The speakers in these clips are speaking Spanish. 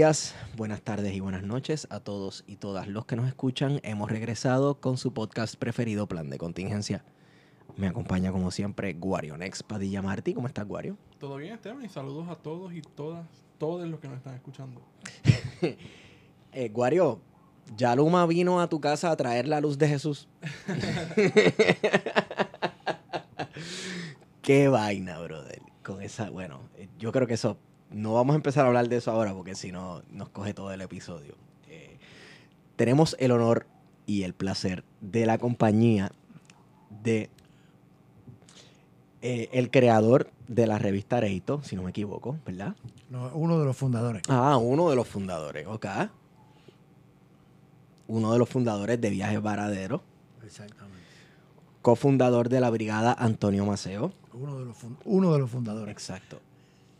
días, buenas tardes y buenas noches a todos y todas los que nos escuchan. Hemos regresado con su podcast preferido, Plan de Contingencia. Me acompaña como siempre Guario Nex Padilla Martí. ¿Cómo estás, Guario? Todo bien, Esteban, y saludos a todos y todas, todos los que nos están escuchando. Eh, Guario, ya Luma vino a tu casa a traer la luz de Jesús. Qué vaina, brother. Con esa, bueno, eh, yo creo que eso, no vamos a empezar a hablar de eso ahora porque si no nos coge todo el episodio. Eh, tenemos el honor y el placer de la compañía de eh, el creador de la revista Areito, si no me equivoco, ¿verdad? No, uno de los fundadores. Ah, uno de los fundadores, ok. Uno de los fundadores de Viajes Varadero, Exactamente. cofundador de la brigada Antonio Maceo. Uno de los, uno de los fundadores. Exacto.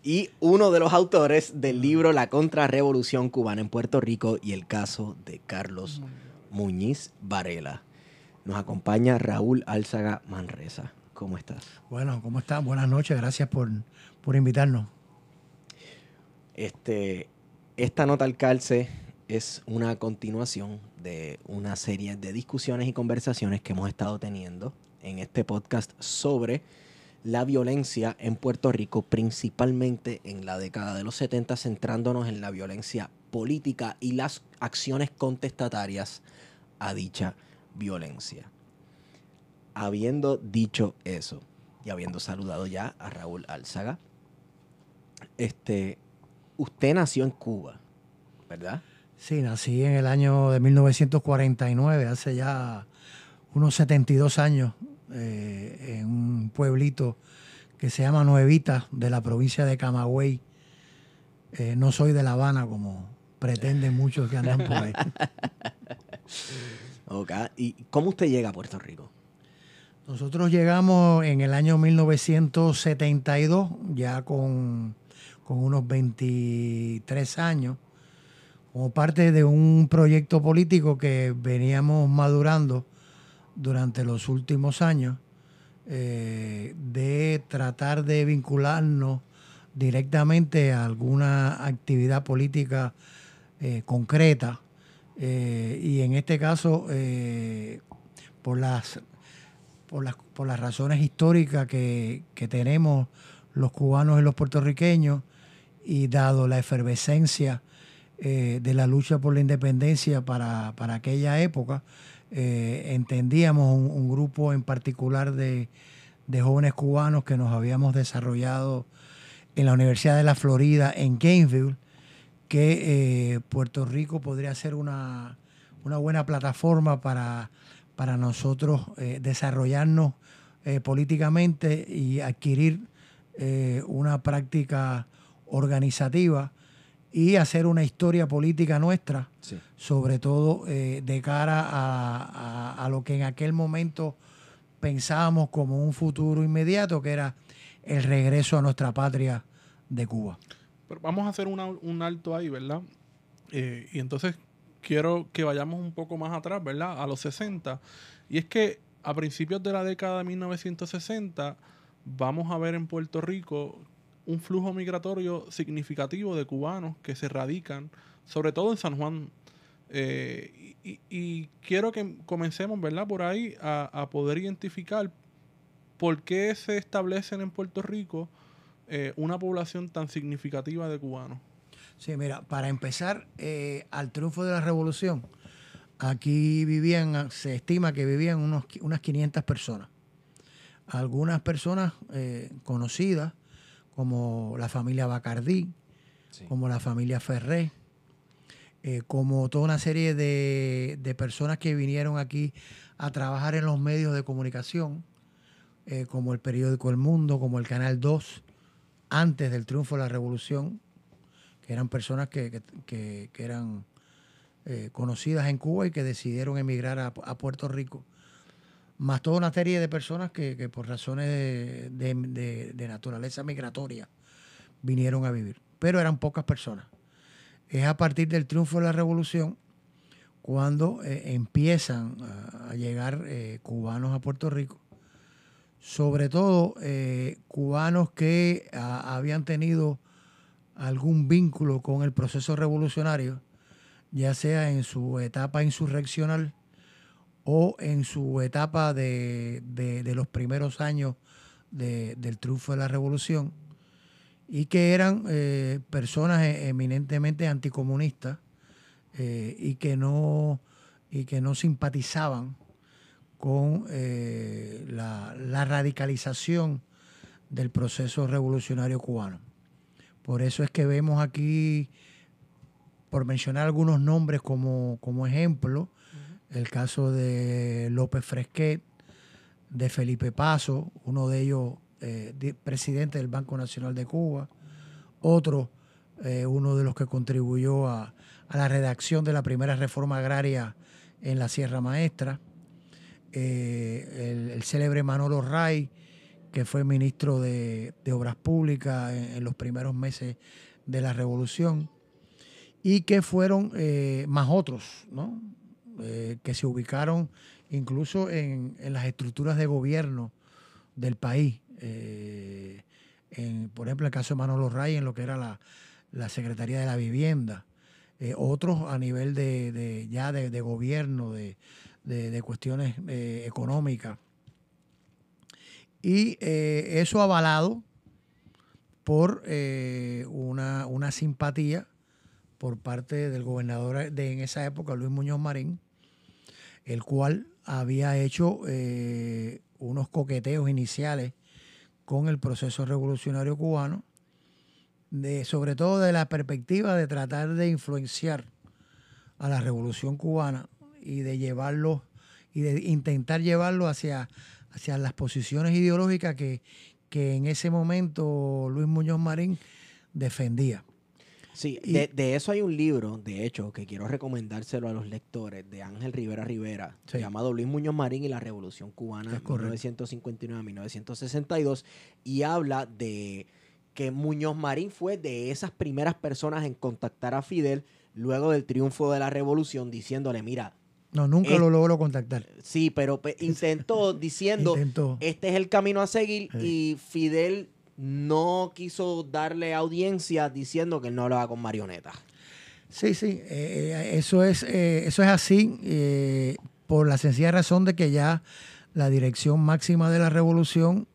Y uno de los autores del libro La Contrarrevolución Cubana en Puerto Rico y el caso de Carlos Muñiz Varela. Nos acompaña Raúl Álzaga Manresa. ¿Cómo estás? Bueno, ¿cómo están? Buenas noches. Gracias por, por invitarnos. Este, esta nota al calce es una continuación de una serie de discusiones y conversaciones que hemos estado teniendo en este podcast sobre la violencia en Puerto Rico, principalmente en la década de los 70, centrándonos en la violencia política y las acciones contestatarias a dicha violencia. Habiendo dicho eso y habiendo saludado ya a Raúl Álzaga, este, usted nació en Cuba, ¿verdad? Sí, nací en el año de 1949, hace ya unos 72 años, eh, en un pueblito que se llama Nuevita, de la provincia de Camagüey. Eh, no soy de La Habana, como pretenden muchos que andan por ahí. Ok. ¿Y cómo usted llega a Puerto Rico? Nosotros llegamos en el año 1972, ya con, con unos 23 años, como parte de un proyecto político que veníamos madurando durante los últimos años, eh, de tratar de vincularnos directamente a alguna actividad política eh, concreta. eh, y en este caso, por las por las, por las razones históricas que, que tenemos los cubanos y los puertorriqueños y dado la efervescencia de la lucha por la independencia para, para aquella época, eh, entendíamos un, grupo en particular de, jóvenes cubanos que nos habíamos desarrollado en la Universidad de la Florida en Gainesville, que eh, Puerto Rico podría ser una, buena plataforma para, nosotros eh, desarrollarnos políticamente y adquirir una práctica organizativa y hacer una historia política nuestra, Sí. sobre todo eh, de cara a, a- a lo que en aquel momento pensábamos como un futuro inmediato, que era el regreso a nuestra patria de Cuba. Pero vamos a hacer una- un alto ahí, ¿verdad? Eh, y entonces quiero que vayamos un poco más atrás, ¿verdad? A los 60. Y es que a principios de la década de 1960 vamos a ver en Puerto Rico un flujo migratorio significativo de cubanos que se radican, sobre todo en San Juan. Eh, y, quiero que comencemos, ¿verdad? Por ahí a, poder identificar por qué se establecen en Puerto Rico eh, una población tan significativa de cubanos. Sí, mira, para empezar, eh, al triunfo de la revolución, aquí vivían, se estima que vivían unos, unas 500 personas. Algunas personas conocidas, como la familia Bacardí, Sí. como la familia Ferré, eh, como toda una serie de, de, personas que vinieron aquí a trabajar en los medios de comunicación, eh, como el periódico El Mundo, como el Canal 2, antes del triunfo de la revolución, que eran personas que, que, que eran eh, conocidas en Cuba y que decidieron emigrar a, a, Puerto Rico, más toda una serie de personas que, que por razones de, de, naturaleza migratoria vinieron a vivir, pero eran pocas personas. Es a partir del triunfo de la revolución cuando eh, empiezan a, llegar eh, cubanos a Puerto Rico, sobre todo eh, cubanos que habían tenido algún vínculo con el proceso revolucionario, ya sea en su etapa insurreccional o en su etapa de, de, los primeros años de, del triunfo de la revolución y que eran eh, personas e-, eminentemente anticomunistas eh, y, que no, y que no simpatizaban con eh, la, la, radicalización del proceso revolucionario cubano. Por eso es que vemos aquí, por mencionar algunos nombres como, como ejemplo. El caso de López Fresquet, de Felipe Paso, uno de ellos eh, presidente del Banco Nacional de Cuba, otro, eh, uno de los que contribuyó a, la redacción de la primera reforma agraria en la Sierra Maestra, eh, el, célebre Manolo Ray, que fue ministro de, Obras Públicas en, los primeros meses de la Revolución, y que fueron más otros, ¿no? Que se ubicaron incluso en, en las estructuras de gobierno del país, eh, por ejemplo, el caso de Manolo Ray, en lo que era la, la Secretaría de la Vivienda, eh, otros a nivel de, de ya de, de, gobierno, de, de cuestiones eh, económicas. Y eh, eso avalado por eh, una, una, simpatía por parte del gobernador de en esa época, Luis Muñoz Marín, el cual había hecho eh, unos coqueteos iniciales con el proceso revolucionario cubano, de, sobre todo de la perspectiva de tratar de influenciar a la revolución cubana y de llevarlo y de intentar llevarlo hacia, hacia las posiciones ideológicas que, que en ese momento Luis Muñoz Marín defendía. Sí, y, de, de, eso hay un libro, de hecho, que quiero recomendárselo a los lectores, de Ángel Rivera Rivera, sí. llamado Luis Muñoz Marín y la Revolución Cubana de 1959 a 1962, y habla de que Muñoz Marín fue de esas primeras personas en contactar a Fidel luego del triunfo de la revolución, diciéndole, mira, no, nunca es, lo logró contactar. Sí, pero intentó diciendo, intentó. este es el camino a seguir sí. y Fidel no quiso darle audiencia diciendo que él no hablaba con marionetas. Sí, sí, eh, eso, es, eh, eso es así eh, por la sencilla razón de que ya la dirección máxima de la revolución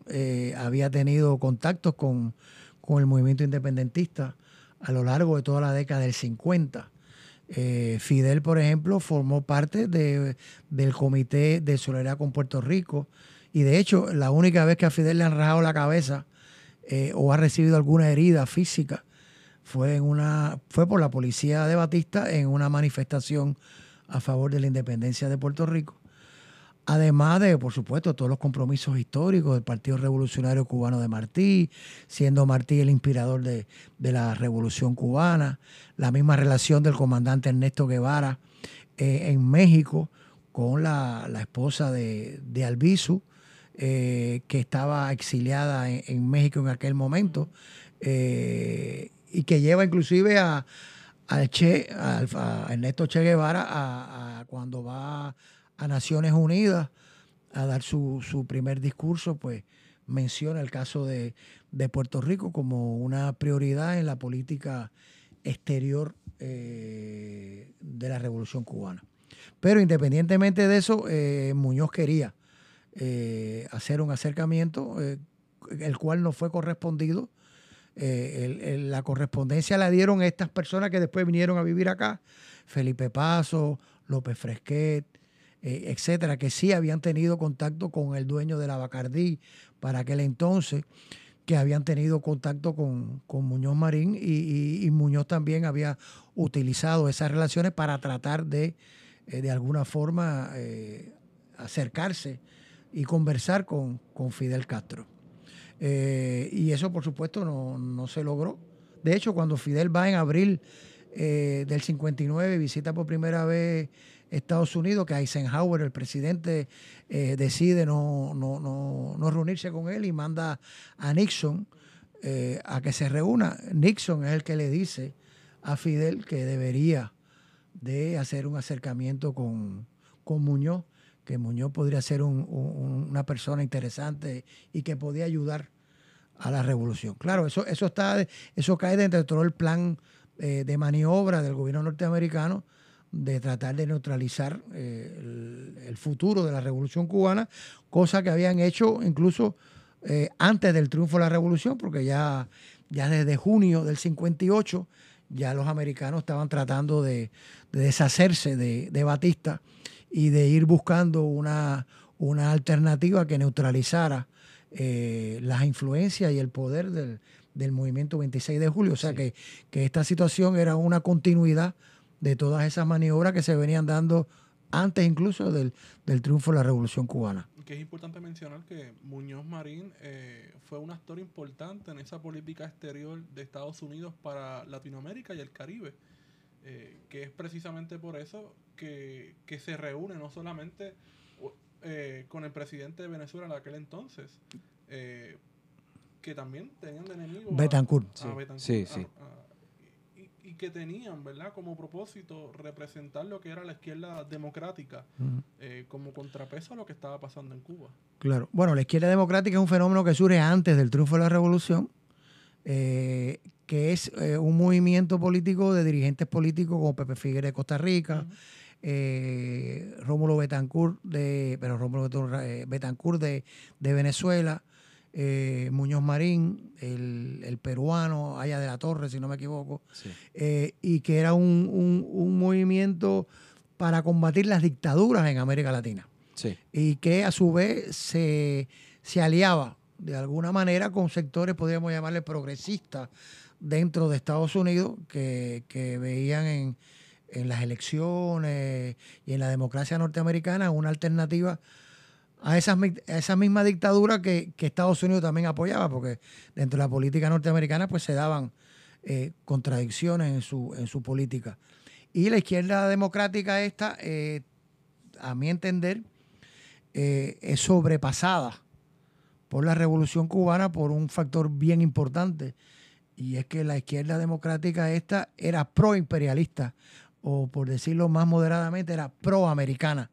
había tenido contactos con, con, el movimiento independentista a lo largo de toda la década del 50. Fidel, por ejemplo, formó parte de, del Comité de Solidaridad con Puerto Rico y de hecho la única vez que a Fidel le han rajado la cabeza eh, o ha recibido alguna herida física fue en una fue por la policía de Batista en una manifestación a favor de la independencia de Puerto Rico. Además de por supuesto todos los compromisos históricos del Partido Revolucionario Cubano de Martí siendo Martí el inspirador de, de la revolución cubana la misma relación del comandante Ernesto Guevara eh, en México con la, la esposa de, de Albizu eh, que estaba exiliada en, México en aquel momento eh, y que lleva inclusive a, a, che, a, Ernesto Che Guevara a, cuando va a Naciones Unidas a dar su, su primer discurso, pues menciona el caso de, de, Puerto Rico como una prioridad en la política exterior eh, de la revolución cubana. Pero independientemente de eso, Muñoz quería eh, hacer un acercamiento, eh, el cual no fue correspondido. Eh, la correspondencia la dieron estas personas que después vinieron a vivir acá, Felipe Paso, López Fresquet, etcétera, que sí habían tenido contacto con el dueño de la Bacardí para aquel entonces, que habían tenido contacto con, Muñoz Marín y, Muñoz también había utilizado esas relaciones para tratar de, de alguna forma, acercarse y conversar con, Fidel Castro. Eh, y eso, por supuesto, no, se logró. De hecho, cuando Fidel va en abril del 59, visita por primera vez Estados Unidos, que Eisenhower, el presidente, eh, decide no, no, reunirse con él y manda a Nixon eh, a que se reúna. Nixon es el que le dice a Fidel que debería de hacer un acercamiento con, Muñoz, que Muñoz podría ser una persona interesante y que podía ayudar a la revolución. Claro, eso, eso, está, eso cae dentro de todo el plan eh, de maniobra del gobierno norteamericano de tratar de neutralizar eh, el, futuro de la revolución cubana, cosa que habían hecho incluso eh, antes del triunfo de la revolución, porque ya, ya desde junio del 58 ya los americanos estaban tratando de, deshacerse de, Batista y de ir buscando una, una alternativa que neutralizara eh, las influencias y el poder del, movimiento 26 de julio. O sea que, que esta situación era una continuidad de todas esas maniobras que se venían dando antes incluso del, triunfo de la Revolución Cubana. Que es importante mencionar que Muñoz Marín eh, fue un actor importante en esa política exterior de Estados Unidos para Latinoamérica y el Caribe, eh, que es precisamente por eso que, se reúne no solamente eh, con el presidente de Venezuela en aquel entonces, que también tenían de enemigo Betancourt. sí, sí y que tenían, ¿verdad?, como propósito representar lo que era la izquierda democrática eh, como contrapeso a lo que estaba pasando en Cuba. Claro. Bueno, la izquierda democrática es un fenómeno que surge antes del triunfo de la revolución, eh, que es eh, un movimiento político de dirigentes políticos como Pepe Figueres de Costa Rica, Rómulo Betancourt de, pero Rómulo Betancourt de, de Venezuela, eh, Muñoz Marín, el, peruano, Aya de la Torre, si no me equivoco, eh, y que era un, movimiento para combatir las dictaduras en América Latina. Y que a su vez se, aliaba de alguna manera con sectores, podríamos llamarle progresistas, dentro de Estados Unidos, que, veían en, en las elecciones y en la democracia norteamericana una alternativa a esa, esa misma dictadura que, Estados Unidos también apoyaba, porque dentro de la política norteamericana pues se daban eh, contradicciones en su, en su política. Y la izquierda democrática esta, eh, a mi entender, eh, es sobrepasada por la revolución cubana por un factor bien importante, y es que la izquierda democrática esta era pro-imperialista, o por decirlo más moderadamente, era pro-americana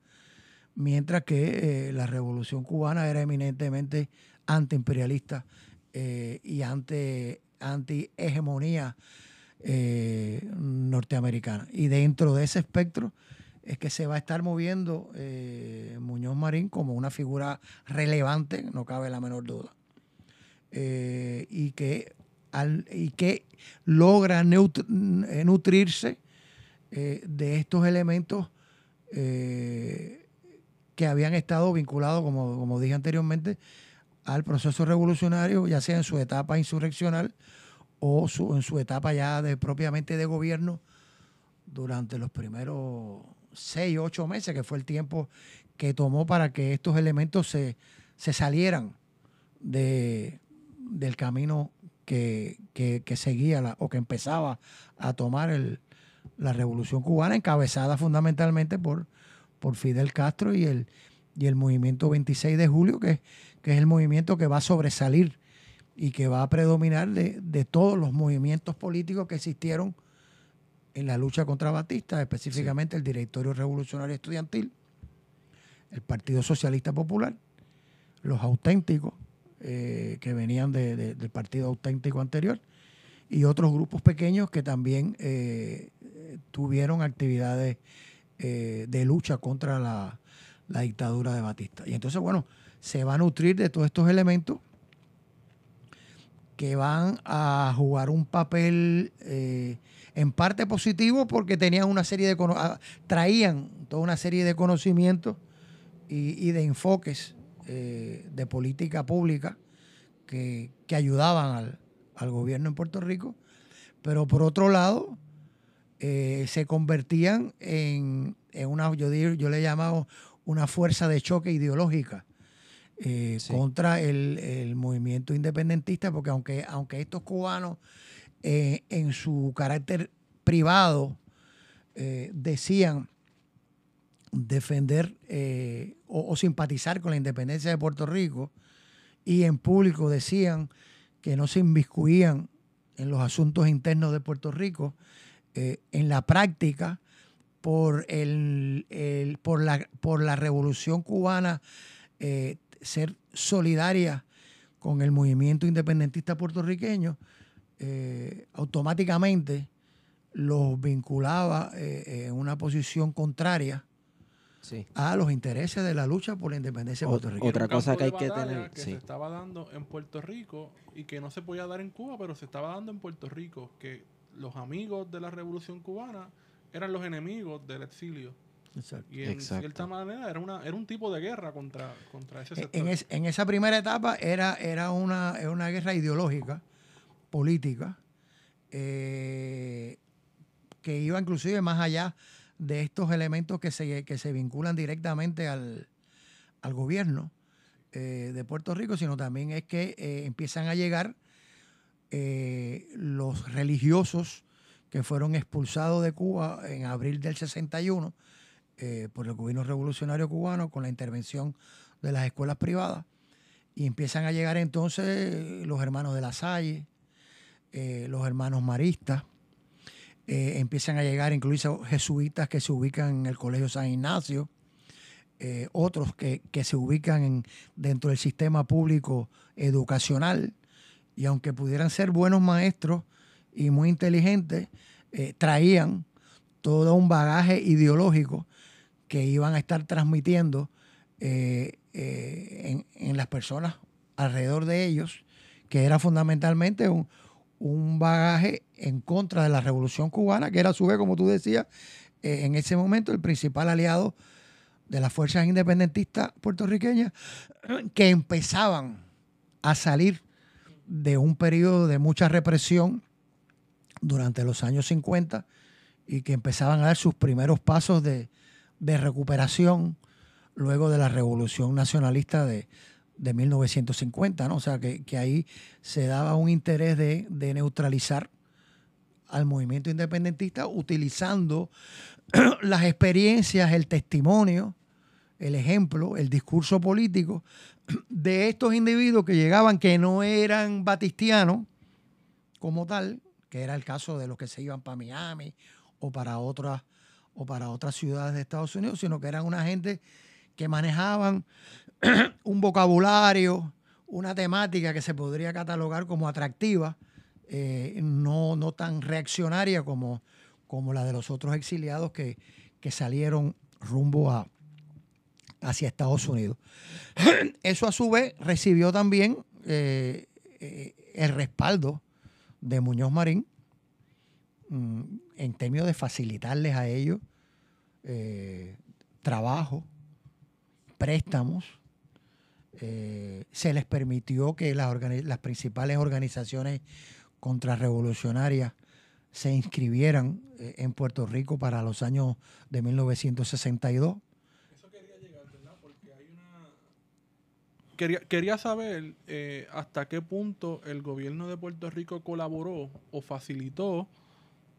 mientras que eh, la revolución cubana era eminentemente antiimperialista eh, y anti, anti-hegemonía eh, norteamericana. Y dentro de ese espectro es que se va a estar moviendo Muñoz Marín como una figura relevante, no cabe la menor duda. y, que y que logra nutrirse de estos elementos que habían estado vinculados, como, como dije anteriormente, al proceso revolucionario, ya sea en su etapa insurreccional o en su etapa ya de propiamente de gobierno durante los primeros seis, ocho meses, que fue el tiempo que tomó para que estos elementos se, salieran de, del camino que, seguía o que empezaba a tomar el, la revolución cubana, encabezada fundamentalmente por por Fidel Castro y el, y el movimiento 26 de julio, que, que es el movimiento que va a sobresalir y que va a predominar de, todos los movimientos políticos que existieron en la lucha contra Batista, específicamente el Directorio Revolucionario Estudiantil, el Partido Socialista Popular, los auténticos eh, que venían del Partido Auténtico anterior y otros grupos pequeños que también eh, tuvieron actividades eh, de lucha contra la, dictadura de Batista. Y entonces, bueno, se va a nutrir de todos estos elementos que van a jugar un papel eh, en parte positivo porque tenían una serie de traían toda una serie de conocimientos y, de enfoques eh, de política pública que, que ayudaban al, al gobierno en Puerto Rico, pero por otro lado, eh, se convertían en, en una, yo, digo- yo le he llamado una fuerza de choque ideológica eh, Sí. contra el, el movimiento independentista, porque aunque, aunque estos cubanos eh, en su carácter privado decían defender o, o simpatizar con la independencia de Puerto Rico y en público decían que no se inmiscuían en los asuntos internos de Puerto Rico, eh, en la práctica, por, el, el- por, la, por la revolución cubana, eh, ser solidaria con el movimiento independentista puertorriqueño, eh, automáticamente los vinculaba eh, en una posición contraria Sí. a los intereses de la lucha por la independencia de O- Puerto Rico. otra cosa que hay que tener, que sí. se estaba dando en Puerto Rico y que no se podía dar en Cuba, pero se estaba dando en Puerto Rico, que los amigos de la Revolución Cubana eran los enemigos del exilio. Exacto. Y en Exacto. cierta manera era, una, era un tipo de guerra contra, contra ese En- sector. En, es- en esa primera etapa era, era, una, era una guerra ideológica, política, eh, que iba inclusive más allá de estos elementos que se, que se vinculan directamente al, al gobierno eh, de Puerto Rico, sino también es que eh, empiezan a llegar eh, los religiosos que fueron expulsados de Cuba en abril del 61 eh, por el gobierno revolucionario cubano con la intervención de las escuelas privadas. Y empiezan a llegar entonces los hermanos de la Salle, eh, los hermanos maristas, eh, empiezan a llegar incluso jesuitas que se ubican en el Colegio San Ignacio, eh, otros que, que se ubican en- dentro del sistema público educacional, y aunque pudieran ser buenos maestros y muy inteligentes, eh, traían todo un bagaje ideológico que iban a estar transmitiendo eh, eh, en, en las personas alrededor de ellos, que era fundamentalmente un, un bagaje en contra de la revolución cubana, que era a su vez, como tú decías, en ese momento el principal aliado de las fuerzas independentistas puertorriqueñas, que empezaban a salir de un periodo de mucha represión durante los años 50 y que empezaban a dar sus primeros pasos de, de recuperación luego de la revolución nacionalista de, de 1950, ¿no? O sea, que, que ahí se daba un interés de, de neutralizar al movimiento independentista utilizando las experiencias, el testimonio, el ejemplo, el discurso político de estos individuos que llegaban que no eran batistianos como tal, que era el caso de los que se iban para Miami o para otras o para otras ciudades de Estados Unidos, sino que eran una gente que manejaban un vocabulario, una temática que se podría catalogar como atractiva, eh, no, no tan reaccionaria como, como la de los otros exiliados que, que salieron rumbo a, hacia Estados Unidos. Eso a su vez recibió también eh, eh, el respaldo de Muñoz Marín mm, en términos de facilitarles a ellos eh, trabajo, préstamos. se les permitió que las, principales organizaciones contrarrevolucionarias se inscribieran en Puerto Rico para los años de 1962. Quería, quería saber eh, hasta qué punto el gobierno de Puerto Rico colaboró o facilitó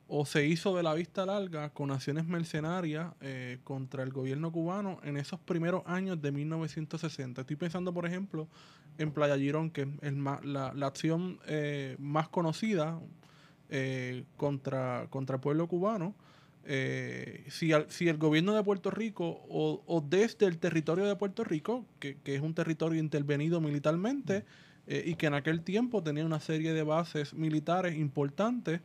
o se hizo de la vista larga con acciones mercenarias eh, contra el gobierno cubano en esos primeros años de 1960. Estoy pensando, por ejemplo, en Playa Girón, que es la acción eh, más conocida eh, contra, contra el pueblo cubano. Eh, si, al- si el gobierno de Puerto Rico o, o desde el territorio de Puerto Rico, que, que es un territorio intervenido militarmente eh, y que en aquel tiempo tenía una serie de bases militares importantes,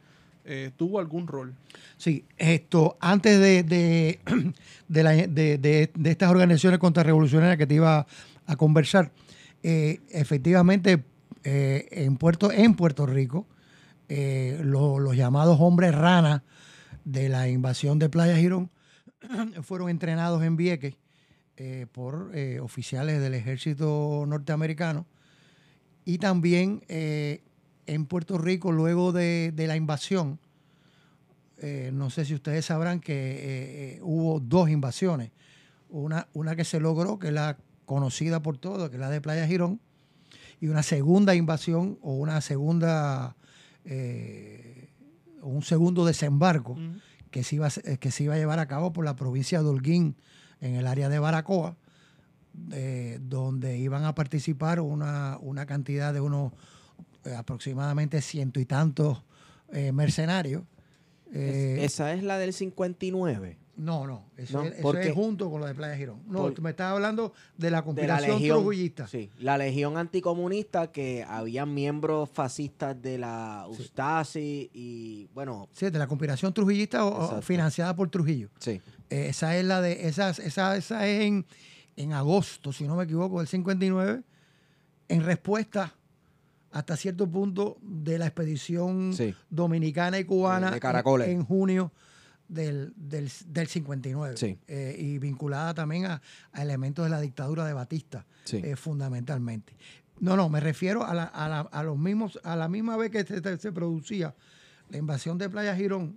eh, tuvo algún rol. Sí, esto, antes de, de, de de- estas organizaciones contrarrevolucionarias que te iba a conversar, efectivamente, en, Puerto, en Puerto Rico, lo- los llamados hombres rana de la invasión de Playa Girón fueron entrenados en Vieques eh, por eh, oficiales del ejército norteamericano Y también eh, en Puerto Rico, luego de, de la invasión, no sé si ustedes sabrán que hubo dos invasiones. Una, una que se logró, que es la conocida por todos, que es la de Playa Girón, y una segunda invasión o una segunda, un segundo desembarco que se, iba, a se- que se iba a llevar a cabo por la provincia de Holguín, en el área de Baracoa, eh, donde iban a participar una, una cantidad de unos eh, aproximadamente ciento y tantos eh, mercenarios. Eh, Es- esa es la del 59. No, no, eso, No, es, eso porque- es junto con lo de Playa Girón. No, Por- tú me estás hablando de la conspiración trujillista. Sí, la legión anticomunista que había miembros fascistas de la Ustasi y bueno, Sí, de la conspiración trujillista o- financiada por Trujillo. sí. Eh, esa es la de, esa, esa, esa es en, en agosto, si no me equivoco, del 59, en respuesta hasta cierto punto de la expedición Sí. dominicana y cubana De- de Caracoles. En, en junio del, del, del 59. Sí. Eh, y vinculada también a, a elementos de la dictadura de Batista, Sí. eh, fundamentalmente. No, no, me refiero a la, a la- a los mismos, a la misma vez que se, se- producía la invasión de Playa Girón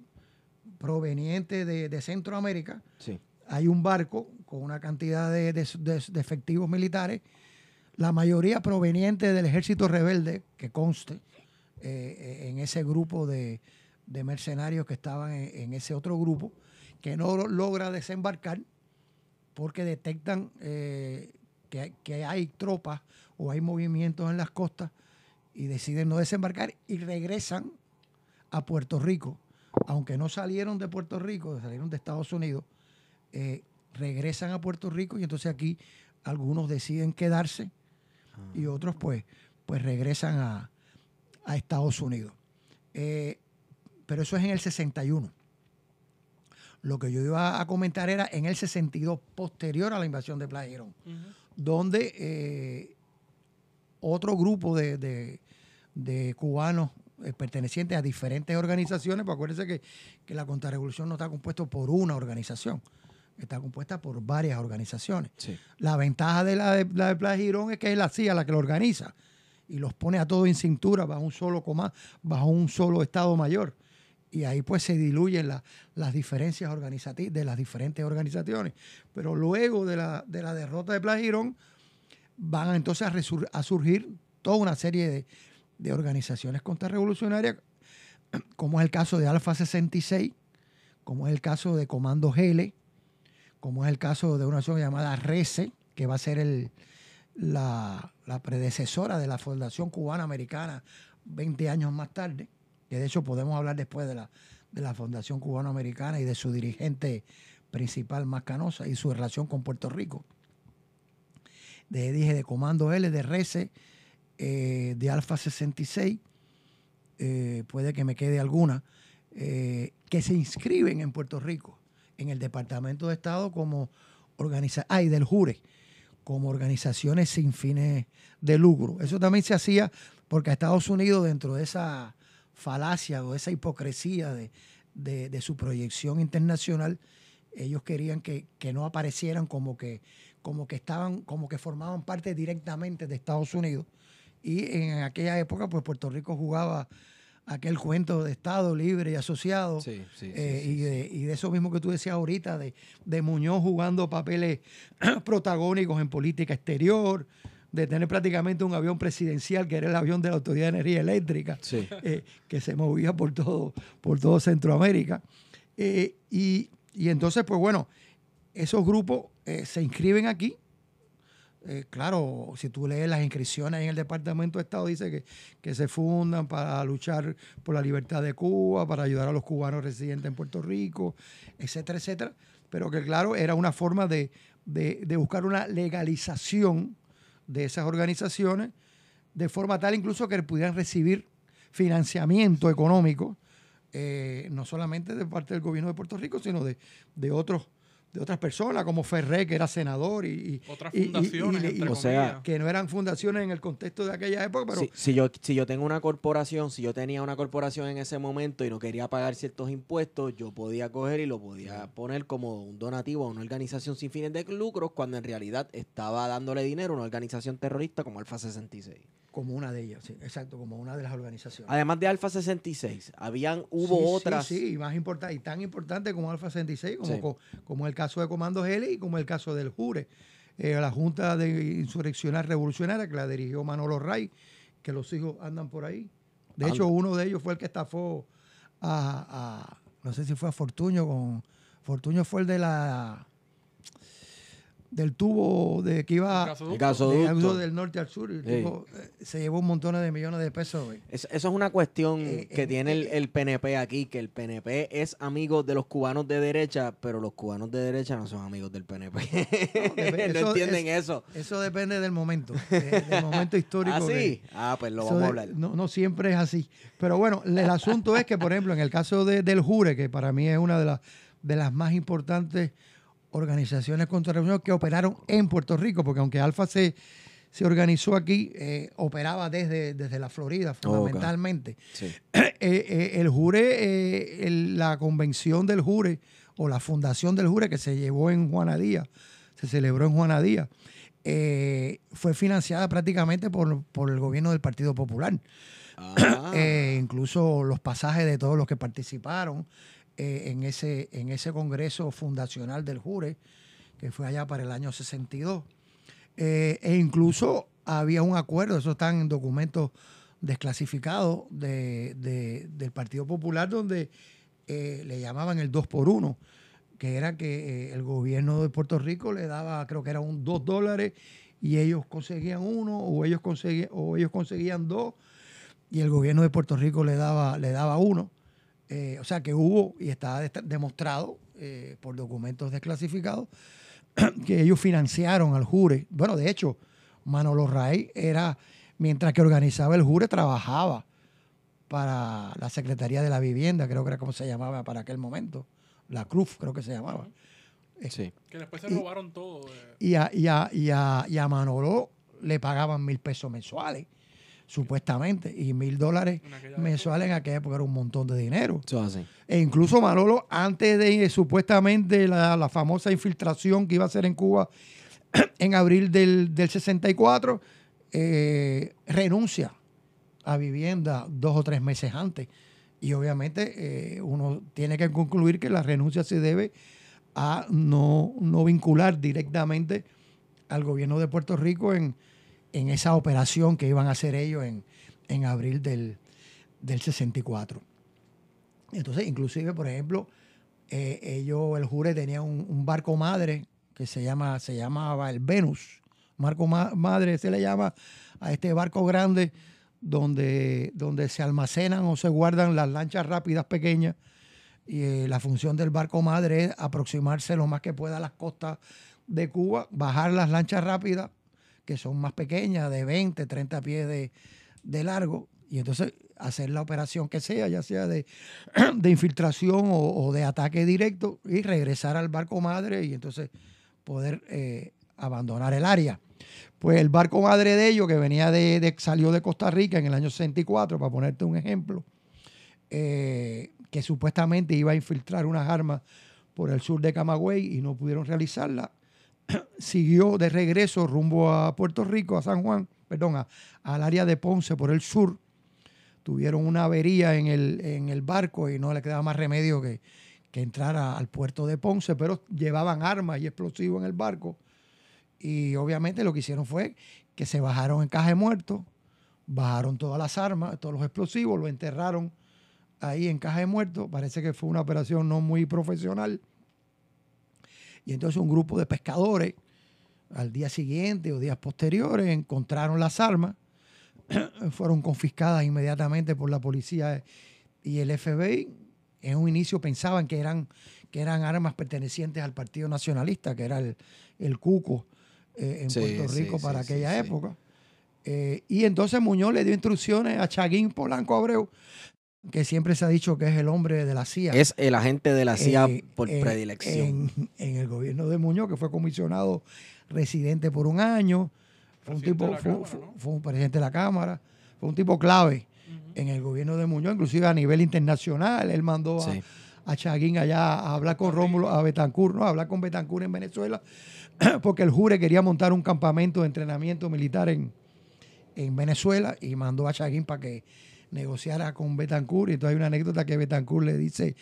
proveniente de, de Centroamérica, Sí. hay un barco con una cantidad de, de- de- efectivos militares, la mayoría proveniente del ejército rebelde, que conste, eh, en ese grupo de, de mercenarios que estaban en, ese otro grupo, que no lo- logra desembarcar porque detectan eh, que, que hay tropas o hay movimientos en las costas y deciden no desembarcar y regresan a Puerto Rico, aunque no salieron de Puerto Rico, salieron de Estados Unidos, eh, regresan a Puerto Rico y entonces aquí algunos deciden quedarse y otros pues, pues regresan a, a Estados Unidos. Eh, pero eso es en el 61. Lo que yo iba a comentar era en el 62, posterior a la invasión de Playa Girón, donde eh, otro grupo de, de- de cubanos eh, pertenecientes a diferentes organizaciones, pues acuérdense que, que la contrarrevolución no está compuesta por una organización, está compuesta por varias organizaciones. Sí. La ventaja de la de, la de Playa Girón es que es la CIA la que lo organiza y los pone a todos en cintura bajo un solo coma, bajo un solo Estado Mayor. Y ahí pues se diluyen la- las diferencias organizativas de las diferentes organizaciones. Pero luego de la, de la derrota de Playa Girón, van entonces a, a surgir toda una serie de, de organizaciones contrarrevolucionarias, como es el caso de Alfa 66, como es el caso de Comando GL, como es el caso de una organización llamada RECE, que va a ser el, la, la predecesora de la Fundación Cubana Americana 20 años más tarde, que de hecho podemos hablar después de la, de la Fundación Cubana Americana y de su dirigente principal más canosa y su relación con Puerto Rico. De, dije de Comando L, de RECE, eh, de Alfa 66, eh, puede que me quede alguna, eh, que se inscriben en Puerto Rico, en el Departamento de Estado como organización, ay, del JURE, como organizaciones sin fines de lucro. Eso también se hacía porque a Estados Unidos, dentro de esa falacia o esa hipocresía de, de- de su proyección internacional, ellos querían que, que no aparecieran como que, como que estaban, como que formaban parte directamente de Estados Unidos. Y en aquella época, pues Puerto Rico jugaba aquel cuento de Estado libre y asociado. Sí, sí, sí, eh, sí, y, de, y de eso mismo que tú decías ahorita, de, de Muñoz jugando papeles protagónicos en política exterior, de tener prácticamente un avión presidencial, que era el avión de la Autoridad de Energía Eléctrica, Sí. eh, que se movía por todo, por todo Centroamérica. Eh, y, y entonces, pues bueno, esos grupos eh, se inscriben aquí. Claro, si tú lees las inscripciones en el Departamento de Estado, dice que, que se fundan para luchar por la libertad de Cuba, para ayudar a los cubanos residentes en Puerto Rico, etcétera, etcétera. Pero que claro, era una forma de, de- de buscar una legalización de esas organizaciones, de forma tal incluso que pudieran recibir financiamiento económico, eh, no solamente de parte del gobierno de Puerto Rico, sino de, de otros de otras personas, como Ferré, que era senador, y, Otras y- y- y- fundaciones, y- entre o sea, que no eran fundaciones en el contexto de aquella época, pero si, si yo, si yo tengo una corporación, si yo tenía una corporación en ese momento y no quería pagar ciertos impuestos, yo podía coger y lo podía poner como un donativo a una organización sin fines de lucros cuando en realidad estaba dándole dinero a una organización terrorista como Alfa 66. Como una de ellas, sí, exacto, como una de las organizaciones. Además de Alfa 66, habían, hubo Sí, sí, otras. Sí, y más importante, y tan importante como Alfa 66, como, Sí. co- como el caso de Comando Heli y como el caso del Jure. Eh, la Junta de Insurreccional Revolucionaria, que la dirigió Manolo Ray, que los hijos andan por ahí. De hecho, uno de ellos fue el que estafó a, a- no sé si fue a Fortuño con, Fortuño fue el de la, del tubo de que iba El gasoducto. El gasoducto. de algo del norte al sur. y el Sí. tipo, eh, se llevó un montón de millones de pesos. güey. Es- eso es una cuestión Eh, que eh, tiene el, eh, el PNP aquí, que el PNP es amigo de los cubanos de derecha, pero los cubanos de derecha no son amigos del PNP. no eso entienden es- eso. Eso depende del momento, de- del momento histórico. ¿Ah, que-? Ah, pues lo vamos a hablar. No, no siempre es así. Pero bueno, el asunto es que, por ejemplo, en el caso de- del Jure, que para mí es una de, las de las más importantes organizaciones contrarrevolucionarias que operaron en Puerto Rico, porque aunque Alfa se, se organizó aquí, eh, operaba desde, desde la Florida fundamentalmente. Sí. Eh, eh, el Jure, el- la convención del Jure o la fundación del Jure que se llevó en Juanadía, se celebró en Juanadía, eh, fue financiada prácticamente por, por el gobierno del Partido Popular. Ah, incluso los pasajes de todos los que participaron eh, en, ese, en ese congreso fundacional del Jure, que fue allá para el año 62. Eh, e incluso había un acuerdo, eso está en documentos desclasificados de, de- del Partido Popular, donde eh, le llamaban el 2 por 1 que era que eh, el gobierno de Puerto Rico le daba, creo que era un 2 dólares, y ellos conseguían uno, o ellos conseguían, o ellos conseguían dos, y el gobierno de Puerto Rico le daba, le daba uno. Eh, o sea que hubo, y está demostrado eh, por documentos desclasificados, que ellos financiaron al Jure. Bueno, de hecho, Manolo Ray era, mientras que organizaba el Jure, trabajaba para la Secretaría de la Vivienda, creo que era como se llamaba para aquel momento. La Cruz, creo que se llamaba. sí. Que después se y- robaron todo. eh. Y a, y a- y a- y a Manolo le pagaban mil pesos mensuales, supuestamente, y mil dólares mensuales en aquella época era un montón de dinero. Eso es así. E incluso Manolo, antes de supuestamente la, la famosa infiltración que iba a hacer en Cuba en abril del, del 64, eh, renuncia a vivienda dos o tres meses antes. Y obviamente eh, uno tiene que concluir que la renuncia se debe a no, no vincular directamente al gobierno de Puerto Rico en, en esa operación que iban a hacer ellos en, en abril del, del 64. Entonces, inclusive, por ejemplo, eh, ellos, el Jure tenía un, barco madre que se, llama, se llamaba el Venus. Marco ma- madre se le llama a este barco grande donde, donde se almacenan o se guardan las lanchas rápidas pequeñas. Y eh, la función del barco madre es aproximarse lo más que pueda a las costas de Cuba, bajar las lanchas rápidas, que son más pequeñas, de 20, 30 pies de, de largo, y entonces hacer la operación que sea, ya sea de, de infiltración o, de ataque directo, y regresar al barco madre y entonces poder eh, abandonar el área. Pues el barco madre de ellos, que venía de, de- salió de Costa Rica en el año 64, para ponerte un ejemplo, eh, que supuestamente iba a infiltrar unas armas por el sur de Camagüey y no pudieron realizarla, siguió de regreso rumbo a Puerto Rico, a San Juan, perdón, al área de Ponce por el sur. Tuvieron una avería en el, en el barco y no le quedaba más remedio que, que entrar al puerto de Ponce, pero llevaban armas y explosivos en el barco. Y obviamente lo que hicieron fue que se bajaron en caja de muertos, bajaron todas las armas, todos los explosivos, lo enterraron ahí en caja de muertos. Parece que fue una operación no muy profesional. Y entonces un grupo de pescadores al día siguiente o días posteriores encontraron las armas, fueron confiscadas inmediatamente por la policía y el FBI. En un inicio pensaban que eran, que eran armas pertenecientes al Partido Nacionalista, que era el, el Cuco eh, en Sí, Puerto Rico sí, para sí, aquella época. Eh, y entonces Muñoz le dio instrucciones a Chaguín Polanco Abreu que siempre se ha dicho que es el hombre de la CIA. Es el agente de la CIA eh, por en- predilección. En, en el gobierno de Muñoz, que fue comisionado residente por un año. Fue un tipo, fue, Cámara, fue- ¿no? fue un presidente de la Cámara, fue un tipo clave en el gobierno de Muñoz, inclusive a nivel internacional. Él mandó a, Sí. a Chaguín allá a hablar con Rómulo, a Betancourt, ¿no? A hablar con Betancourt en Venezuela, porque el Jure quería montar un campamento de entrenamiento militar en, en Venezuela y mandó a Chaguín para que negociara con Betancourt. Y entonces hay una anécdota que Betancourt le dice,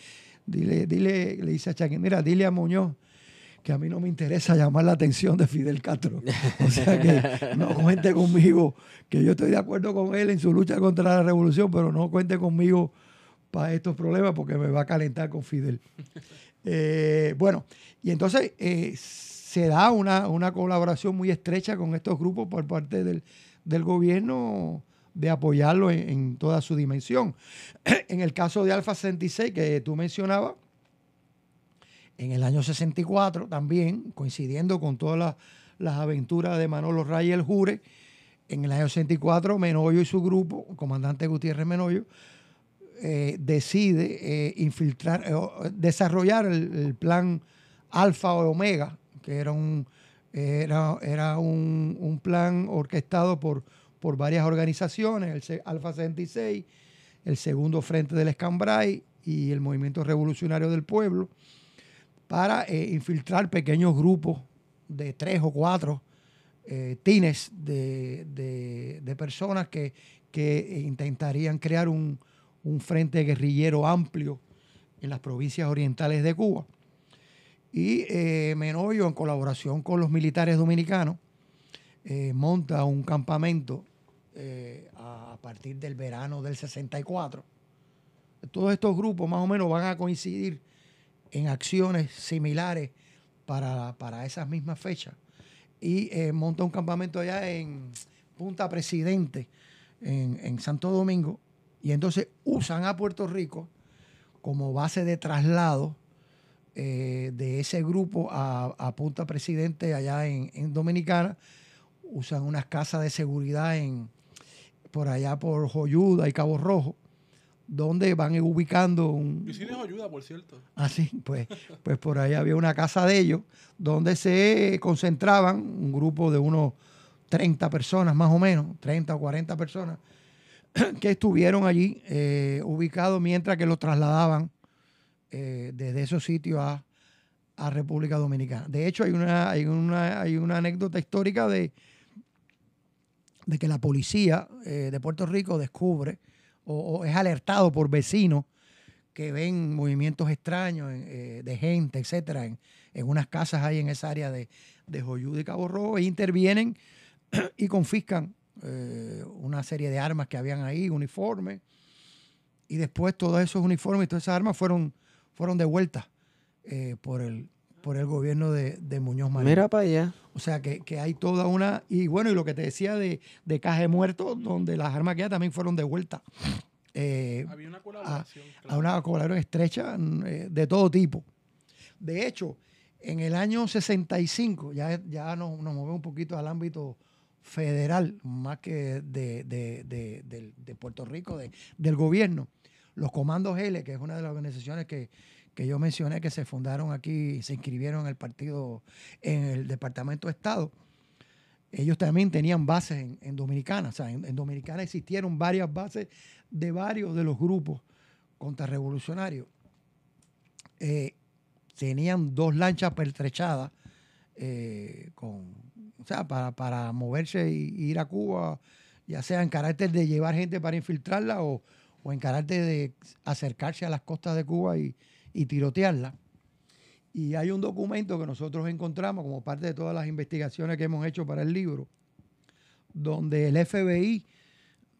dile, dile, le dice a Chaguín, mira, dile a Muñoz que a mí no me interesa llamar la atención de Fidel Castro. O sea que no cuente conmigo, que yo estoy de acuerdo con él en su lucha contra la revolución, pero no cuente conmigo para estos problemas porque me va a calentar con Fidel. Eh, bueno, y entonces eh, se da una, una colaboración muy estrecha con estos grupos por parte del, del gobierno de apoyarlo en, en toda su dimensión. En el caso de Alfa 66 que tú mencionabas, en el año 64 también, coincidiendo con todas las, las aventuras de Manolo Ray y el Jure, en el año 64 Menoyo y su grupo, comandante Gutiérrez Menoyo, eh, decide eh, infiltrar, eh, desarrollar el, el plan Alfa o Omega, que era un, era, era un, un plan orquestado por, por varias organizaciones, el Alfa 66, el Segundo Frente del Escambray y el Movimiento Revolucionario del Pueblo, para eh, infiltrar pequeños grupos de tres o cuatro eh, tines de, de- personas que, que intentarían crear un, un frente guerrillero amplio en las provincias orientales de Cuba. Y eh, Menoyo, en colaboración con los militares dominicanos, eh, monta un campamento eh, a, partir del verano del 64. Todos estos grupos más o menos van a coincidir en acciones similares para, para esas mismas fechas. Y eh, monta un campamento allá en Punta Presidente, en, en Santo Domingo, y entonces usan a Puerto Rico como base de traslado eh, de ese grupo a, a Punta Presidente allá en, en Dominicana. Usan unas casas de seguridad en, por allá por Joyuda y Cabo Rojo, donde van ubicando un, Vicines ayuda, por cierto. Así, pues, pues por ahí había una casa de ellos donde se concentraban un grupo de unos 30 personas más o menos, 30 o 40 personas, que estuvieron allí eh, ubicados mientras que los trasladaban eh, desde esos sitios a, a República Dominicana. De hecho, hay una, hay una, hay una anécdota histórica de, de que la policía eh, de Puerto Rico descubre o, es alertado por vecinos que ven movimientos extraños eh, de gente, etcétera, en, unas casas ahí en esa área de, de Joyuda y Cabo Rojo, e intervienen y confiscan eh, una serie de armas que habían ahí, uniformes, y después todos esos uniformes y todas esas armas fueron, fueron devueltas por, el, por el gobierno de, de Muñoz Marín. Mira para allá. O sea que, que hay toda una. Y bueno, y lo que te decía de, de Caje Muerto, donde las armas que también fueron devueltas. eh, Había una colaboración. a claro. una colaboración estrecha eh, de todo tipo. De hecho, en el año 65, ya, ya nos, nos movemos un poquito al ámbito federal, más que de, de- de- de Puerto Rico, de- del gobierno. Los comandos L, que es una de las organizaciones que, que yo mencioné que se fundaron aquí se inscribieron en el partido, en el Departamento de Estado, ellos también tenían bases en, en Dominicana. O sea, en, Dominicana existieron varias bases de varios de los grupos contrarrevolucionarios. Eh, tenían dos lanchas pertrechadas eh, con, o sea, para, para moverse y ir a Cuba, ya sea en carácter de llevar gente para infiltrarla o, o en carácter de acercarse a las costas de Cuba y, y tirotearla. Y hay un documento que nosotros encontramos como parte de todas las investigaciones que hemos hecho para el libro, donde el FBI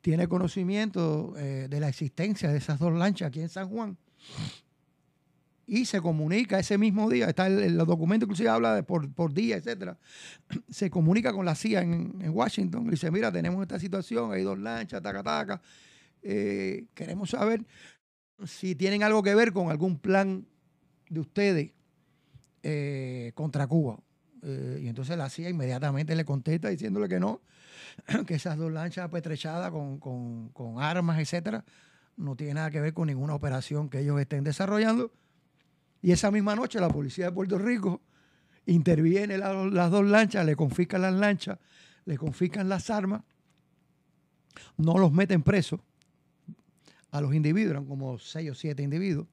tiene conocimiento eh, de la existencia de esas dos lanchas aquí en San Juan. Y se comunica ese mismo día, está el, documento inclusive habla de por, por día, etcétera, se comunica con la CIA en, en Washington y dice, mira, tenemos esta situación, hay dos lanchas, taca, taca, eh, queremos saber si tienen algo que ver con algún plan de ustedes eh, contra Cuba. Eh, y entonces la CIA inmediatamente le contesta diciéndole que no, que esas dos lanchas apetrechadas con, con- con armas, etcétera, no tiene nada que ver con ninguna operación que ellos estén desarrollando. Y esa misma noche la policía de Puerto Rico interviene las dos lanchas, le confiscan las lanchas, le confiscan las armas, no los meten presos a los individuos, eran como seis o siete individuos,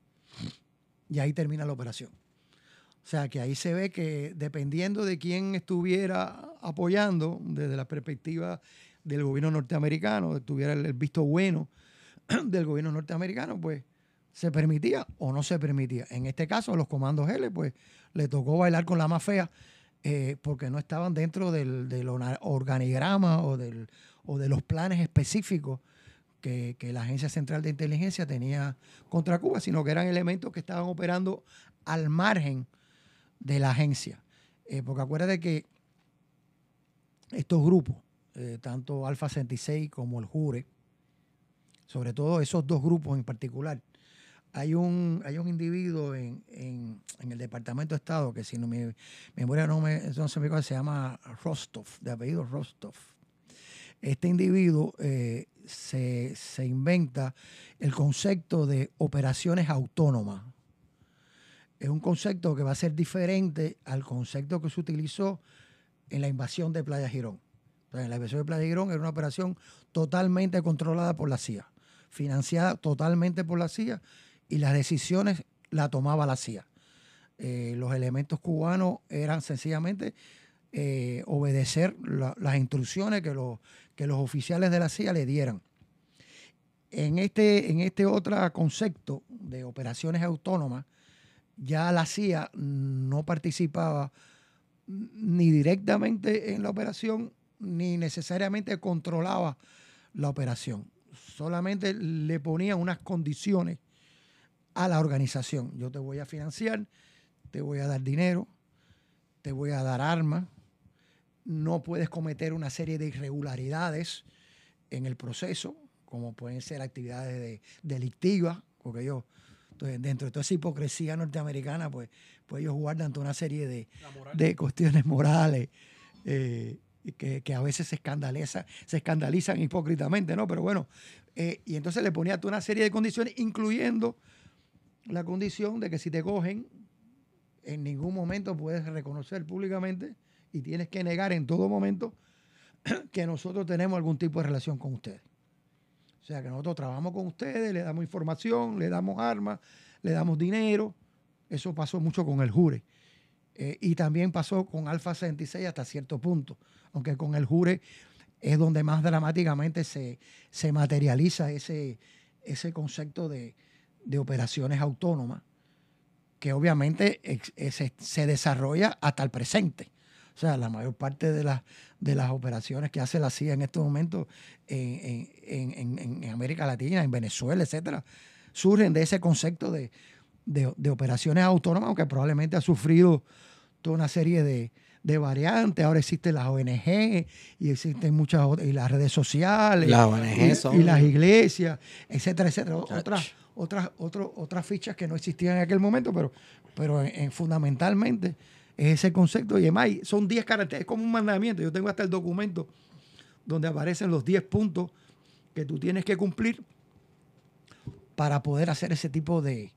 y ahí termina la operación. O sea que ahí se ve que dependiendo de quién estuviera apoyando desde la perspectiva del gobierno norteamericano, tuviera el visto bueno del gobierno norteamericano, pues se permitía o no se permitía. En este caso, los comandos L, pues le tocó bailar con la más fea eh, porque no estaban dentro del, organigrama o, del, o de los planes específicos que, la Agencia Central de Inteligencia tenía contra Cuba, sino que eran elementos que estaban operando al margen de la agencia. Eh, porque acuérdate que estos grupos, eh, tanto Alfa 66 como el Jure, sobre todo esos dos grupos en particular, hay un, hay un individuo en, el Departamento de Estado que si no mi memoria no, me, no se me se llama Rostov, de apellido Rostov. Este individuo eh, se, se inventa el concepto de operaciones autónomas es un concepto que va a ser diferente al concepto que se utilizó en la invasión de Playa Girón. en la invasión de Playa Girón era una operación totalmente controlada por la CIA, financiada totalmente por la CIA y las decisiones la tomaba la CIA. Eh, los elementos cubanos eran sencillamente eh, obedecer las instrucciones que los, que los oficiales de la CIA le dieran. En este, en este otro concepto de operaciones autónomas, ya la CIA no participaba ni directamente en la operación, ni necesariamente controlaba la operación. Solamente le ponía unas condiciones a la organización. Yo te voy a financiar, te voy a dar dinero, te voy a dar armas, no puedes cometer una serie de irregularidades en el proceso, como pueden ser actividades delictivas, porque yo entonces, dentro de toda esa hipocresía norteamericana, pues, pues ellos guardan toda una serie de, de cuestiones morales eh, que, que, a veces se, escandaliza, se escandalizan hipócritamente, ¿no? Pero bueno, eh, y entonces le ponía toda una serie de condiciones, incluyendo la condición de que si te cogen, en ningún momento puedes reconocer públicamente y tienes que negar en todo momento que nosotros tenemos algún tipo de relación con ustedes. O sea que nosotros trabajamos con ustedes, le damos información, le damos armas, le damos dinero. Eso pasó mucho con el Jure. Eh, y también pasó con Alfa 66 hasta cierto punto. Aunque con el Jure es donde más dramáticamente se, se materializa ese, ese concepto de, operaciones autónomas, que obviamente se desarrolla hasta el presente. O sea, la mayor parte de, las de las operaciones que hace la CIA en estos momentos en, América Latina, en Venezuela, etcétera, surgen de ese concepto de, operaciones autónomas, aunque probablemente ha sufrido toda una serie de, variantes. Ahora existen las ONG y existen muchas y las redes sociales las ONG y, las iglesias, etcétera, etcétera. Otras, otras, otras fichas que no existían en aquel momento, pero, pero fundamentalmente es ese concepto. Y además, son 10 caracteres, es como un mandamiento. Yo tengo hasta el documento donde aparecen los 10 puntos que tú tienes que cumplir para poder hacer ese tipo de,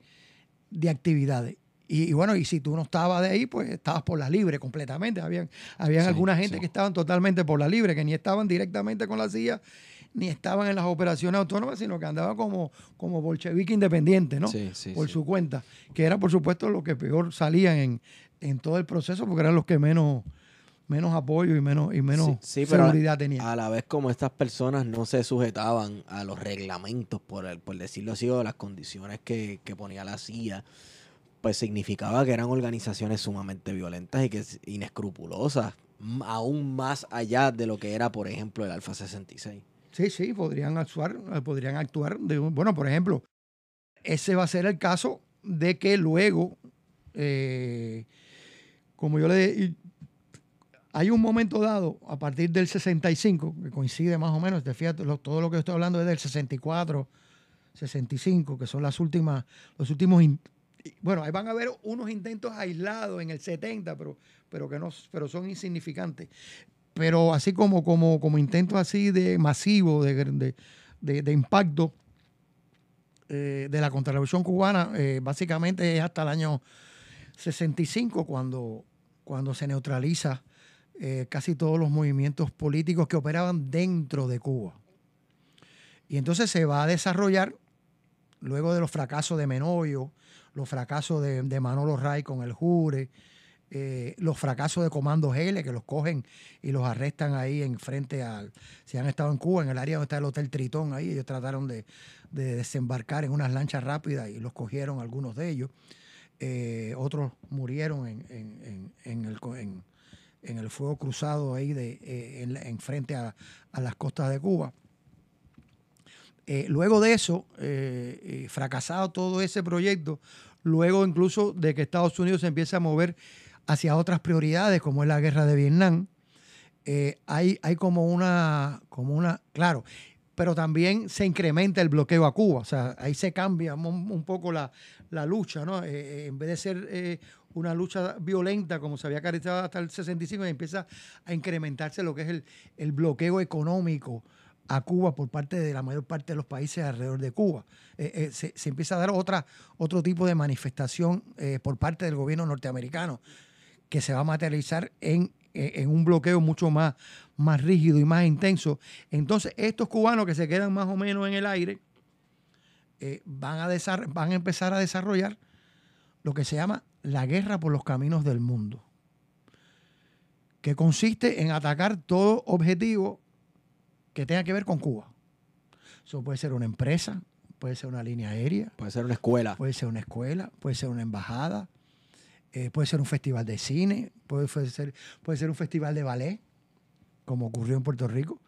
actividades. Y, bueno, y si tú no estabas de ahí, pues estabas por la libre completamente. Habían, habían alguna gente que estaban totalmente por la libre, que ni estaban directamente con la CIA, ni estaban en las operaciones autónomas, sino que andaban como, como bolchevique independiente, ¿no? por su cuenta. Que era, por supuesto, lo que peor salían en, en todo el proceso porque eran los que menos menos apoyo y menos, y menos seguridad tenían. A la vez como estas personas no se sujetaban a los reglamentos, por, el, por decirlo así, o las condiciones que, ponía la CIA, pues significaba que eran organizaciones sumamente violentas y que inescrupulosas, aún más allá de lo que era, por ejemplo, el Alfa 66. Sí, sí, podrían actuar, podrían actuar de, bueno, por ejemplo, ese va a ser el caso de que luego eh, como yo le hay un momento dado a partir del 65, que coincide más o menos, te fíjate, todo lo que estoy hablando es del 64, 65, que son las últimas, los últimos, bueno, ahí van a haber unos intentos aislados en el 70, pero, pero que no, pero son insignificantes. Pero así como, como, como intentos así de masivo, de, de, de impacto, eh, de la contrarrevolución cubana eh, básicamente es hasta el año 65 cuando, cuando se neutraliza eh, casi todos los movimientos políticos que operaban dentro de Cuba. Y entonces se va a desarrollar, luego de los fracasos de Menoyo, los fracasos de, de Manolo Ray con el Jure, eh, los fracasos de Comando L, que los cogen y los arrestan ahí en frente al. Si han estado en Cuba, en el área donde está el Hotel Tritón, ahí ellos trataron de, de desembarcar en unas lanchas rápidas y los cogieron algunos de ellos. Eh, otros murieron en, en- el, en- el fuego cruzado ahí de, eh, en, en frente a, a las costas de Cuba. Eh, luego de eso, fracasado todo ese proyecto, luego incluso de que Estados Unidos se empieza a mover hacia otras prioridades, como es la guerra de Vietnam, hay, hay como una, como una, claro, pero también se incrementa el bloqueo a Cuba, o sea, ahí se cambia un, poco la, la lucha, ¿no? Eh, eh, en vez de ser eh, una lucha violenta como se había caracterizado hasta el 65, empieza a incrementarse lo que es el, el bloqueo económico a Cuba por parte de la mayor parte de los países alrededor de Cuba. Se, se empieza a dar otra, otro tipo de manifestación por parte del gobierno norteamericano que se va a materializar en, en un bloqueo mucho más, más rígido y más intenso. Entonces, estos cubanos que se quedan más o menos en el aire eh, van, a van a empezar a desarrollar lo que se llama la guerra por los caminos del mundo, que consiste en atacar todo objetivo que tenga que ver con Cuba. Eso puede ser una empresa, puede ser una línea aérea, Puede ser una escuela. puede ser una escuela, puede ser una embajada, eh, puede ser un festival de cine, puede ser, puede ser un festival de ballet, como ocurrió en Puerto Rico.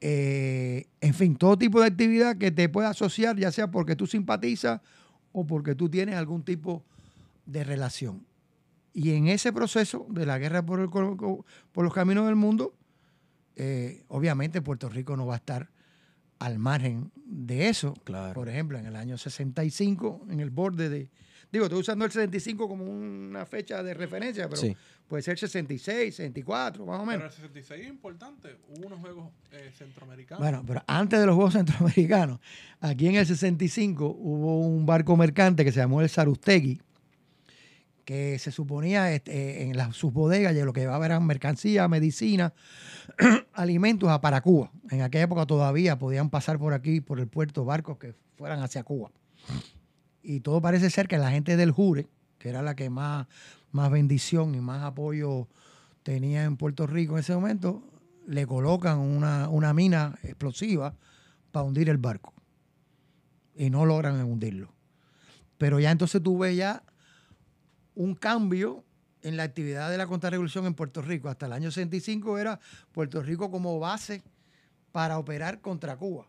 Eh, en fin, todo tipo de actividad que te pueda asociar, ya sea porque tú simpatizas o porque tú tienes algún tipo de relación. Y en ese proceso de la guerra por, el por los caminos del mundo, eh, obviamente Puerto Rico no va a estar al margen de eso. Claro. Por ejemplo, en el año 65, en el borde de... Digo, estoy usando el 65 como una fecha de referencia, pero Sí. puede ser 66, 64, más o Pero menos. el 66 es importante. Hubo unos juegos eh, centroamericanos. Bueno, pero antes de los Juegos Centroamericanos, aquí en el 65 hubo un barco mercante que se llamó el Sarustegui, que se suponía este, en las, sus bodegas lo que llevaba eran mercancía, medicina, alimentos a para Cuba. En aquella época todavía podían pasar por aquí, por el puerto, barcos que fueran hacia Cuba. Y todo parece ser que la gente del Jure, que era la que más, más bendición y más apoyo tenía en Puerto Rico en ese momento, le colocan una, una mina explosiva para hundir el barco. Y no logran hundirlo. Pero ya entonces tú ves ya un cambio en la actividad de la contrarrevolución en Puerto Rico. Hasta el año 65 era Puerto Rico como base para operar contra Cuba.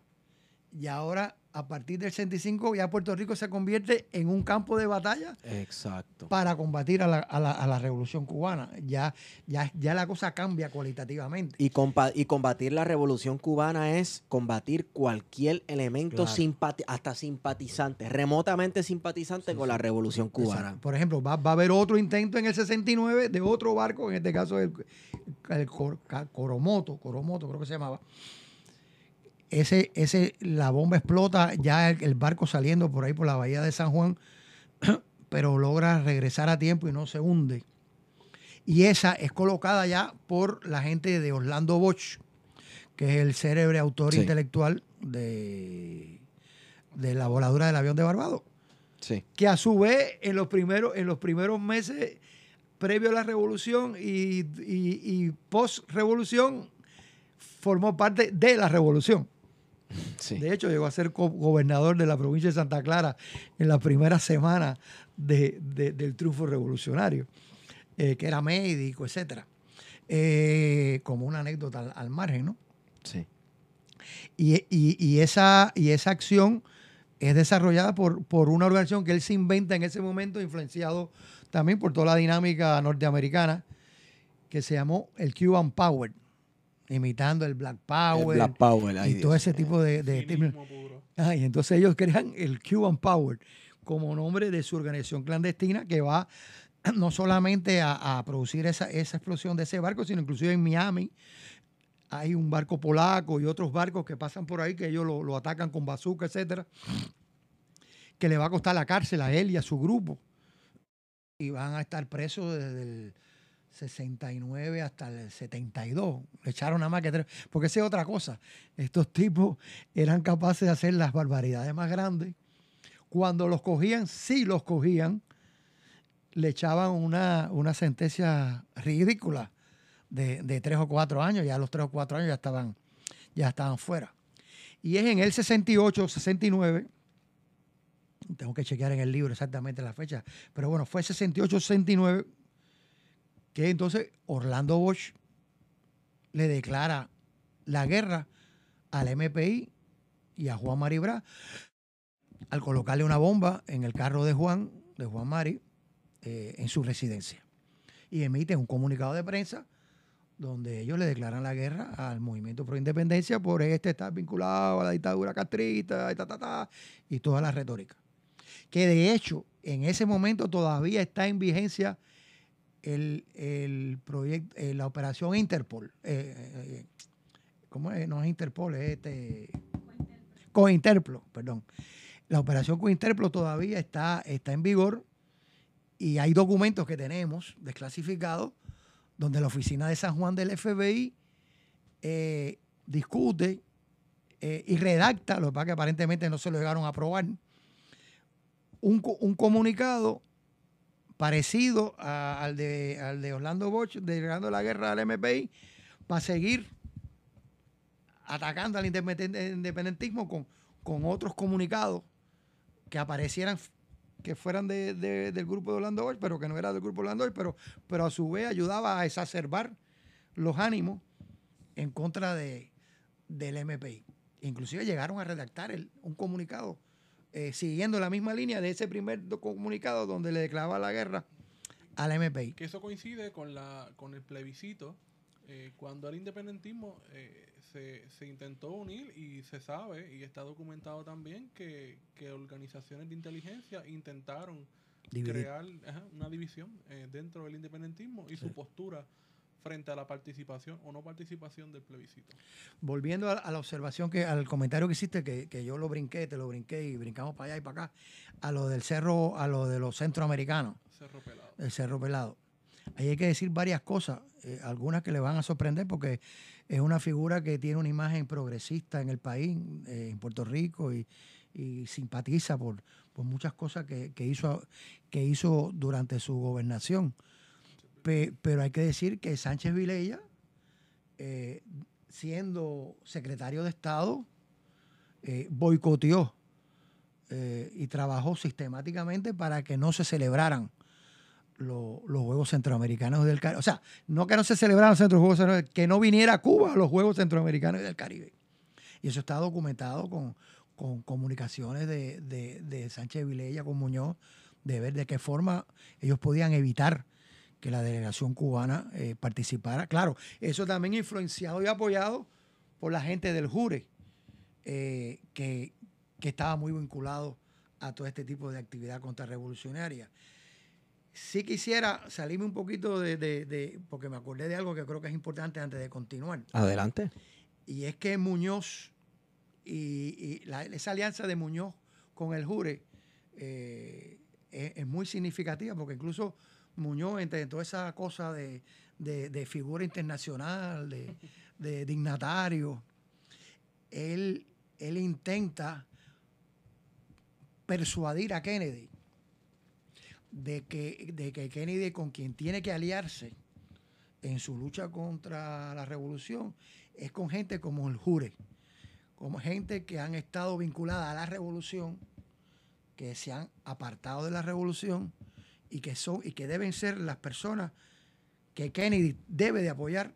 Y ahora, a partir del 65, ya Puerto Rico se convierte en un campo de batalla Exacto. para combatir a la, a la- a la revolución cubana. Ya, ya, ya la cosa cambia cualitativamente. Y, compa- y combatir la revolución cubana es combatir cualquier elemento Claro. simpati- hasta simpatizante, remotamente simpatizante con la revolución cubana. Exacto. Por ejemplo, va, va a haber otro intento en el 69 de otro barco, en este caso el, el Cor- Coromoto, Coromoto creo que se llamaba. Ese, ese, la bomba explota, ya el, el barco saliendo por ahí por la bahía de San Juan, pero logra regresar a tiempo y no se hunde. Y esa es colocada ya por la gente de Orlando Bosch, que es el célebre autor Sí. intelectual de, de la voladura del avión de Barbados Sí. que a su vez en los primeros, en los primeros meses previo a la revolución y, y- y post-revolución formó parte de la revolución. Sí. De hecho, llegó a ser gobernador de la provincia de Santa Clara en la primera semana de- de- del triunfo revolucionario, eh, que era médico, etcétera. Eh, como una anécdota al, al margen, ¿no? sí. Y, y- y esa, y esa acción es desarrollada por, por una organización que él se inventa en ese momento, influenciado también por toda la dinámica norteamericana, que se llamó el Cuban Power, imitando el Black Power, El Black Power, y todo ese tipo de, de. Ah, y entonces ellos crean el Cuban Power como nombre de su organización clandestina que va no solamente a, a producir esa, esa explosión de ese barco, sino inclusive en Miami hay un barco polaco y otros barcos que pasan por ahí que ellos lo, lo atacan con bazooka, etcétera. que le va a costar la cárcel a él y a su grupo. Y van a estar presos desde el 69 hasta el 72. Le echaron nada más que tres. Porque esa es otra cosa. Estos tipos eran capaces de hacer las barbaridades más grandes. Cuando los cogían, sí los cogían, le echaban una, una sentencia ridícula de, de, tres o cuatro años. Ya los tres o cuatro años ya estaban, ya estaban fuera. Y es en el 68, 69 tengo que chequear en el libro exactamente la fecha, pero bueno, fue 68-69 que entonces Orlando Bosch le declara la guerra al MPI y a Juan Maribra al colocarle una bomba en el carro de Juan, de Juan Mari, eh, en su residencia. Y emite un comunicado de prensa donde ellos le declaran la guerra al movimiento pro independencia por este estar vinculado a la dictadura castrista y, ta, ta, ta, y toda la retórica que de hecho en ese momento todavía está en vigencia el, proyecto, eh, la operación Interpol. Eh, eh, ¿Cómo es? No es Interpol, es este. Cointerplo, perdón. La operación Cointerplo todavía está, está en vigor y hay documentos que tenemos desclasificados donde la oficina de San Juan del FBI discute y redacta, lo que pasa que aparentemente no se lo llegaron a aprobar, un, comunicado parecido al, de, al de Orlando Bosch, declarando la guerra al MPI, para seguir atacando al independentismo con, con otros comunicados que aparecieran que fueran del grupo de Orlando Bosch, pero que no era del grupo de Orlando Bosch, pero, pero a su vez ayudaba a exacerbar los ánimos en contra de, del MPI. Inclusive llegaron a redactar un comunicado eh, siguiendo la misma línea de ese primer comunicado donde le declaraba la guerra al MPI. Que eso coincide con, la, con el plebiscito, eh, cuando el independentismo eh, se, intentó unir y se sabe, y está documentado también, que, organizaciones de inteligencia intentaron crear una división dentro del independentismo y su postura frente a la participación o no participación del plebiscito. Volviendo a, la observación, que al comentario que hiciste, que, yo lo brinqué, te lo brinqué y brincamos para allá y para acá, a lo del cerro, a lo de los centroamericanos. Cerro Pelado. El Cerro Pelado. Ahí hay que decir varias cosas, eh, algunas que le van a sorprender porque es una figura que tiene una imagen progresista en el país, eh, en Puerto Rico, y, simpatiza por, por muchas cosas que, hizo, que hizo durante su gobernación pero hay que decir que Sánchez Vilella, eh, siendo secretario de Estado, eh, boicoteó eh, y trabajó sistemáticamente para que no se celebraran los Juegos Centroamericanos del Caribe. O sea, no que no se celebraran los Juegos que no viniera Cuba a los Juegos Centroamericanos del Caribe. Y eso está documentado con, comunicaciones de, de Sánchez Vilella con Muñoz, de ver de qué forma ellos podían evitar que la delegación cubana eh, participara. Claro, eso también influenciado y apoyado por la gente del Jure, eh, que, estaba muy vinculado a todo este tipo de actividad contrarrevolucionaria. Sí quisiera salirme un poquito de, porque me acordé de algo que creo que es importante antes de continuar. Adelante. Y es que Muñoz y, esa alianza de Muñoz con el Jure eh, es, muy significativa porque incluso Muñoz, entre toda esa cosa de, figura internacional, de, dignatario, él, él intenta persuadir a Kennedy de que, de que Kennedy con quien tiene que aliarse en su lucha contra la revolución es con gente como el Jure, como gente que han estado vinculada a la revolución, que se han apartado de la revolución y que, son, y que deben ser las personas que Kennedy debe de apoyar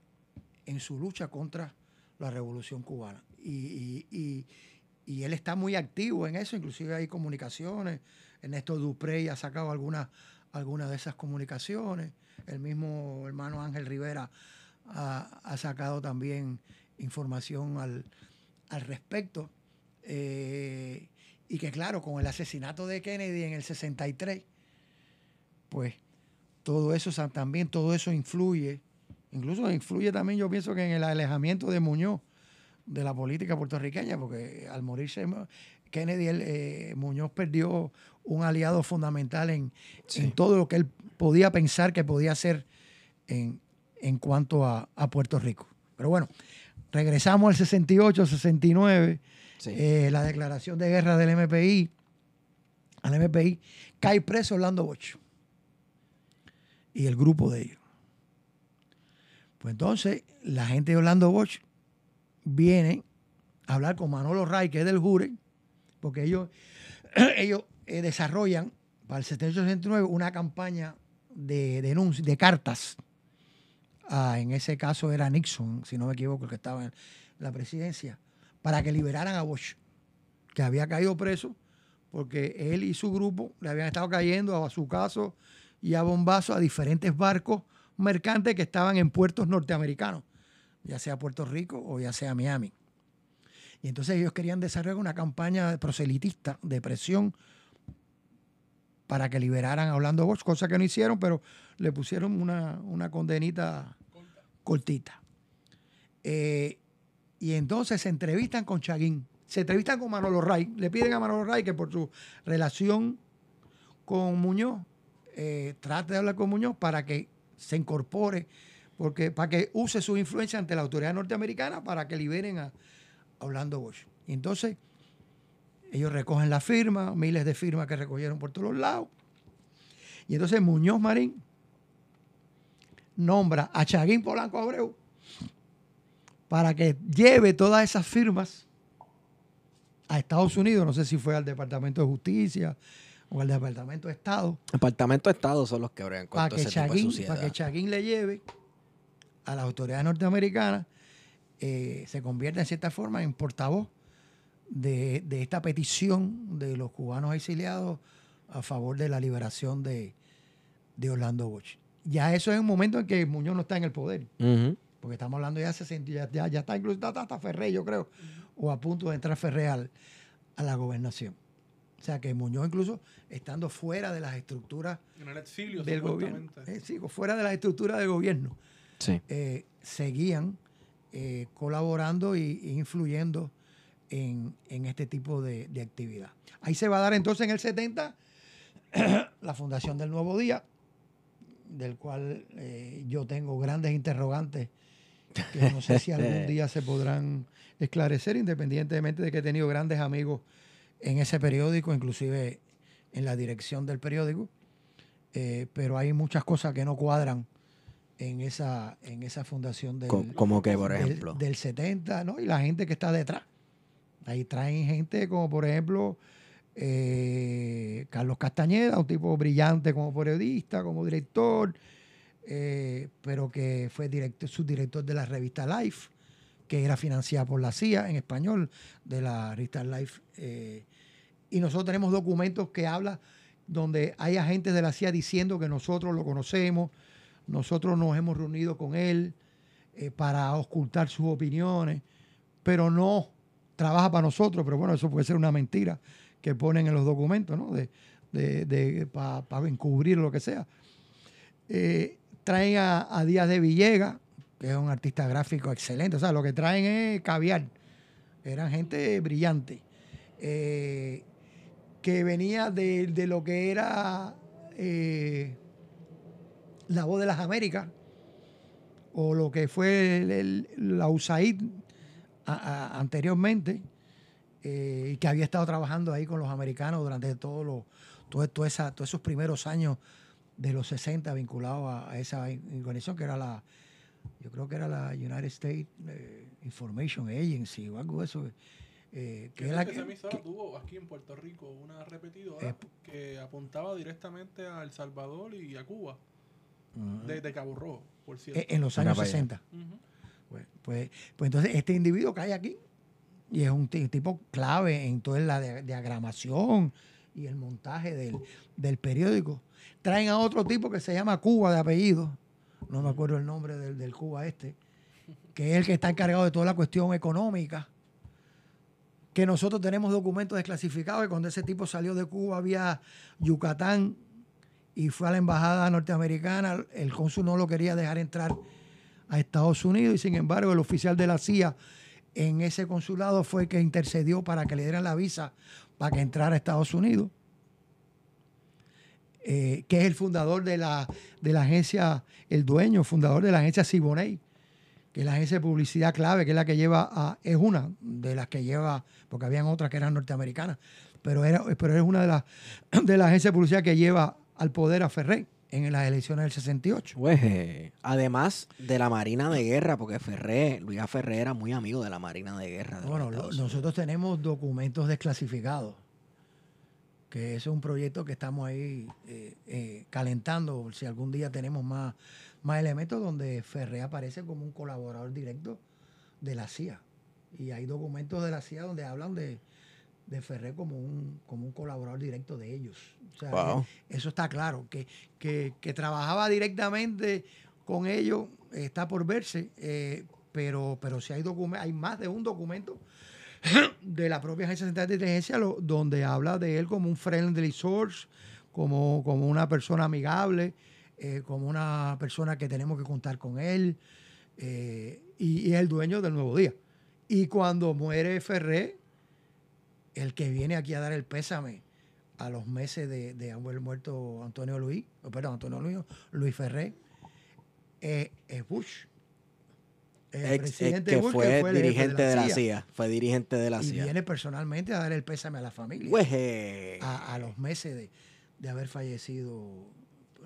en su lucha contra la revolución cubana. Y, él está muy activo en eso, inclusive hay comunicaciones. Ernesto Duprey ha sacado algunas alguna de esas comunicaciones. El mismo hermano Ángel Rivera ha, sacado también información al, respecto. Eh, y que claro, con el asesinato de Kennedy en el 63, pues todo eso también, todo eso influye. Incluso influye también, yo pienso que en el alejamiento de Muñoz de la política puertorriqueña, porque al morirse Kennedy, eh, Muñoz perdió un aliado fundamental en, en, todo lo que él podía pensar que podía hacer en, en cuanto a, Puerto Rico. Pero bueno, regresamos al 68, 69, eh, la declaración de guerra del MPI, al MPI, cae preso Orlando Bosch y el grupo de ellos. Pues entonces la gente de Orlando Bosch viene a hablar con Manolo Ray, que es del Jure, porque ellos, ellos eh, desarrollan para el 78-69 una campaña de denuncias, de cartas. Ah, en ese caso era Nixon, si no me equivoco, el que estaba en la presidencia, para que liberaran a Bosch, que había caído preso porque él y su grupo le habían estado cayendo a su caso y a bombazo a diferentes barcos mercantes que estaban en puertos norteamericanos, ya sea Puerto Rico o ya sea Miami. Y entonces ellos querían desarrollar una campaña proselitista de presión para que liberaran a Orlando Bosch, cosa que no hicieron, pero le pusieron una, una condenita cortita. Eh, y entonces se entrevistan con Chaguín, se entrevistan con Manolo Ray, le piden a Manolo Ray que por su relación con Muñoz, eh, trate de hablar con Muñoz para que se incorpore, porque, para que use su influencia ante la autoridad norteamericana para que liberen a, Orlando Bosch. Y entonces ellos recogen la firma, miles de firmas que recogieron por todos lados. Y entonces Muñoz Marín nombra a Chaguín Polanco Abreu para que lleve todas esas firmas a Estados Unidos. No sé si fue al Departamento de Justicia o al Departamento de Estado. Departamento de Estado son los que bregan con que Chaguín, Para que Chaguín le lleve a las autoridades norteamericanas, eh, se convierta en cierta forma en portavoz de, esta petición de los cubanos exiliados a favor de la liberación de, Orlando Bosch. Ya eso es un momento en que Muñoz no está en el poder. Porque estamos hablando ya, de ya, ya, está incluso hasta Ferré, yo creo, o a punto de entrar Ferré a la gobernación. O sea que Muñoz incluso estando fuera de las estructuras del gobierno, eh, fuera de las estructuras del gobierno, eh, seguían eh, colaborando e influyendo en, este tipo de, actividad. Ahí se va a dar entonces en el 70 la Fundación del Nuevo Día, del cual eh, yo tengo grandes interrogantes que no sé si algún día se podrán esclarecer, independientemente de que he tenido grandes amigos en ese periódico, inclusive en la dirección del periódico, eh, pero hay muchas cosas que no cuadran en esa, en esa fundación del, como que, por ejemplo? del 70, ¿no? Y la gente que está detrás. Ahí traen gente como, por ejemplo, eh, Carlos Castañeda, un tipo brillante como periodista, como director, eh, pero que fue director, subdirector de la revista Life, que era financiada por la CIA en español, de la revista Life. Eh, y nosotros tenemos documentos que hablan donde hay agentes de la CIA diciendo que nosotros lo conocemos, nosotros nos hemos reunido con él para ocultar sus opiniones, pero no trabaja para nosotros, pero bueno, eso puede ser una mentira que ponen en los documentos, ¿no? De, de, para encubrir lo que sea. Eh, traen a, Díaz de Villega, que es un artista gráfico excelente. O sea, lo que traen es caviar. Eran gente brillante. Eh, que venía de, lo que era eh, la voz de las Américas, o lo que fue la USAID anteriormente eh, y que había estado trabajando ahí con los americanos durante todos los, todo, todo todos esos primeros años de los 60 vinculados a, esa organización que era la, yo creo que era la United States eh, Information Agency o algo de eso. Eh, que la que, tuvo aquí en Puerto Rico una repetidora que apuntaba directamente a El Salvador y a Cuba, de, Cabo Rojo, por cierto. En los años 60. Pues, pues, pues, entonces este individuo cae aquí y es un tipo clave en toda la diagramación y el montaje del, periódico. Traen a otro tipo que se llama Cuba de apellido, no me acuerdo el nombre del, Cuba este, que es el que está encargado de toda la cuestión económica que nosotros tenemos documentos desclasificados y cuando ese tipo salió de Cuba había Yucatán y fue a la embajada norteamericana, el cónsul no lo quería dejar entrar a Estados Unidos y sin embargo el oficial de la CIA en ese consulado fue que intercedió para que le dieran la visa para que entrara a Estados Unidos. Eh, que es el fundador de la, de la agencia, el dueño, fundador de la agencia Siboney, que es la agencia de publicidad clave, que es la que lleva a, es una de las que lleva, porque habían otras que eran norteamericanas, pero, era, pero es una de las de la agencias de publicidad que lleva al poder a Ferré en las elecciones del 68. Pues, eh, además de la Marina de Guerra, porque Ferré, Luis A. Ferré era muy amigo de la Marina de Guerra. de Bueno, lo- nosotros tenemos documentos desclasificados, que es un proyecto que estamos ahí eh, eh, calentando, si algún día tenemos más, más elementos donde Ferré aparece como un colaborador directo de la CIA. Y hay documentos de la CIA donde hablan de, de Ferré como un, como un colaborador directo de ellos. O sea, Wow. eso está claro, que, que, que trabajaba directamente con ellos, está por verse, eh, pero, pero si hay hay más de un documento de la propia Agencia Central de Inteligencia lo- donde habla de él como un friendly source, como, como una persona amigable, eh, como una persona que tenemos que contar con él, eh, y, y es el dueño del Nuevo Día. Y cuando muere Ferré, el que viene aquí a dar el pésame a los meses de, de haber muerto Antonio Luis, oh, perdón, Antonio Luis, Luis Ferré, eh, es Bush. El Ex- ex- presidente que Bush, fue, el jefe dirigente de la, CIA. Fue dirigente de la y CIA. viene personalmente a dar el pésame a la familia Pues, a, a los meses de, de haber fallecido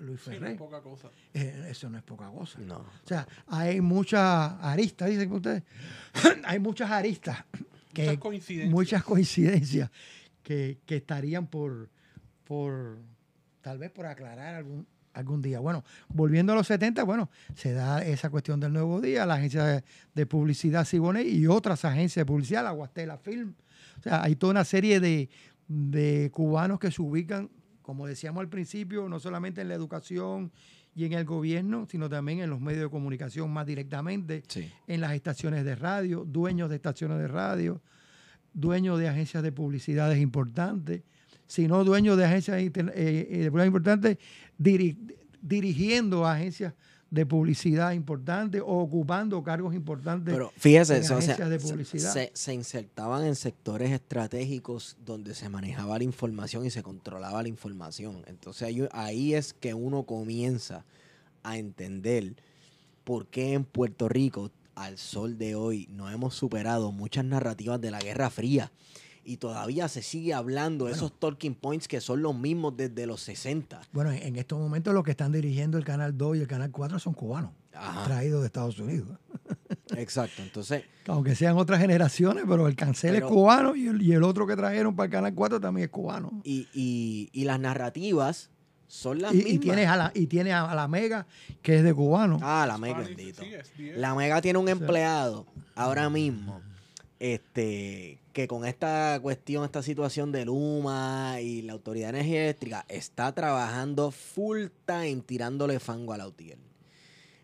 Luis Sí, no es poca cosa. Eh, eso no es poca cosa. no. O sea, hay muchas aristas, dicen ustedes. hay muchas aristas. Que, Muchas coincidencias. Muchas coincidencias que, que estarían por, por, tal vez por aclarar algún, algún día. Bueno, volviendo a los 70, bueno, se da esa cuestión del nuevo día, la agencia de, de publicidad Siboney y otras agencias de publicidad, la Guastela Film. O sea, hay toda una serie de, de cubanos que se ubican, como decíamos al principio, no solamente en la educación y en el gobierno, sino también en los medios de comunicación más directamente, Sí. en las estaciones de radio, dueños de estaciones de radio, dueños de agencias de publicidades importantes, sino dueños de agencias eh, eh, de publicidad importantes, diri- dirigiendo agencias de publicidad importantes o ocupando cargos importantes. Pero fíjese, en o sea, agencias de publicidad. Se, se insertaban en sectores estratégicos donde se manejaba la información y se controlaba la información. Entonces ahí, ahí es que uno comienza a entender por qué en Puerto Rico, al sol de hoy, no hemos superado muchas narrativas de la Guerra Fría. Y todavía se sigue hablando de esos talking points que son los mismos desde los 60. Bueno, en estos momentos los que están dirigiendo el Canal 2 y el Canal 4 son cubanos, Ajá. traídos de Estados Unidos. Exacto. Entonces, Aunque sean otras generaciones, pero el cancel Pero- es cubano y el, y el otro que trajeron para el Canal 4 también es cubano. y, y, y las narrativas son las Y, mismas. y tienes a la, y tiene a la Mega, que es de cubano. Ah, la Mega, bendito. sí. La Mega tiene un empleado ahora mismo este que con esta cuestión, esta situación de Luma y la Autoridad de Energía Eléctrica está trabajando full time tirándole fango a la UTIER.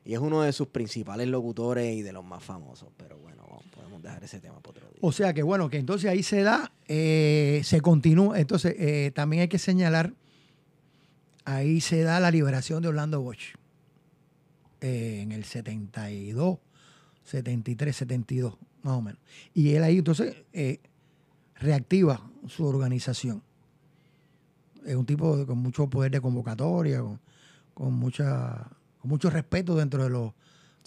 Y es uno de sus principales locutores y de los más famosos. Pero bueno, podemos dejar ese tema para otro día. O sea que bueno, que entonces ahí se da, eh, se continúa. Entonces eh, también hay que señalar, ahí se da la liberación de Orlando Bosch eh, en el 72, 73, 72, más o menos. Y él ahí entonces eh, reactiva su organización. Es un tipo de- con mucho poder de convocatoria, con, con mucha, con mucho respeto dentro de los,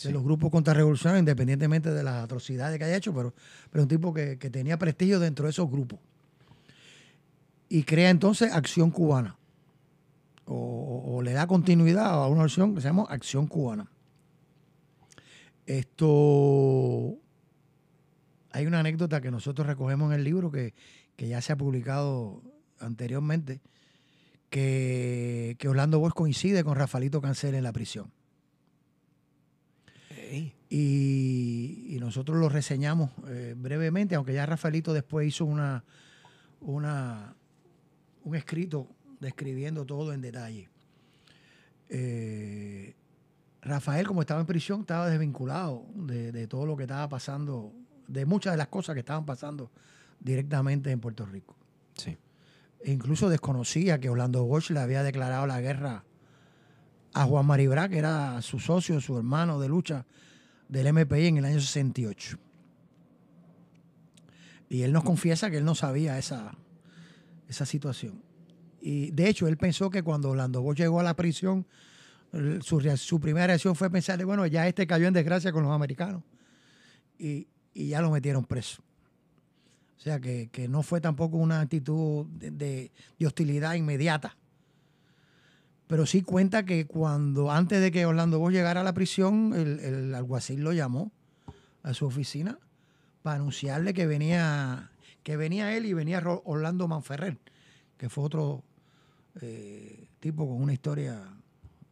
de los grupos contrarrevolucionarios, independientemente de las atrocidades que haya hecho, pero, pero un tipo que, que tenía prestigio dentro de esos grupos. Y crea entonces Acción Cubana. O, o- o le da continuidad a una acción que se llama Acción Cubana. Esto. Hay una anécdota que nosotros recogemos en el libro que, que ya se ha publicado anteriormente, que, que Orlando Bosch coincide con Rafaelito Cancel en la prisión. Y nosotros lo reseñamos eh, brevemente, aunque ya Rafaelito después hizo una, una, un escrito describiendo todo en detalle. Eh, Rafael, como estaba en prisión, estaba desvinculado de, de todo lo que estaba pasando, de muchas de las cosas que estaban pasando directamente en Puerto Rico. sí. E incluso desconocía que Orlando Bosch le había declarado la guerra a Juan Maribra, que era su socio, su hermano de lucha del MPI en el año 68. Y él nos confiesa que él no sabía esa, esa situación. Y de hecho, él pensó que cuando Orlando Bosch llegó a la prisión, su, su primera reacción fue pensar, bueno, ya este cayó en desgracia con los americanos. Y, y ya lo metieron preso. O sea que, que no fue tampoco una actitud de, hostilidad inmediata. Pero sí cuenta que cuando, antes de que Orlando Bosch llegara a la prisión, el, alguacil lo llamó a su oficina para anunciarle que venía, que venía él y venía Orlando Manferrer, que fue otro eh, tipo con una historia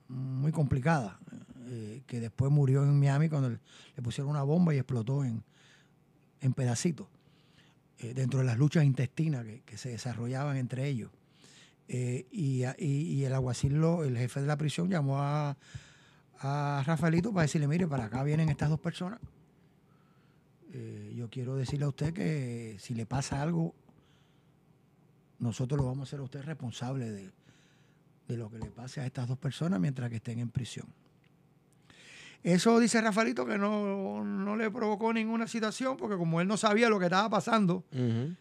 muy complicada, eh, que después murió en Miami cuando le pusieron una bomba y explotó en, en pedacitos, eh, dentro de las luchas intestinas que, se desarrollaban entre ellos. Eh, y, y- y el alguacil, lo- el jefe de la prisión, llamó a, a Rafaelito para decirle, mire, para acá vienen estas dos personas. Eh, yo quiero decirle a usted que si le pasa algo, nosotros lo vamos a hacer a usted responsable de, de lo que le pase a estas dos personas mientras que estén en prisión. Eso dice Rafaelito que no, no le provocó ninguna situación, porque como él no sabía lo que estaba pasando,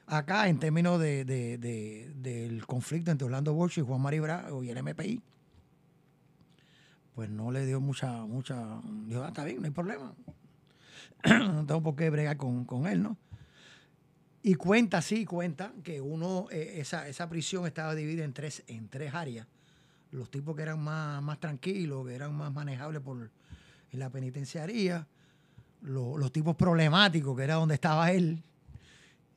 acá en términos de, de- de- del conflicto entre Orlando Bosch y Juan Mari Bravo y el MPI, pues no le dio mucha, mucha, dijo, "Ah, está bien, no hay problema. no tengo por qué bregar con, con él, ¿no? Y cuenta, sí, cuenta que uno, eh, esa, esa prisión estaba dividida en tres, en tres áreas. Los tipos que eran más, más tranquilos, que eran más manejables por la penitenciaría, lo- los tipos problemáticos, que era donde estaba él,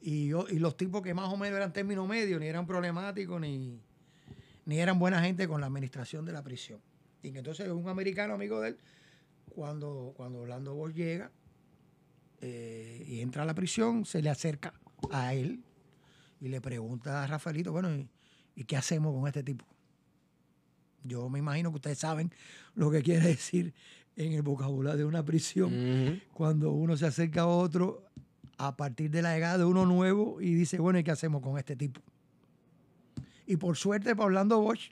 y, los tipos que más o menos eran término medio, ni eran problemáticos, ni, ni eran buena gente con la administración de la prisión. Y que entonces un americano amigo de él, cuando, cuando Orlando Bosch llega eh, y entra a la prisión, se le acerca a él y le pregunta a Rafaelito, bueno, ¿y, y qué hacemos con este tipo? Yo me imagino que ustedes saben lo que quiere decir en el vocabulario de una prisión cuando uno se acerca a otro a partir de la llegada de uno nuevo y dice, bueno, ¿y qué hacemos con este tipo? Y por suerte, para Orlando Bosch,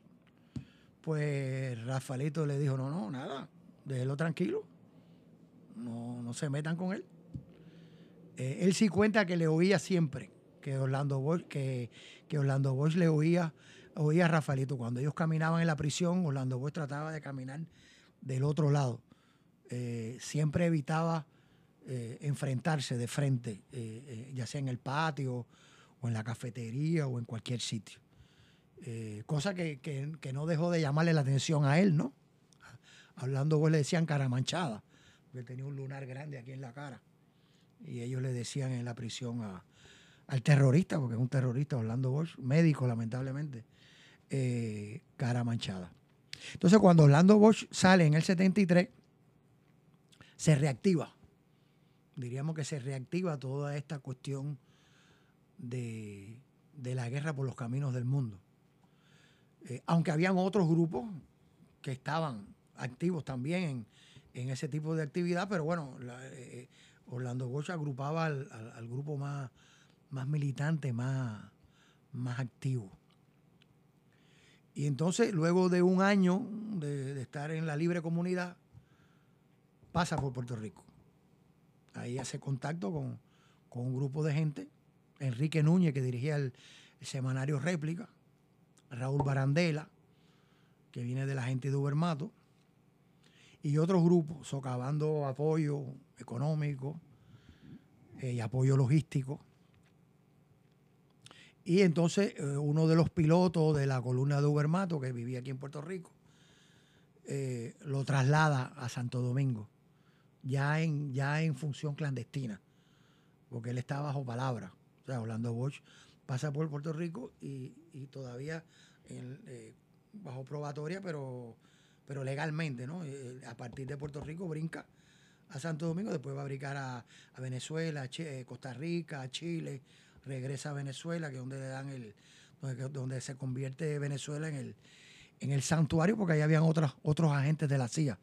pues Rafaelito le dijo, no, no, nada, déjelo tranquilo, no, no se metan con él. Eh, él sí cuenta que le oía siempre, que Orlando Bosch, que, que Orlando Bosch le oía, oía a Rafaelito. Cuando ellos caminaban en la prisión, Orlando Bosch trataba de caminar del otro lado. Eh, siempre evitaba eh, enfrentarse de frente, eh, ya sea en el patio o en la cafetería o en cualquier sitio. Cosa que, que- no dejó de llamarle la atención a él, ¿no? Hablando, pues le decían cara manchada, porque tenía un lunar grande aquí en la cara. Y ellos le decían en la prisión a- al terrorista, porque es un terrorista, Orlando Bosch, médico lamentablemente, cara manchada. Entonces cuando Orlando Bosch sale en el 73, se reactiva. Diríamos que se reactiva toda esta cuestión de, de la guerra por los caminos del mundo. Eh, aunque habían otros grupos que estaban activos también en, en ese tipo de actividad, pero bueno, eh, Orlando Bosch agrupaba al, al- grupo más, más militante, más, más activo. Y entonces, luego de un año de estar en la libre comunidad, pasa por Puerto Rico. Ahí hace contacto con, con un grupo de gente, Enrique Núñez, que dirigía el, semanario Réplica, Raúl Barandela, que viene de la gente de Ubermato, y otros grupos socavando apoyo económico eh, y apoyo logístico. Y entonces eh, uno de los pilotos de la columna de Ubermato, que vivía aquí en Puerto Rico, eh, lo traslada a Santo Domingo, ya en, ya en función clandestina, porque él está bajo palabra. O sea, Orlando Bosch pasa por Puerto Rico y, y todavía eh, bajo probatoria, pero, pero legalmente, ¿no? Eh, a partir de Puerto Rico brinca a Santo Domingo, después va a brincar a, Venezuela, a eh, Costa Rica, a Chile, regresa a Venezuela, que es donde le dan el, donde, se convierte Venezuela en el, en el santuario, porque ahí habían otras, otros agentes de la CIA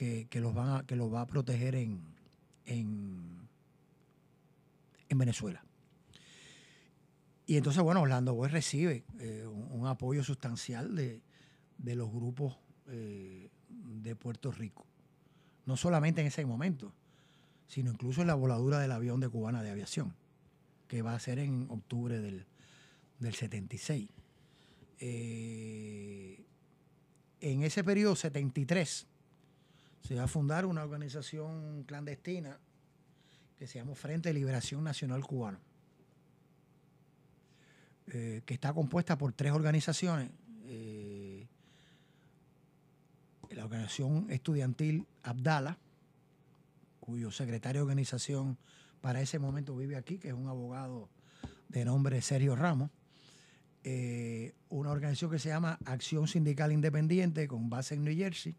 que, los van a, que los va a proteger en, en, en Venezuela. Y entonces, bueno, Orlando Boy recibe eh, un, un apoyo sustancial de, de los grupos eh, de Puerto Rico. No solamente en ese momento, sino incluso en la voladura del avión de Cubana de Aviación. que va a ser en octubre del, del 76. Eh, en ese periodo 73 se va a fundar una organización clandestina que se llama Frente de Liberación Nacional Cubano, eh, que está compuesta por tres organizaciones. eh, la organización estudiantil Abdala, cuyo secretario de organización para ese momento vive aquí, que es un abogado de nombre Sergio Ramos. Eh, una organización que se llama Acción Sindical Independiente con base en New Jersey.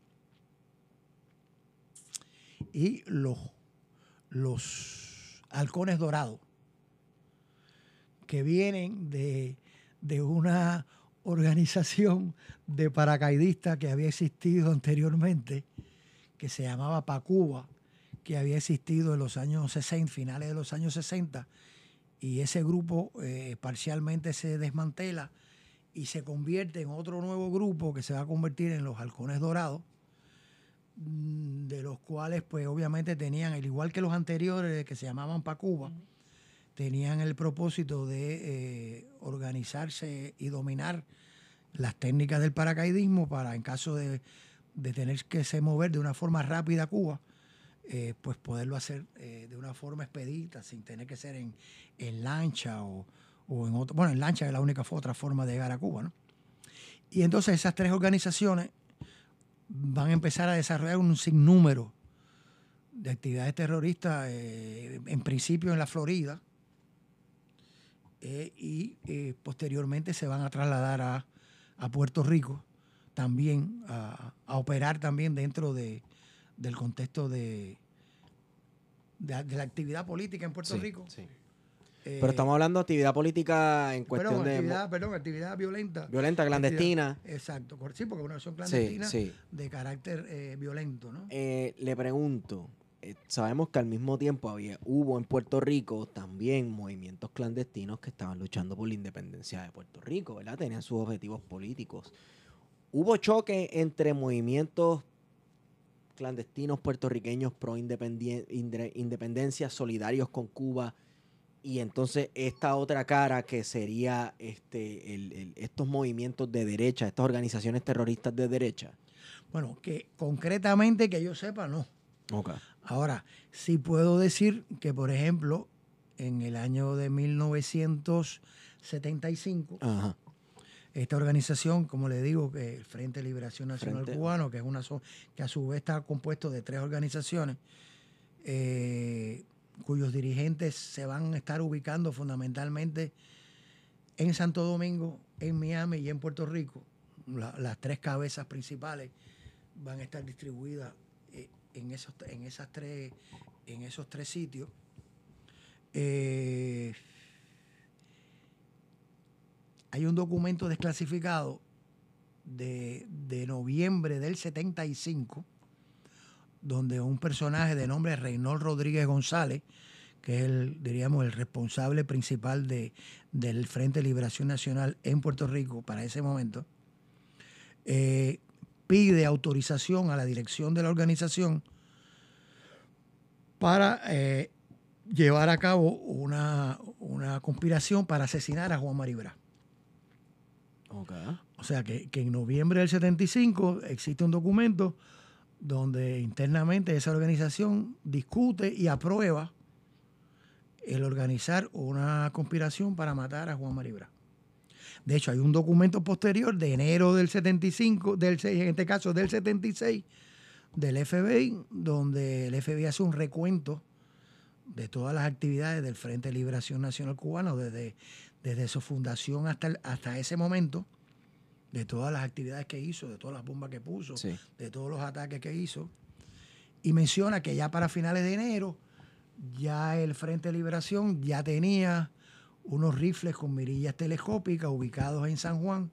Y los, los halcones dorados, que vienen de, de una organización de paracaidistas que había existido anteriormente, que se llamaba Pacuba, que había existido en los años 60, finales de los años 60, y ese grupo eh, parcialmente se desmantela y se convierte en otro nuevo grupo que se va a convertir en los halcones dorados, de los cuales pues obviamente tenían, al igual que los anteriores que se llamaban Pacuba, tenían el propósito de eh, organizarse y dominar las técnicas del paracaidismo para en caso de, de tener que se mover de una forma rápida a Cuba, eh, pues poderlo hacer eh, de una forma expedita, sin tener que ser en, en lancha o, o en otro. Bueno, en lancha es la única otra forma de llegar a Cuba, ¿no? Y entonces esas tres organizaciones van a empezar a desarrollar un sinnúmero de actividades terroristas, eh, en principio en la Florida, eh, y eh, posteriormente se van a trasladar a, a Puerto Rico también, a, a operar también dentro de, del contexto de, de, de la actividad política en Puerto Sí, Rico. sí. Eh, Pero estamos hablando de actividad política en cuestión perdón, de actividad, perdón, actividad violenta. violenta, clandestina. Actividad- exacto, sí, porque una acción Sí, clandestina sí. de carácter eh, violento, ¿no? Eh, le pregunto, eh, sabemos que al mismo tiempo había, hubo en Puerto Rico también movimientos clandestinos que estaban luchando por la independencia de Puerto Rico, ¿verdad? Tenían sus objetivos políticos. Hubo choque entre movimientos clandestinos puertorriqueños pro independencia, solidarios con Cuba, y entonces esta otra cara que sería este, el- el- estos movimientos de derecha, estas organizaciones terroristas de derecha. Bueno, que concretamente que yo sepa, no. Ahora, sí puedo decir que, por ejemplo, en el año de 1975, Ajá. esta organización, como le digo, que el Frente de Liberación Nacional Frente. Cubano, que es una que a su vez está compuesto de tres organizaciones, eh, cuyos dirigentes se van a estar ubicando fundamentalmente en Santo Domingo, en Miami y en Puerto Rico. La- las tres cabezas principales van a estar distribuidas eh, en esos, en esas tres, en esos tres sitios. Eh, hay un documento desclasificado de, de noviembre del 75, donde un personaje de nombre Reynold Rodríguez González, que es el, diríamos, el responsable principal de, del Frente de Liberación Nacional en Puerto Rico para ese momento, eh, pide autorización a la dirección de la organización para eh, llevar a cabo una, una conspiración para asesinar a Juan Maribra. Ok. O sea que, que en noviembre del 75 existe un documento donde internamente esa organización discute y aprueba el organizar una conspiración para matar a Juan Maribra. De hecho, hay un documento posterior de enero del 75, del, en este caso del 76, del FBI, donde el FBI hace un recuento de todas las actividades del Frente de Liberación Nacional Cubano desde, desde su fundación hasta, hasta ese momento, de todas las actividades que hizo, de todas las bombas que puso, Sí. de todos los ataques que hizo, y menciona que ya para finales de enero, ya el Frente de Liberación ya tenía unos rifles con mirillas telescópicas ubicados en San Juan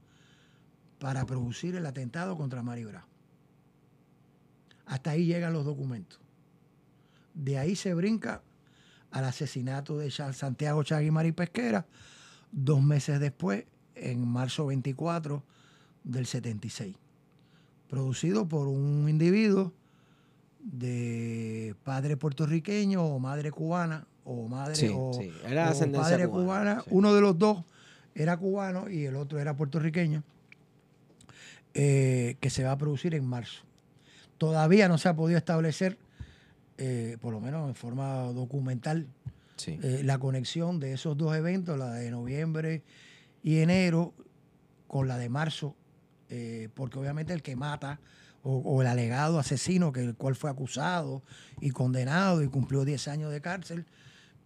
para producir el atentado contra Maribra. Hasta ahí llegan los documentos. De ahí se brinca al asesinato de Santiago Chagui Pesquera, dos meses después, en marzo 24 del 76. Producido por un individuo de padre puertorriqueño o madre cubana o madre Sí, o, sí. Era de o ascendencia padre cubana, cubana. sí. Uno de los dos era cubano y el otro era puertorriqueño, eh, que se va a producir en marzo. Todavía no se ha podido establecer, eh, por lo menos en forma documental, eh, la conexión de esos dos eventos, la de noviembre y enero, con la de marzo, eh, porque obviamente el que mata o, o el alegado asesino, que el cual fue acusado y condenado y cumplió 10 años de cárcel,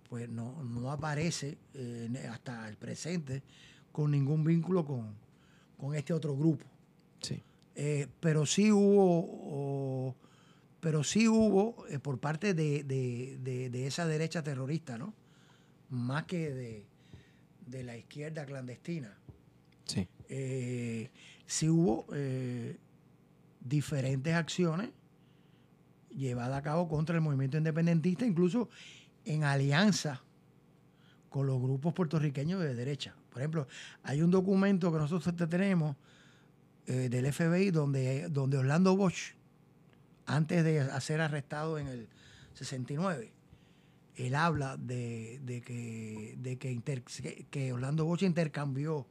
pues no, no aparece eh, hasta el presente con ningún vínculo con, con este otro grupo. Sí. Eh, pero sí hubo, o- pero sí hubo eh, por parte de, de- de- de esa derecha terrorista, ¿no? Más que de, de la izquierda clandestina. Sí. Eh, sí hubo eh, diferentes acciones llevadas a cabo contra el movimiento independentista, incluso en alianza con los grupos puertorriqueños de derecha. Por ejemplo, hay un documento que nosotros te- tenemos eh, del FBI donde, donde Orlando Bosch, antes de ser arrestado en el 69, él habla de, de que, de que- que Orlando Bosch intercambió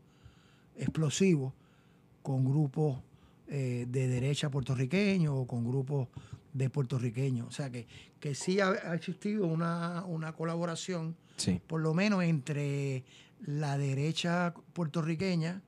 explosivos con grupos eh, de derecha puertorriqueños o con grupos de puertorriqueños. O sea que, que sí ha, ha existido una, una colaboración, Sí. por lo menos entre la derecha puertorriqueña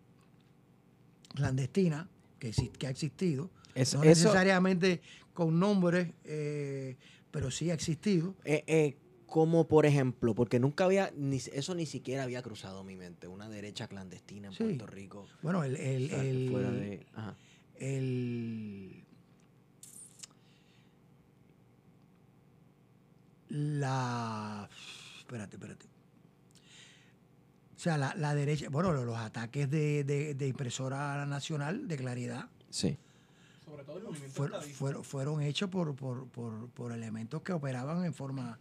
clandestina, que, que ha existido, Es- no eso- necesariamente con nombres, eh, pero sí ha existido. Eh, como por ejemplo, porque nunca había, ni, eso ni siquiera había cruzado mi mente, una derecha clandestina en Sí. Puerto Rico. Bueno, el, el- O sea, el- fuera de- ajá. el- la espérate, espérate. O sea, la, la derecha, bueno, los ataques de, de- de impresora nacional de claridad Sí. Sobre todo el movimiento fueron, fueron, fueron hechos por, por, por, por elementos que operaban en forma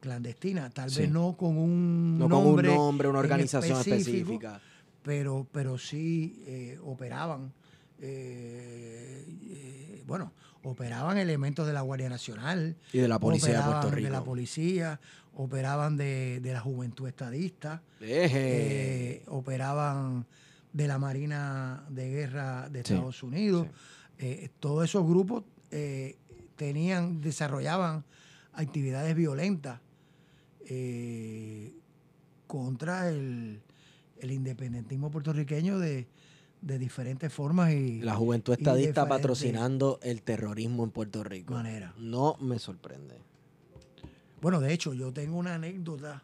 clandestina, tal Sí. vez no con un No con un nombre, nombre, una organización específica. pero, pero sí eh, operaban, eh, eh, bueno, operaban elementos de la Guardia Nacional, Y de la policía de Puerto Rico. de la policía, operaban de, de la juventud estadista, eh, operaban de la Marina de Guerra de Sí, Estados Unidos. sí. Todos esos grupos tenían, desarrollaban actividades violentas eh, contra el, el independentismo puertorriqueño de, de diferentes formas y la juventud estadista patrocinando el terrorismo en Puerto Rico. maneras. No me sorprende. Bueno, de hecho, yo tengo una anécdota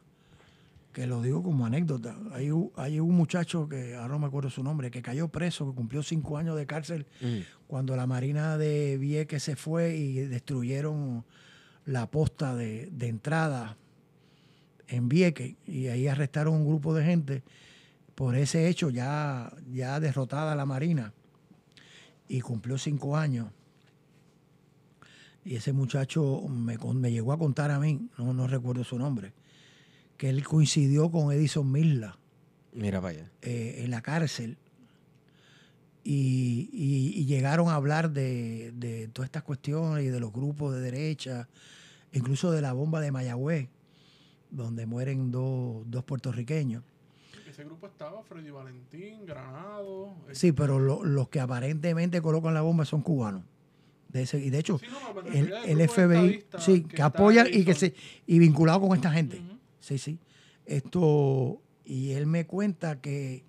que lo digo como anécdota. Hay, un- hay un muchacho que ahora no me acuerdo su nombre, que cayó preso, que cumplió cinco años de cárcel Mm. cuando la Marina de Vieques se fue y destruyeron la posta de, de entrada en Vieques y ahí arrestaron un grupo de gente por ese hecho ya, ya derrotada la Marina y cumplió cinco años. Y ese muchacho me, me llegó a contar a mí, no, no recuerdo su nombre, que él coincidió con Edison Misla Mira allá. eh, en la cárcel y, y- y llegaron a hablar de, de todas estas cuestiones y de los grupos de derecha, incluso de la bomba de Mayagüez, donde mueren dos, dos puertorriqueños. Ese grupo estaba Freddy Valentín, Granado. eh, Sí, pero lo- los que aparentemente colocan la bomba son cubanos. De ese, y de hecho, Sí, no, el, el FBI, sí, que, apoyan ahí y que se y vinculado con esta gente. Sí, sí. Esto, y él me cuenta que,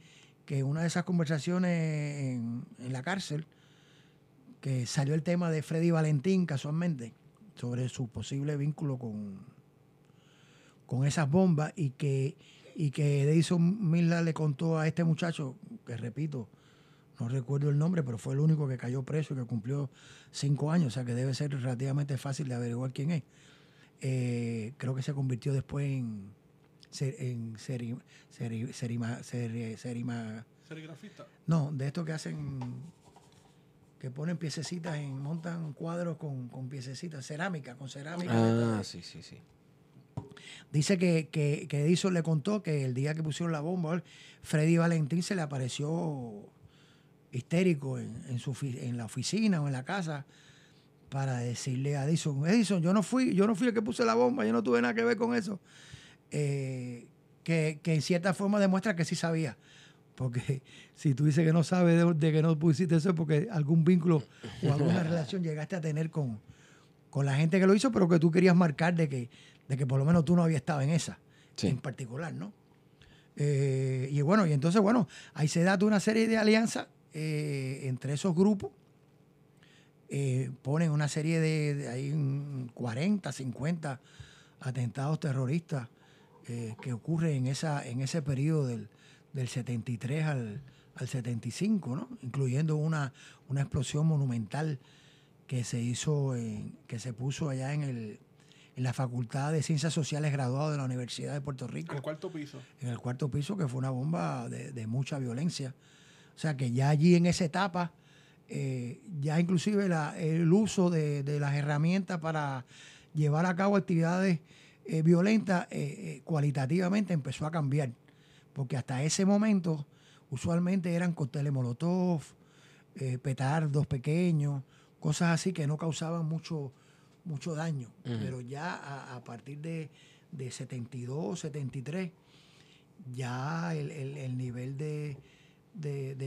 que una de esas conversaciones en, en la cárcel, que salió el tema de Freddy Valentín casualmente, sobre su posible vínculo con, con esas bombas, y que, y que Edison Miller le contó a este muchacho, que repito, no recuerdo el nombre, pero fue el único que cayó preso y que cumplió cinco años, o sea que debe ser relativamente fácil de averiguar quién es. Eh, creo que se convirtió después en, ser- en seri- seri- serima- seri- serima- Serigrafista. no, de estos que hacen, que ponen piececitas, en, montan cuadros con, con piececitas, cerámica, con cerámica. Ah, sí, sí, sí. Dice que, que, que Edison le contó que el día que pusieron la bomba, Freddy Valentín se le apareció histérico en, en su, en la oficina o en la casa, para decirle a Edison, Edison, yo no fui, yo no fui el que puse la bomba, yo no tuve nada que ver con eso. Eh, que, en cierta forma demuestra que sí sabía. Porque si tú dices que no sabes de, que no pusiste eso, es porque algún vínculo o alguna relación llegaste a tener con, con la gente que lo hizo, pero que tú querías marcar de que, de que por lo menos tú no habías estado en esa, en particular, ¿no? Eh, y bueno, y entonces, bueno, ahí se da una serie de alianzas eh, entre esos grupos. Eh, ponen una serie de, de hay 40, 50 atentados terroristas que ocurren en, esa, en ese periodo del, del 73 al, al 75, ¿no? incluyendo una, una explosión monumental que se hizo, en, que se puso allá en el, en la Facultad de Ciencias Sociales graduado de la Universidad de Puerto Rico. En el cuarto piso. En el cuarto piso, que fue una bomba de, mucha violencia. O sea que ya allí en esa etapa, eh, ya inclusive el uso de, las herramientas para llevar a cabo actividades eh, violentas eh, cualitativamente empezó a cambiar. Porque hasta ese momento usualmente eran cócteles molotov, petardos pequeños, cosas así que no causaban mucho mucho daño. Pero ya a, partir de, de, 72, 73, ya el, nivel de,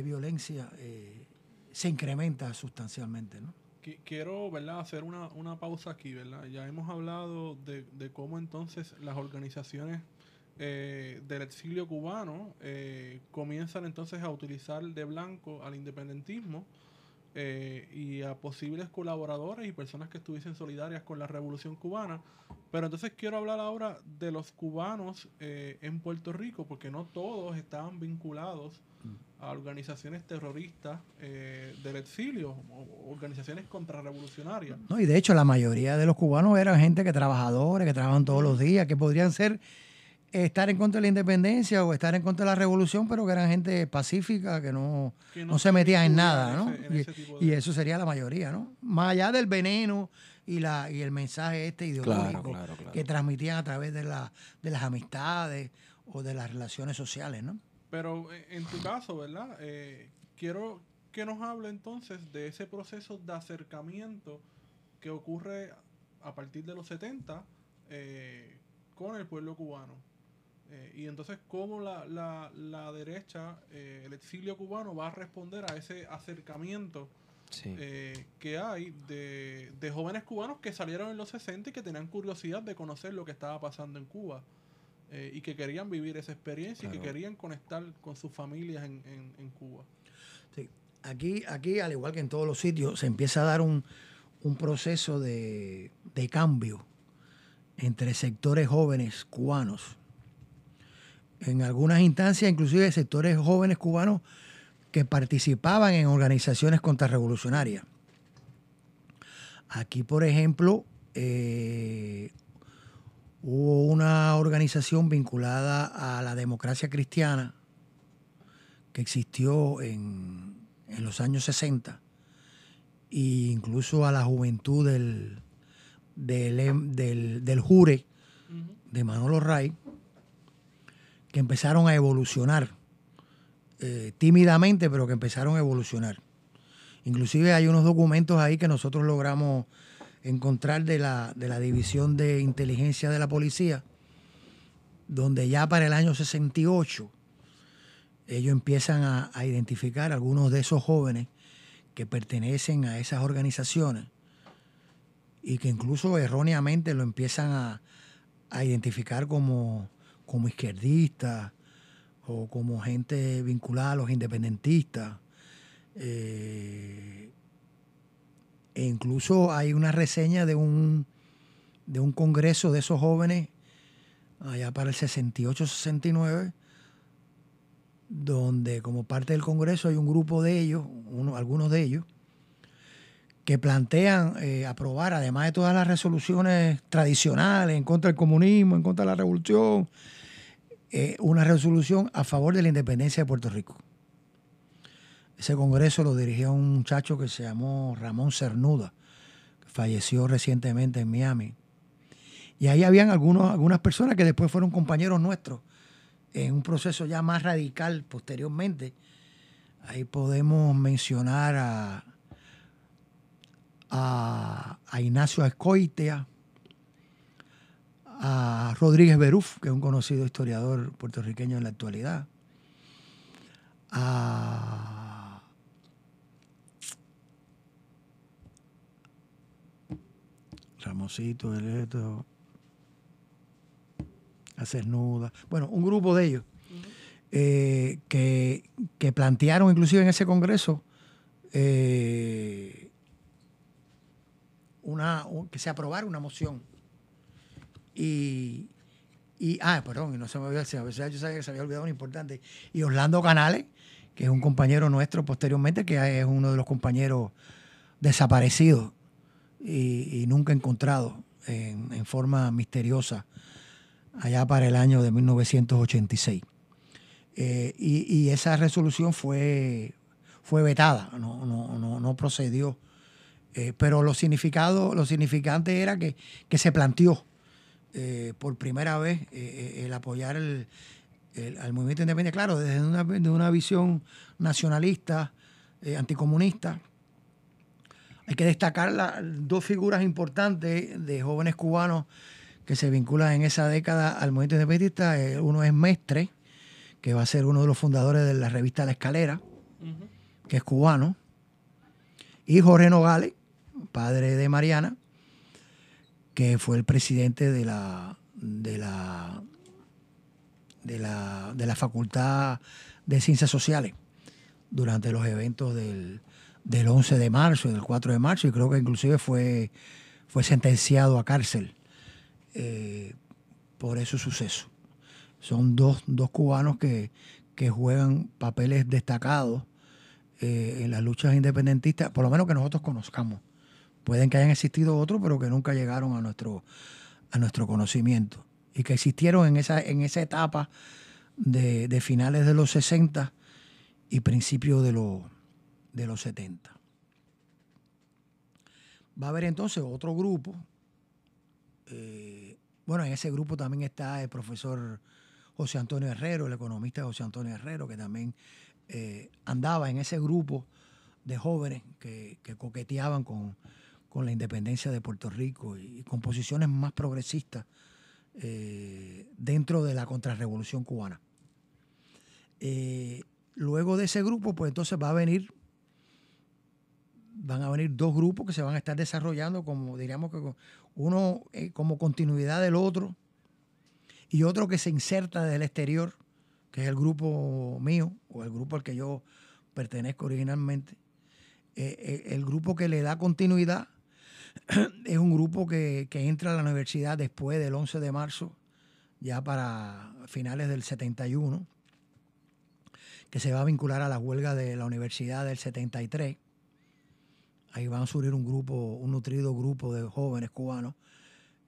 violencia eh, se incrementa sustancialmente. ¿no? Quiero ¿verdad? hacer una, pausa aquí. ¿verdad? Ya hemos hablado de, cómo entonces las organizaciones eh, del exilio cubano eh, comienzan entonces a utilizar de blanco al independentismo eh, y a posibles colaboradores y personas que estuviesen solidarias con la revolución cubana. Pero entonces quiero hablar ahora de los cubanos eh, en Puerto Rico, porque no todos estaban vinculados a organizaciones terroristas eh, del exilio, organizaciones contrarrevolucionarias. No, y de hecho la mayoría de los cubanos eran gente que trabajadores, que trabajan todos los días, que podrían ser estar en contra de la independencia o estar en contra de la revolución, pero que eran gente pacífica, que no, no, se metía en nada, ¿no? y, eso sería la mayoría, ¿no? Más allá del veneno y la y el mensaje este ideológico que transmitían a través de, la, de las amistades o de las relaciones sociales, ¿no? Pero eh, en tu caso, ¿verdad? Eh, quiero que nos hable entonces de ese proceso de acercamiento que ocurre a partir de los 70 eh, con el pueblo cubano. Eh, y entonces, ¿cómo la, la, derecha, eh, el exilio cubano, va a responder a ese acercamiento eh, que hay de, jóvenes cubanos que salieron en los 60 y que tenían curiosidad de conocer lo que estaba pasando en Cuba? y que querían vivir esa experiencia y que querían conectar con sus familias en, en, Cuba. Sí, aquí, aquí, al igual que en todos los sitios, se empieza a dar un, un proceso de, de cambio entre sectores jóvenes cubanos en algunas instancias, inclusive sectores jóvenes cubanos que participaban en organizaciones contrarrevolucionarias. Aquí, por ejemplo, eh, hubo una organización vinculada a la democracia cristiana que existió en, los años 60 e incluso a la juventud del, del, del, Jure de Manolo Ray, empezaron a evolucionar eh, tímidamente, pero que empezaron a evolucionar. Inclusive hay unos documentos ahí que nosotros logramos encontrar de la, de la División de Inteligencia de la Policía, donde ya para el año 68 ellos empiezan a, identificar algunos de esos jóvenes que pertenecen a esas organizaciones y que incluso erróneamente lo empiezan a, a identificar como como izquierdistas o como gente vinculada a los independentistas. Eh, e incluso hay una reseña de un, de un congreso de esos jóvenes allá para el 68-69, donde como parte del congreso hay un grupo de ellos, uno, algunos de ellos, que plantean eh, aprobar, además de todas las resoluciones tradicionales en contra del comunismo, en contra de la revolución, eh, una resolución a favor de la independencia de Puerto Rico. Ese congreso lo dirigía un muchacho que se llamó Ramón Cernuda, que falleció recientemente en Miami. Y ahí habían algunos, algunas personas que después fueron compañeros nuestros en un proceso ya más radical posteriormente. Ahí podemos mencionar a a, a Ignacio Escoitea, a Rodríguez Beruf, que es un conocido historiador puertorriqueño en la actualidad, a Ramosito, Eleto, a Cernuda, bueno, un grupo de ellos eh, que, que plantearon inclusive en ese congreso eh, una, un- que se aprobara una moción. Y, y, ah, perdón, y no se me olvidó, se me- yo sabía que se había olvidado una importante. Y Orlando Canales, que es un compañero nuestro posteriormente, que es uno de los compañeros desaparecidos y, nunca encontrados en, forma misteriosa allá para el año de 1986. Eh, y, y esa resolución fue, fue vetada, no, no, no, no procedió. Eh, pero lo significado, lo significante era que, que se planteó eh, por primera vez eh, eh, el apoyar el, el- al movimiento independiente, claro, desde una, de una visión nacionalista, eh, anticomunista. Hay que destacar la- dos figuras importantes de jóvenes cubanos que se vinculan en esa década al movimiento independentista. Uno es Mestre, que va a ser uno de los fundadores de la revista La Escalera, que es cubano, y Jorge Nogales, padre de Mariana, que fue el presidente de la, de la, de la, de la Facultad de Ciencias Sociales durante los eventos del, del 11 de marzo y del 4 de marzo, y creo que inclusive fue, fue sentenciado a cárcel eh, por esos sucesos. Son dos, dos cubanos que, que juegan papeles destacados eh, en las luchas independentistas, por lo menos que nosotros conozcamos. Pueden que hayan existido otros, pero que nunca llegaron a nuestro, a nuestro conocimiento. Y que existieron en esa, en esa etapa de, de finales de los 60 y principios de, los de los 70. Va a haber entonces otro grupo. eh, bueno, en ese grupo también está el profesor José Antonio Herrero, el economista José Antonio Herrero, que también eh, andaba en ese grupo de jóvenes que, que coqueteaban con, con la independencia de Puerto Rico y, con posiciones más progresistas eh, dentro de la contrarrevolución cubana. Eh, luego de ese grupo, pues entonces va a venir, van a venir dos grupos que se van a estar desarrollando como, diríamos que uno eh, como continuidad del otro y otro que se inserta del exterior, que es el grupo mío o el grupo al que yo pertenezco originalmente. El grupo que le da continuidad es un grupo que, que entra a la universidad después del 11 de marzo, ya para finales del 71, que se va a vincular a la huelga de la universidad del 73. Ahí van a surgir un grupo, un nutrido grupo de jóvenes cubanos,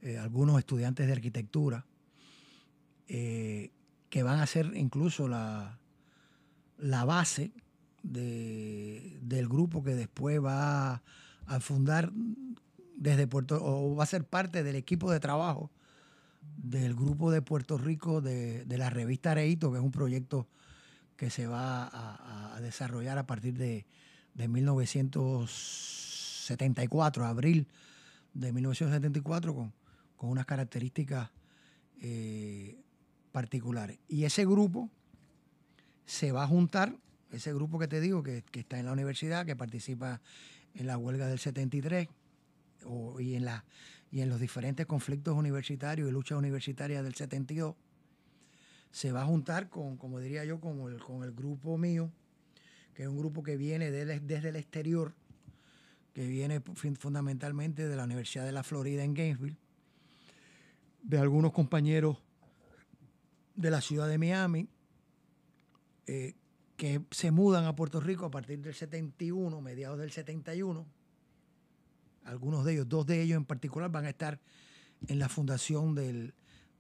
eh, algunos estudiantes de arquitectura, eh, que van a ser incluso la, la base de- del grupo que después va a fundar desde Puerto o va a ser parte del equipo de trabajo del grupo de Puerto Rico de, de la revista Areito, que es un proyecto que se va a, a desarrollar a partir de, de 1974, abril de 1974, con, con unas características eh, particulares. Y ese grupo se va a juntar, ese grupo que te digo, que, que está en la universidad, que participa en la huelga del 73 y, en la, y en los diferentes conflictos universitarios y luchas universitarias del 72, se va a juntar con, como diría yo, con el, con el grupo mío, que es un grupo que viene desde el exterior, que viene fundamentalmente de la Universidad de la Florida en Gainesville, de algunos compañeros de la ciudad de Miami, eh, que se mudan a Puerto Rico a partir del 71, mediados del 71. Algunos de ellos, dos de ellos en particular, van a estar en la fundación del,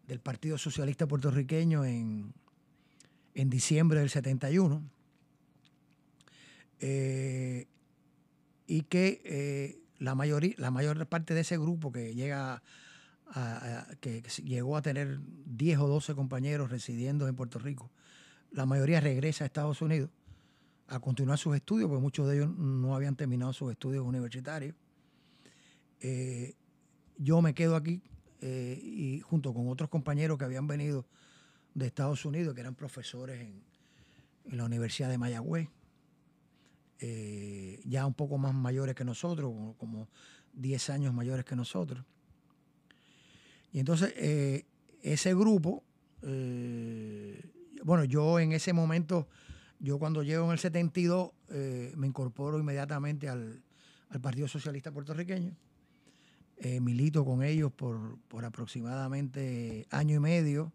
del Partido Socialista Puertorriqueño en, en diciembre del 71. Eh, y que eh, la, mayoría, la mayor parte de ese grupo que llega que llegó a tener 10 o 12 compañeros residiendo en Puerto Rico, la mayoría regresa a Estados Unidos a continuar sus estudios, porque muchos de ellos no habían terminado sus estudios universitarios. Eh, yo me quedo aquí eh, y junto con otros compañeros que habían venido de Estados Unidos, que eran profesores en, la Universidad de Mayagüez, eh, ya un poco más mayores que nosotros, como, como 10 años mayores que nosotros. Y entonces ese grupo, bueno, yo en ese momento, yo cuando llego en el 72, eh, me incorporo inmediatamente al, al Partido Socialista Puertorriqueño. Eh, milito con ellos por, por aproximadamente año y medio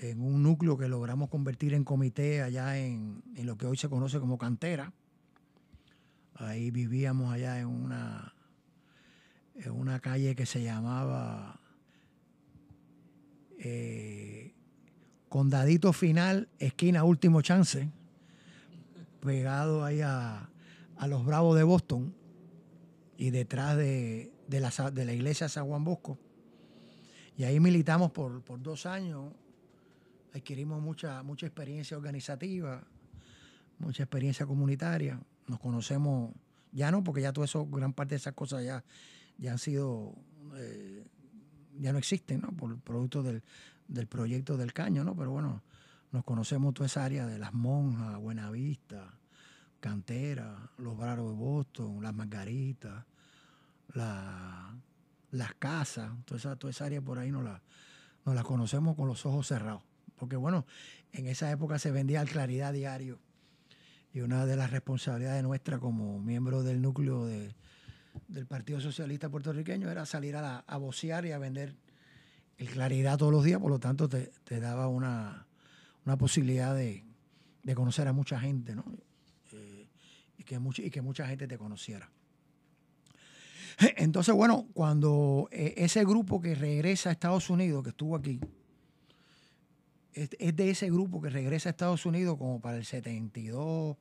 en un núcleo que logramos convertir en comité allá en, en lo que hoy se conoce como cantera. Ahí vivíamos allá en una, en una calle que se llamaba eh, Condadito Final, esquina Último Chance, pegado ahí a, a los Bravos de Boston y detrás de, de la, de la iglesia San Juan Bosco. Y ahí militamos por, por dos años, adquirimos mucha, mucha experiencia organizativa, mucha experiencia comunitaria. Nos conocemos, ya no, porque ya todo eso, gran parte de esas cosas ya, ya han sido, eh, ya no existen, ¿no? Por producto del, del proyecto del caño, ¿no? Pero bueno, nos conocemos toda esa área de las monjas, Buenavista, Cantera, los Bravos de Boston, las Margaritas, la- las casas, toda esa, toda esa área por ahí nos la, la conocemos con los ojos cerrados. Porque bueno, en esa época se vendía al Claridad Diario y una de las responsabilidades nuestras como miembro del núcleo de- del Partido Socialista Puertorriqueño era salir a, la- a vocear y a vender el Claridad todos los días, por lo tanto te, te daba una, una posibilidad de, de conocer a mucha gente, ¿no? Eh, y, que y que mucha gente te conociera. Entonces, bueno, cuando eh, ese grupo que regresa a Estados Unidos, que estuvo aquí, es, de ese grupo que regresa a Estados Unidos como para el 72,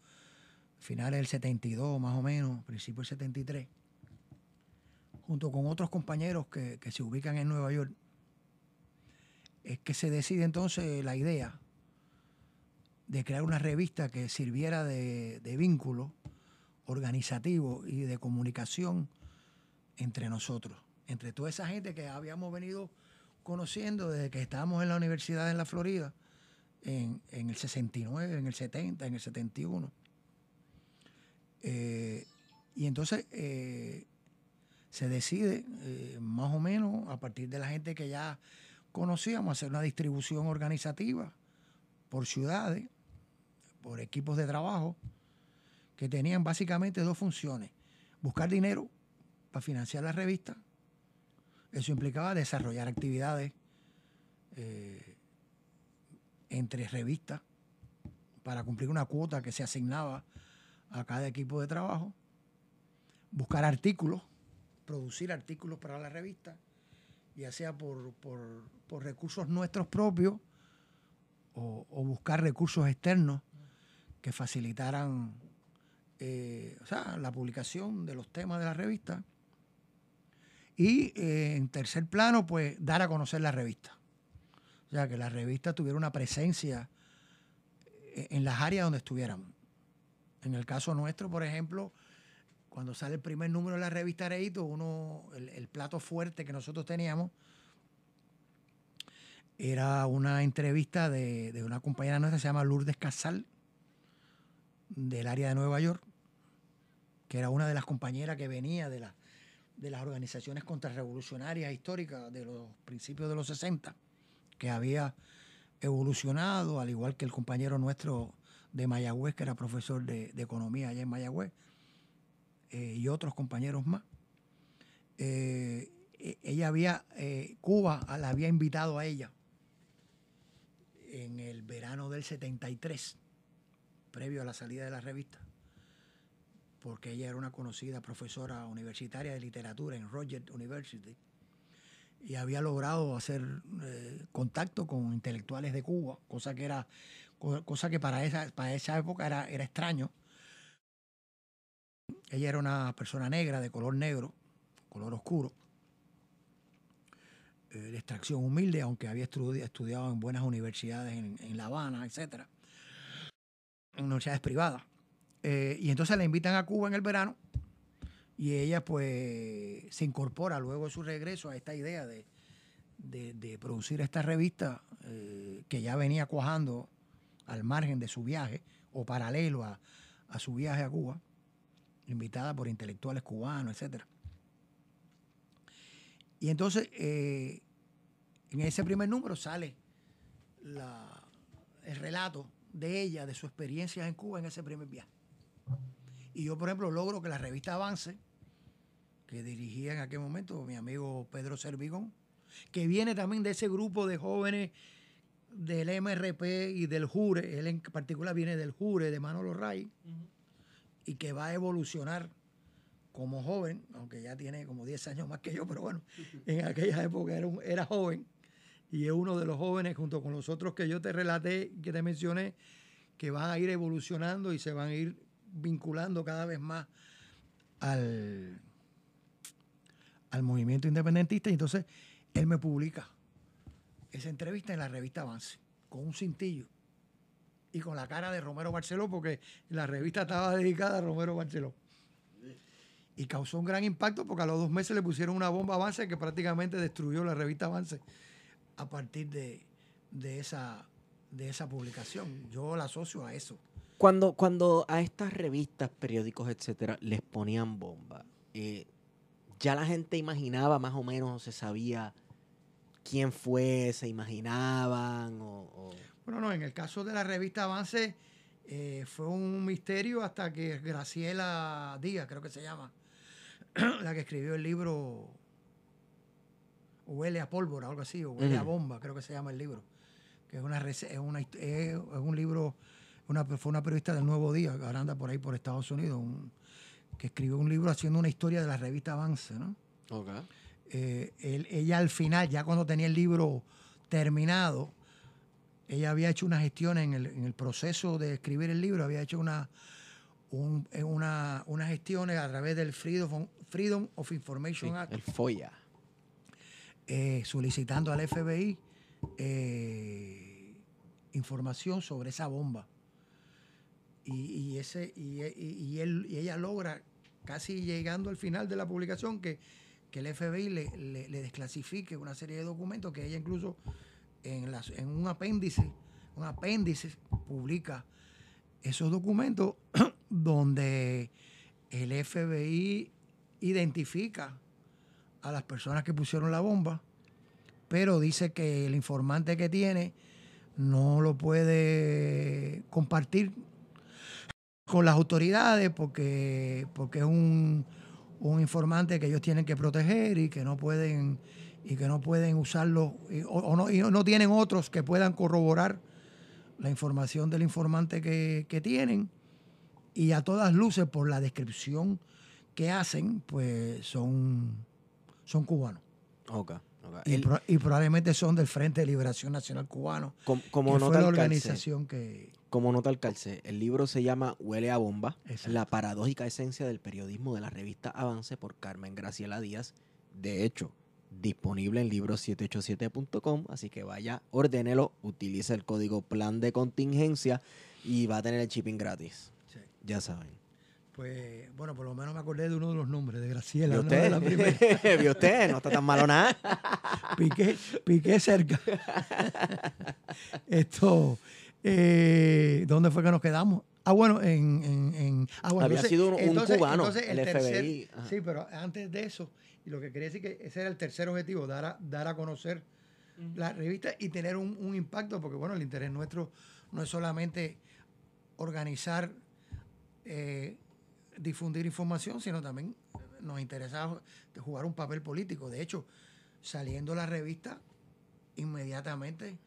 finales del 72 más o menos, principio del 73, junto con otros compañeros que, se ubican en Nueva York, es que se decide entonces la idea de crear una revista que sirviera de vínculo organizativo y de comunicación entre nosotros, entre toda esa gente que habíamos venido conociendo desde que estábamos en la universidad en la Florida, en, en el 69, en el 70, en el 71. Eh, y entonces eh, se decide, eh, más o menos, a partir de la gente que ya conocíamos, hacer una distribución organizativa por ciudades, por equipos de trabajo, que tenían básicamente dos funciones. Buscar dinero para financiar la revista. Eso implicaba desarrollar actividades eh, entre revistas para cumplir una cuota que se asignaba a cada equipo de trabajo. Buscar artículos, producir artículos para la revista, ya sea por, por- por recursos nuestros propios o, buscar recursos externos que facilitaran eh, o sea, la publicación de los temas de la revista. Y eh, en tercer plano, pues dar a conocer la revista. O sea, que la revista tuviera una presencia eh, en las áreas donde estuviéramos. En el caso nuestro, por ejemplo, cuando sale el primer número de la revista Areito, uno, el, plato fuerte que nosotros teníamos era una entrevista de, de una compañera nuestra se llama Lourdes Casal, del área de Nueva York, que era una de las compañeras que venía de, la, de las organizaciones contrarrevolucionarias históricas de los principios de los 60, que había evolucionado, al igual que el compañero nuestro de Mayagüez, que era profesor de, economía allá en Mayagüez, eh, y otros compañeros más. Eh, e- ella había, eh, Cuba la había invitado a ella en el verano del 73, previo a la salida de la revista, porque ella era una conocida profesora universitaria de literatura en Rogers University y había logrado hacer eh, contacto con intelectuales de Cuba, cosa que era co- cosa que para esa, para esa época era, era extraño. Ella era una persona negra, de color negro, color oscuro, eh, de extracción humilde, aunque había estudi- estudiado en buenas universidades en, en La Habana, etcétera, en universidades privadas. Eh, y entonces la invitan a Cuba en el verano Y ella pues se incorpora luego de su regreso a esta idea de, de, producir esta revista eh, que ya venía cuajando al margen de su viaje o paralelo a, a su viaje a Cuba, invitada por intelectuales cubanos, etcétera. Y entonces, eh, en ese primer número sale el relato de ella, de su experiencia en Cuba en ese primer viaje. Y yo, por ejemplo, logro que la revista Avance, que dirigía en aquel momento mi amigo Pedro Servigón, que viene también de ese grupo de jóvenes del MRP y del Jure, él en particular viene del Jure de Manolo Ray, y que va a evolucionar como joven, aunque ya tiene como 10 años más que yo, pero bueno, en aquella época era, un- era joven y es uno de los jóvenes junto con los otros que yo te relaté, que te mencioné, que van a ir evolucionando y se van a ir vinculando cada vez más al, al movimiento independentista. Y entonces él me publica esa entrevista en la revista Avance, con un cintillo y con la cara de Romero Barceló, porque la revista estaba dedicada a Romero Barceló. Y causó un gran impacto porque a los dos meses le pusieron una bomba Avance que prácticamente destruyó la revista Avance a partir de, de esa, de esa publicación. Yo la asocio a eso. Cuando, cuando a estas revistas, periódicos, etcétera, les ponían bomba, eh, ya la gente imaginaba más o menos, se sabía quién fue, se imaginaban o... o- Bueno, no, en el caso de la revista Avance eh, fue un misterio hasta que Graciela Díaz, creo que se llama, la que escribió el libro Huele a pólvora, algo así, o Huele a bomba, creo que se llama el libro, que es, una, es un libro, una, fue una periodista del Nuevo Día, que ahora anda por ahí por Estados Unidos, un- que escribió un libro haciendo una historia de la revista Avance, ¿no? eh, él- ella al final, ya cuando tenía el libro terminado, ella había hecho una gestión en el, en el proceso de escribir el libro, había hecho una, un- eh, una, unas gestiones a través del Freedom, Freedom of Sí, Information Act, el FOIA. eh, solicitando al FBI eh, información sobre esa bomba. Y, y ese, y, y- él, y ella logra, casi llegando al final de la publicación, que, que el FBI le desclasifique una serie de documentos que ella incluso en, las, en un apéndice, un apéndice publica esos documentos donde el FBI identifica a las personas que pusieron la bomba, pero dice que el informante que tiene no lo puede compartir con las autoridades porque, porque es un, un informante que ellos tienen que proteger y que no pueden y que no pueden usarlo y- o, o no, y no tienen otros que puedan corroborar la información del informante que, que tienen. Y a todas luces por la descripción que hacen pues son son cubanos. Ok, ok. y, El- pro- y probablemente son del Frente de Liberación Nacional Cubano com- como que fue la organización que como nota al calce, el libro se llama Huele a bomba, Exacto. la paradójica esencia del periodismo de la revista Avance por Carmen Graciela Díaz. De hecho, disponible en libro787.com, así que vaya, ordénelo, utilice el código plan de contingencia y va a tener el shipping gratis. Ya saben. Pues, bueno, por lo menos me acordé de uno de los nombres, de Graciela, ¿Vio. ¿Vio usted? No está tan malo nada. Piqué, piqué cerca. Esto, eh, ¿dónde fue que nos quedamos? Ah, bueno, en... en, en- ah, bueno, Había sido un- un cubano, entonces el FBI, ajá. sí, pero antes de eso, y lo que quería decir que ese era el tercer objetivo, dar a, dar a conocer la revista y tener un, un impacto, porque bueno, el interés nuestro no es solamente organizar, eh, difundir información, sino también nos interesa jugar un papel político. De hecho, saliendo la revista, inmediatamente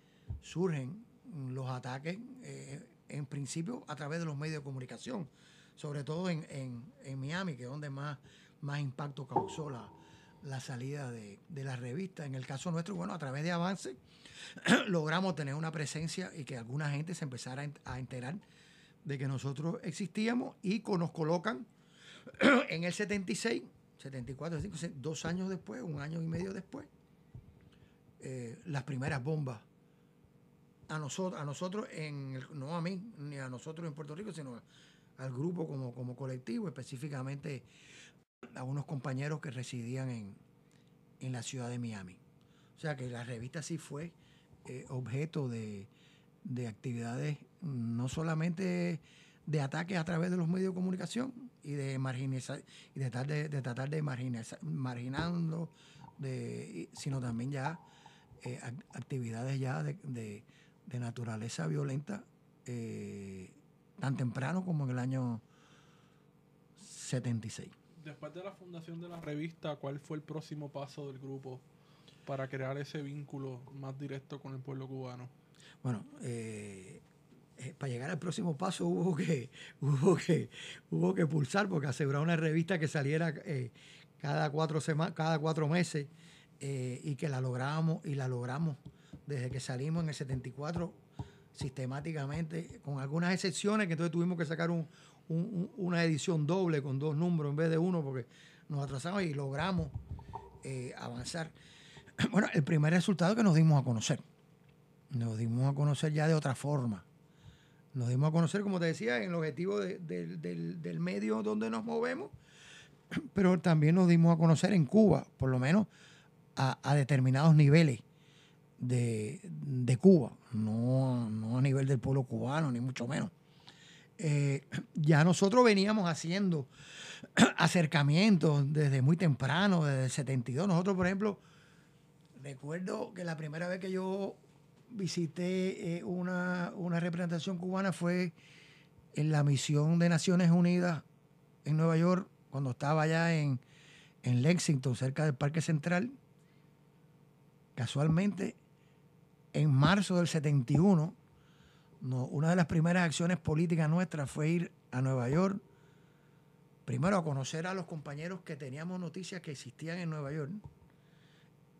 surgen los ataques, eh, en principio a través de los medios de comunicación, sobre todo en, en- en Miami, que es donde más, más impacto causó la, la salida de, de la revista. En el caso nuestro, bueno, a través de Avance, logramos tener una presencia y que alguna gente se empezara a ent- a enterar de que nosotros existíamos y co- nos colocan en el 76, 74, 75, dos años después, un año y medio después, eh, las primeras bombas a nosotros, a nosotros en el- no a mí, ni a nosotros en Puerto Rico, sino al grupo como, como colectivo, específicamente a unos compañeros que residían en, en la ciudad de Miami. O sea que la revista sí fue eh, objeto de, de actividades no solamente de ataques a través de los medios de comunicación y de marginizar y de tratar de, de tratar de marginalizar, marginando de, sino también ya eh, ac- actividades ya de- de naturaleza violenta eh, tan temprano como en el año 76. Después de la fundación de la revista, ¿cuál fue el próximo paso del grupo para crear ese vínculo más directo con el pueblo cubano? Bueno, eh, eh, para llegar al próximo paso hubo que, hubo que, hubo que pulsar porque asegurar una revista que saliera eh, cada cuatro sema- cada cuatro meses eh, y que la lográbamos y la logramos desde que salimos en el 74 sistemáticamente, con algunas excepciones que entonces tuvimos que sacar un- un- un- una edición doble con dos números en vez de uno porque nos atrasamos y logramos eh, avanzar. Bueno, el primer resultado es que nos dimos a conocer. Nos dimos a conocer ya de otra forma. Nos dimos a conocer, como te decía, en el objetivo de- del- del, del medio donde nos movemos, pero también nos dimos a conocer en Cuba, por lo menos a, a determinados niveles de, de Cuba, no, no a nivel del pueblo cubano, ni mucho menos. Eh, ya nosotros veníamos haciendo acercamientos desde muy temprano, desde el 72. Nosotros, por ejemplo, recuerdo que la primera vez que yo visité eh, una, una representación cubana fue en la misión de Naciones Unidas en Nueva York, cuando estaba allá en, en Lexington, cerca del Parque Central. Casualmente, en marzo del 71, no, una de las primeras acciones políticas nuestras fue ir a Nueva York, primero a conocer a los compañeros que teníamos noticias que existían en Nueva York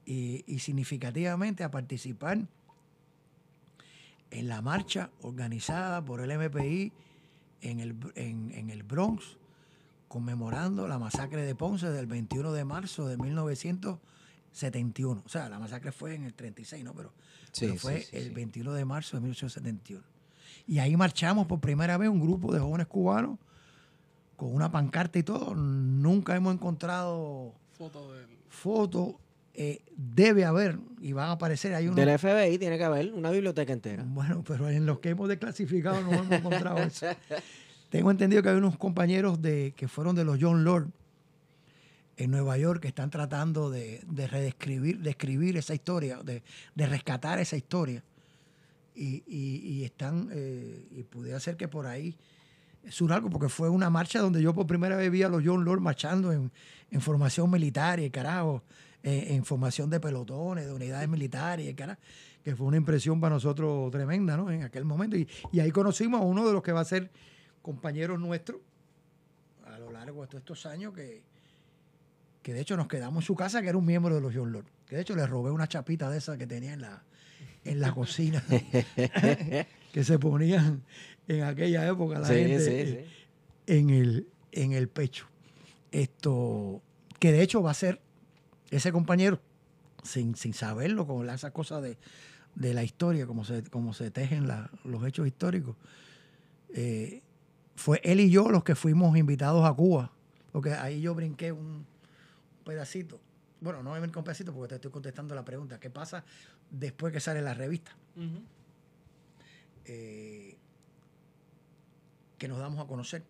y, significativamente a participar en la marcha organizada por el MPI en el, en el Bronx, conmemorando la masacre de Ponce del 21 de marzo de 1971. O sea, la masacre fue en el 36, ¿no? Pero, Sí, pero fue sí, sí, el sí. 21 de marzo de 1871. Y ahí marchamos por primera vez un grupo de jóvenes cubanos con una pancarta y todo. Nunca hemos encontrado Foto del... Eh, debe haber, y van a aparecer, hay unos... Del FBI tiene que haber una biblioteca entera. Bueno, pero en los que hemos desclasificado no hemos encontrado eso. Tengo entendido que hay unos compañeros de, que fueron de los John Lord en Nueva York que están tratando de, de redescribir, de escribir esa historia, de, de rescatar esa historia. Y, y- y están, eh, y pudiera ser que por ahí surja algo, porque fue una marcha donde yo por primera vez vi a los John Lord marchando en, en formación militar y carajo, eh, en formación de pelotones, de unidades militares y carajo, que fue una impresión para nosotros tremenda, ¿no? En aquel momento. Y, y ahí conocimos a uno de los que va a ser compañeros nuestros a lo largo de todos estos años que, que de hecho nos quedamos en su casa, que era un miembro de los John Lord. Que de hecho le robé una chapita de esa que tenía en la, en la cocina, que se ponían en aquella época la Sí, gente sí, sí. En, el, en el pecho. Esto, que de hecho va a ser ese compañero, sin, sin saberlo, con esas cosas de, de la historia, como se, como se tejen la- los hechos históricos. eh, fue él y yo los que fuimos invitados a Cuba, porque ahí yo brinqué un pedacito. Bueno, no me brinqué un pedacito porque te estoy contestando la pregunta. ¿Qué pasa después que sale la revista? Eh, que nos damos a conocer.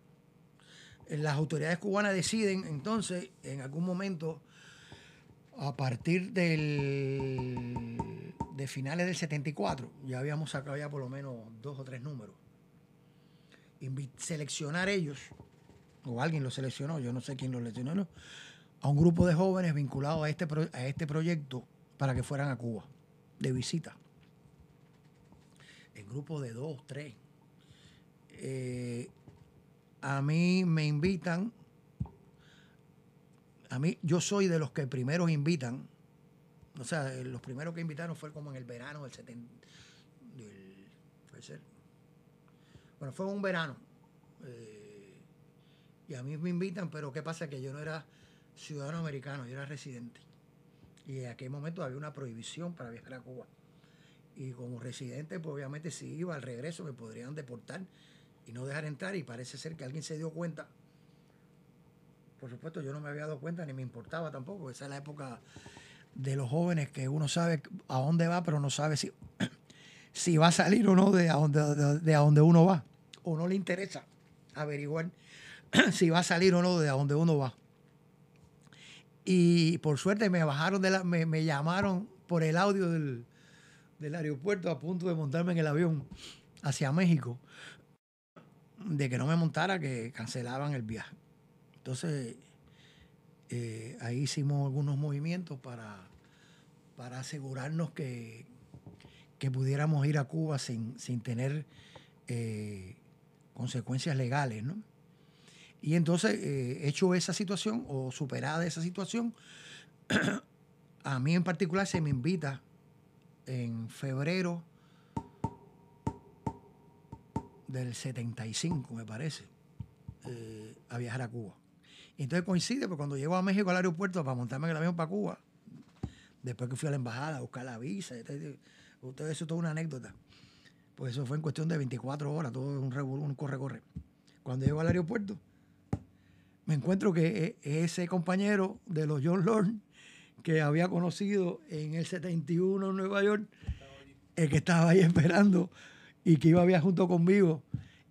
Eh, Las autoridades cubanas deciden entonces, en algún momento, a partir del, de finales del 74, ya habíamos sacado ya por lo menos dos o tres números, seleccionar ellos, o alguien lo seleccionó, yo no sé quién lo seleccionó, ¿no? A un grupo de jóvenes vinculados a este, a este proyecto para que fueran a Cuba, de visita en grupos de dos, tres. Eh, a mí me invitan, a mí, yo soy de los que primeros invitan, o sea, los primeros que invitaron fue como en el verano del 70, del, puede ser, bueno, fue un verano, eh, y a mí me invitan, pero ¿qué pasa? Que yo no era ciudadano americano, yo era residente, y en aquel momento había una prohibición para viajar a Cuba y como residente, pues obviamente si iba al regreso me podrían deportar y no dejar entrar y parece ser que alguien se dio cuenta por supuesto yo no me había dado cuenta ni me importaba tampoco. Esa es la época de los jóvenes que uno sabe a dónde va, pero no sabe si, si va a salir o no de a donde, de, a donde uno va. O no le interesa averiguar si va a salir o no de a donde uno va. Y por suerte me bajaron de la, me, llamaron por el audio del, del aeropuerto a punto de montarme en el avión hacia México, de que no me montara, que cancelaban el viaje. Entonces, eh, ahí hicimos algunos movimientos para, para asegurarnos que, que pudiéramos ir a Cuba sin, sin tener eh, consecuencias legales, ¿no? Y entonces, eh, hecho esa situación o superada esa situación, a mí en particular se me invita en febrero del 75, me parece, eh, a viajar a Cuba. Y entonces coincide, porque cuando llego a México al aeropuerto para montarme en el avión para Cuba, después que fui a la embajada a buscar la visa, ustedes, eso es toda una anécdota. Pues eso fue en cuestión de 24 horas, todo un, un corre-corre. Cuando llego al aeropuerto, me encuentro que e, ese compañero de los John Lord que había conocido en el 71 en Nueva York, el que estaba ahí esperando y que iba a viajar junto conmigo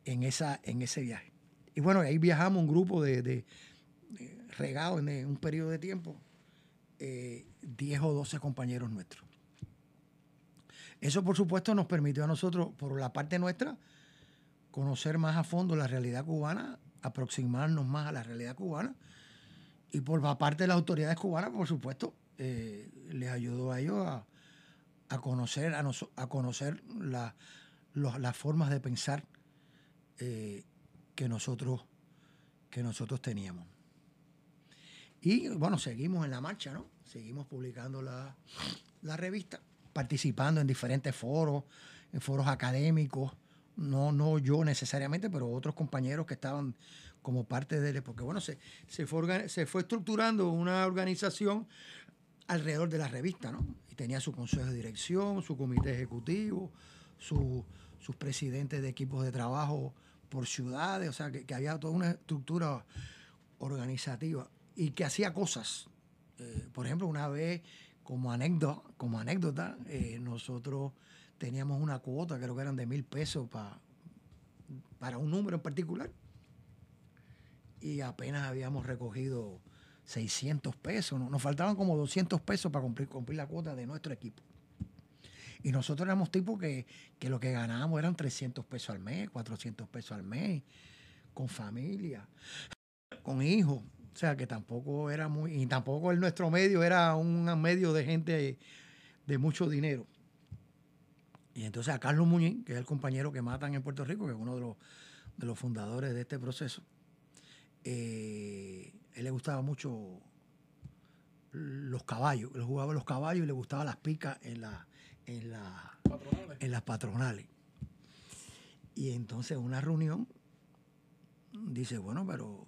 en, esa, en ese viaje. Y bueno, ahí viajamos un grupo de, regados en un periodo de tiempo, 10 eh, o 12 compañeros nuestros. Eso, por supuesto, nos permitió a nosotros, por la parte nuestra, conocer más a fondo la realidad cubana, aproximarnos más a la realidad cubana. Y por la parte de las autoridades cubanas, por supuesto, eh, les ayudó a ellos a, conocer, a, a conocer las formas de pensar eh, que, nosotros, que nosotros teníamos. Y bueno, seguimos en la marcha, ¿no? Seguimos publicando la, la revista, participando en diferentes foros, en foros académicos, no, no yo necesariamente, pero otros compañeros que estaban como parte de él, porque bueno, se, se, fue, se fue estructurando una organización alrededor de la revista, ¿no? Y tenía su consejo de dirección, su comité ejecutivo, sus presidentes de equipos de trabajo por ciudades, o sea, que, había toda una estructura organizativa y que hacía cosas. Eh, por ejemplo, una vez, como anécdota, como anécdota eh, nosotros teníamos una cuota, creo que eran de mil pesos para un número en particular, y apenas habíamos recogido 600 pesos, nos faltaban como 200 pesos para cumplir, cumplir la cuota de nuestro equipo. Y nosotros éramos tipos que, lo que ganábamos eran 300 pesos al mes, 400 pesos al mes, con familia, con hijos. O sea, que tampoco era muy... Y tampoco el nuestro medio era un medio de gente de mucho dinero. Y entonces a Carlos Muñiz, que es el compañero que matan en Puerto Rico, que es uno de los, de los fundadores de este proceso, eh, él le gustaba mucho los caballos, él jugaba los caballos y le gustaban las picas en, la, en, la, en las patronales. Y entonces una reunión dice, bueno, pero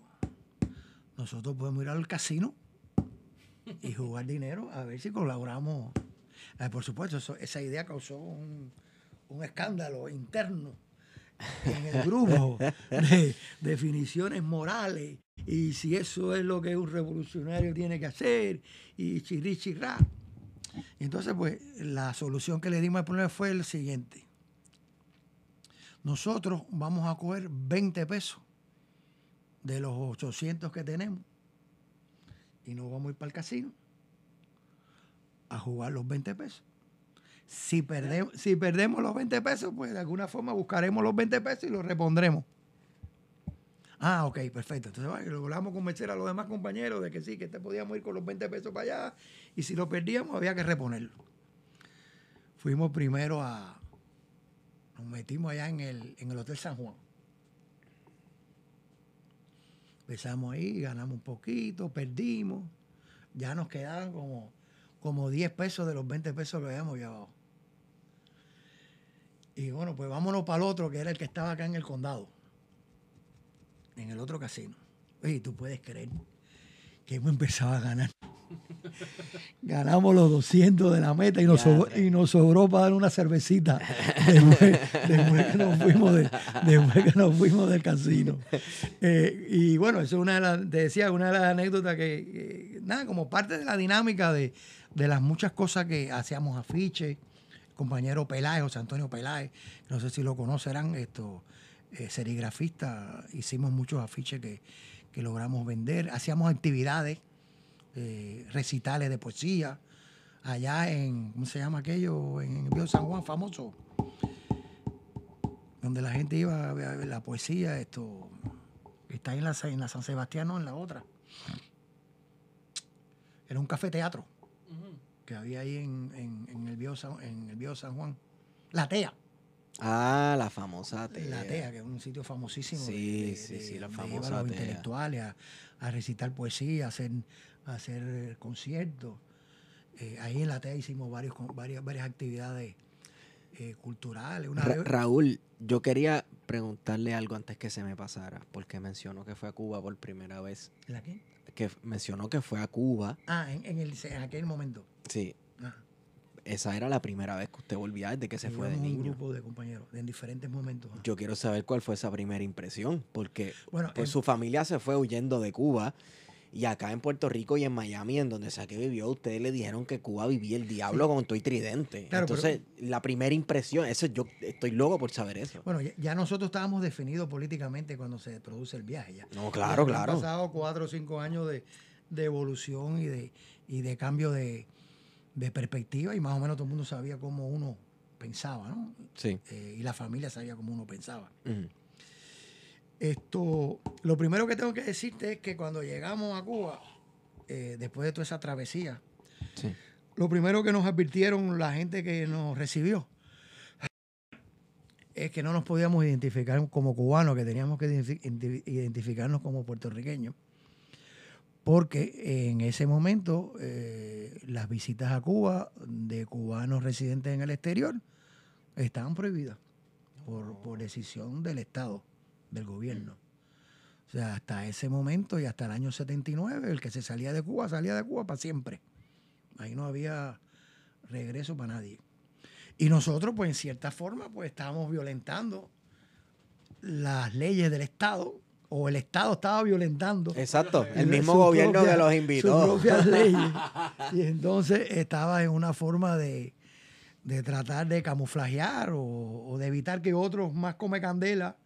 nosotros podemos ir al casino y jugar dinero a ver si colaboramos. Eh, por supuesto, esa idea causó un, escándalo interno en el grupo de definiciones morales y si eso es lo que un revolucionario tiene que hacer y chirri chirrá. Entonces, pues la solución que le dimos al problema fue el siguiente. Nosotros vamos a coger 20 pesos de los 800 que tenemos y nos vamos a ir para el casino a jugar los 20 pesos. Si perdemos, si perdemos los 20 pesos, pues de alguna forma buscaremos los 20 pesos y los repondremos. Ah, ok, perfecto. Entonces logramos convencer a los demás compañeros de que sí, que este podíamos ir con los 20 pesos para allá y si lo perdíamos había que reponerlo. Fuimos primero a... Nos metimos allá en el, en el Hotel San Juan. Empezamos ahí, ganamos un poquito, perdimos. Ya nos quedaban como, como 10 pesos de los 20 pesos que habíamos llevado. Y bueno, pues vámonos para el otro, que era el que estaba acá en el condado, en el otro casino. Y tú puedes creer que hemos empezado a ganar. Ganamos los 200 de la meta y nos, sobró, y nos sobró para dar una cervecita después, después que, nos fuimos de- después que nos fuimos del casino. Eh, y bueno, eso es una de las, te decía, una de las anécdotas que, que, nada, como parte de la dinámica de, de las muchas cosas que hacíamos afiches, compañero Peláez, José Antonio Peláez, no sé si lo conocerán, esto, eh, serigrafista, hicimos muchos afiches que, que logramos vender, hacíamos actividades, eh, recitales de poesía, allá en, ¿cómo se llama aquello? En el Bío San Juan, famoso, donde la gente iba a ver la poesía, esto, está ahí en la, en la San Sebastián, no, en la otra. Era un café teatro que había ahí en, en, en el, Bío San, en el Bío San Juan. La TEA. Ah, la famosa TEA. La TEA, que es un sitio famosísimo. Sí, de- sí, de- sí, la famosa iban los TEA. intelectuales a, a recitar poesía, a hacer, a hacer eh, conciertos. Eh, ahí en la TEA hicimos varios, varias, varias actividades eh, culturales. Una Ra- vez- Raúl, yo quería preguntarle algo antes que se me pasara, porque mencionó que fue a Cuba por primera vez. ¿La qué? Que mencionó que fue a Cuba. Ah, en, en el, en aquel momento. Sí, Ajá. esa era la primera vez que usted volvía desde que se fue de un niño. grupo de compañeros en diferentes momentos. ajá. Yo quiero saber cuál fue esa primera impresión, porque Bueno, pues en- su familia se fue huyendo de Cuba y acá en Puerto Rico y en Miami, en donde sea que vivió, ustedes le dijeron que Cuba vivía el diablo con y tridente. Claro, pero- Entonces, la primera impresión, eso yo estoy loco por saber eso. Bueno, ya, ya nosotros estábamos definidos políticamente cuando se produce el viaje. Ya. No, claro, Ya claro. Han pasado cuatro o cinco años de, de evolución y de, y de cambio de, de perspectiva y más o menos todo el mundo sabía cómo uno pensaba, ¿no? Sí. Eh, y la familia sabía cómo uno pensaba. Esto, lo primero que tengo que decirte es que cuando llegamos a Cuba, eh, después de toda esa travesía, Sí. lo primero que nos advirtieron la gente que nos recibió es que no nos podíamos identificar como cubanos, que teníamos que identi- identi- identificarnos como puertorriqueños, porque en ese momento eh, las visitas a Cuba de cubanos residentes en el exterior estaban prohibidas por, por decisión del Estado, del gobierno. O sea, hasta ese momento y hasta el año 79, el que se salía de Cuba salía de Cuba para siempre. Ahí no había regreso para nadie. Y nosotros, pues en cierta forma, pues estábamos violentando las leyes del Estado, o el Estado estaba violentando Exacto, el sus mismo gobierno que los sus invitó. propias leyes. Y entonces estaba en una forma de, de tratar de camuflajear o, o de evitar que otros más come candela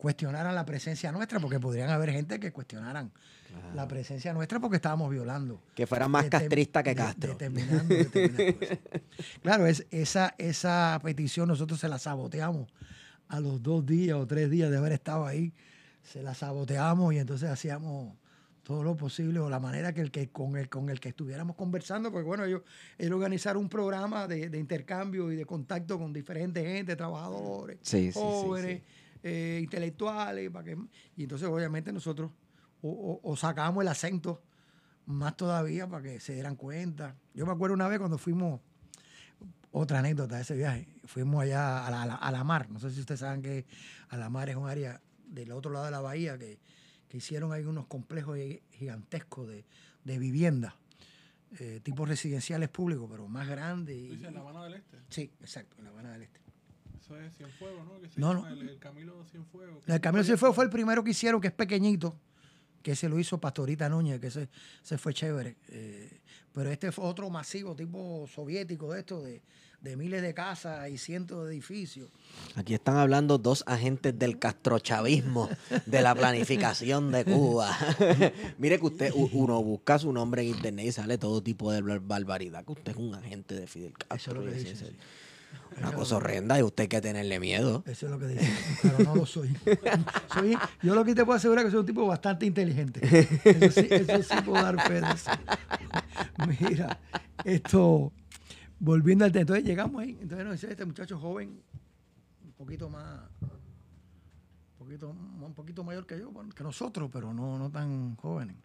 cuestionaran la presencia nuestra, porque podrían haber gente que cuestionaran la presencia nuestra porque estábamos violando. Que fuera más castrista que de- Castro. determinando determinadas cosas. Claro, es, esa, esa petición nosotros se la saboteamos a los dos días o tres días de haber estado ahí. Se la saboteamos y entonces hacíamos todo lo posible o la manera que el que con el con el que estuviéramos conversando, porque bueno, ellos, ellos organizaron un programa de, de intercambio y de contacto con diferentes gente, trabajadores, Sí, jóvenes, sí. Eh, intelectuales, para que, y entonces obviamente nosotros o, o- o sacábamos el acento más todavía para que se dieran cuenta. Yo me acuerdo una vez cuando fuimos, otra anécdota de ese viaje, fuimos allá a la, a la- a la mar, no sé si ustedes saben que a la mar es un área del otro lado de la bahía que, que hicieron ahí unos complejos gi- gigantescos de, de viviendas, eh, tipos residenciales públicos, pero más grandes. ¿Tú y- dices en La Habana del Este? sí, exacto, en la Habana del Este. Eso es Cienfuegos, ¿no? Que se No, llama no. El, el Camilo Cienfuegos. El Camino Cienfuegos fue el primero que hicieron, que es pequeñito, que se lo hizo Pastorita Núñez, que ese, ese fue chévere. Eh, pero este fue otro masivo, tipo soviético de esto, de, de miles de casas y cientos de edificios. Aquí están hablando dos agentes del castrochavismo de la planificación de Cuba. Mire que usted, uno busca su nombre en internet y sale todo tipo de bar- barbaridad, que usted es un agente de Fidel Eso es Castro. lo que Una cosa horrenda y usted hay que tenerle miedo. Eso es lo que dicen, pero no lo soy. Yo lo que te puedo asegurar es que soy un tipo bastante inteligente. Eso sí, eso sí puedo dar fe. Mira, esto, volviendo al tema, entonces llegamos ahí, entonces nos dice este muchacho joven, un poquito más, un poquito, un poquito mayor que yo, que nosotros, pero no, no tan jóvenes.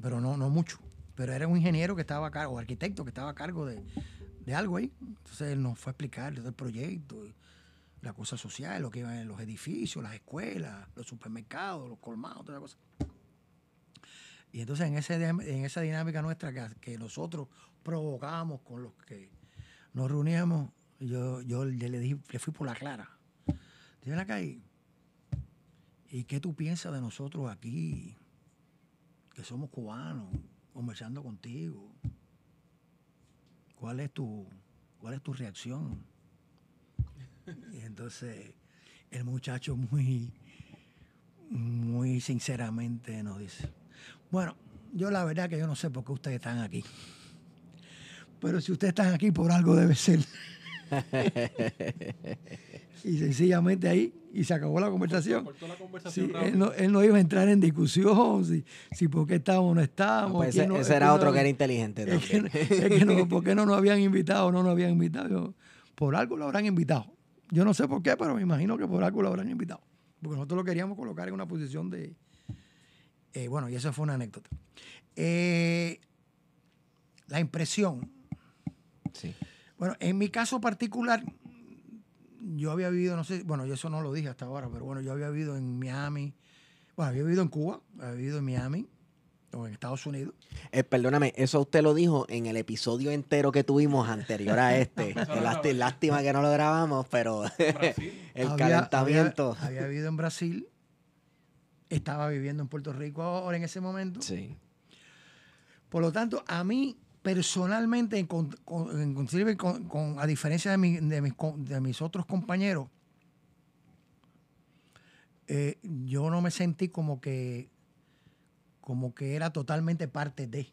Pero no, no mucho. Pero era un ingeniero que estaba a cargo, o arquitecto que estaba a cargo de, de algo ahí. Entonces él nos fue a explicar todo el proyecto, la cosa social, lo que iba en los edificios, las escuelas, los supermercados, los colmados, toda la cosa. Y entonces en, ese, en esa dinámica nuestra que, nosotros provocábamos con los que nos reuníamos, yo, yo le, dije, le fui por la clara. Dime acá y, ¿y qué tú piensas de nosotros aquí? Que somos cubanos, conversando contigo. ¿Cuál es tu, cuál es tu reacción? Y entonces el muchacho muy, muy sinceramente nos dice, bueno, yo la verdad que yo no sé por qué ustedes están aquí. Pero si ustedes están aquí por algo debe ser. y sencillamente ahí, y se acabó la conversación. Cortó la conversación Sí, él, no, él no iba a entrar en discusión, si, si por qué estábamos o no estábamos. Pues ese, no- era no- otro que era inteligente es que, también. es que no, ¿por qué no nos habían invitado? No nos habían invitado. Yo, por algo lo habrán invitado. Yo no sé por qué, pero me imagino que por algo lo habrán invitado. Porque nosotros lo queríamos colocar en una posición de... eh, bueno, y eso fue una anécdota. Eh, la impresión. Sí. Bueno, en mi caso particular, yo había vivido, no sé, bueno, yo eso no lo dije hasta ahora, pero bueno, yo había vivido en Miami, bueno, había vivido en Cuba, había vivido en Miami, o en Estados Unidos. Eh, perdóname, eso usted lo dijo en el episodio entero que tuvimos anterior a este. Lásti- lástima que no lo grabamos, pero el Había- calentamiento. Había, había vivido en Brasil, estaba viviendo en Puerto Rico ahora en ese momento. Sí. Por lo tanto, a mí personalmente, a diferencia de, mi- de mis, otros compañeros, eh, yo no me sentí como que como que era totalmente parte de.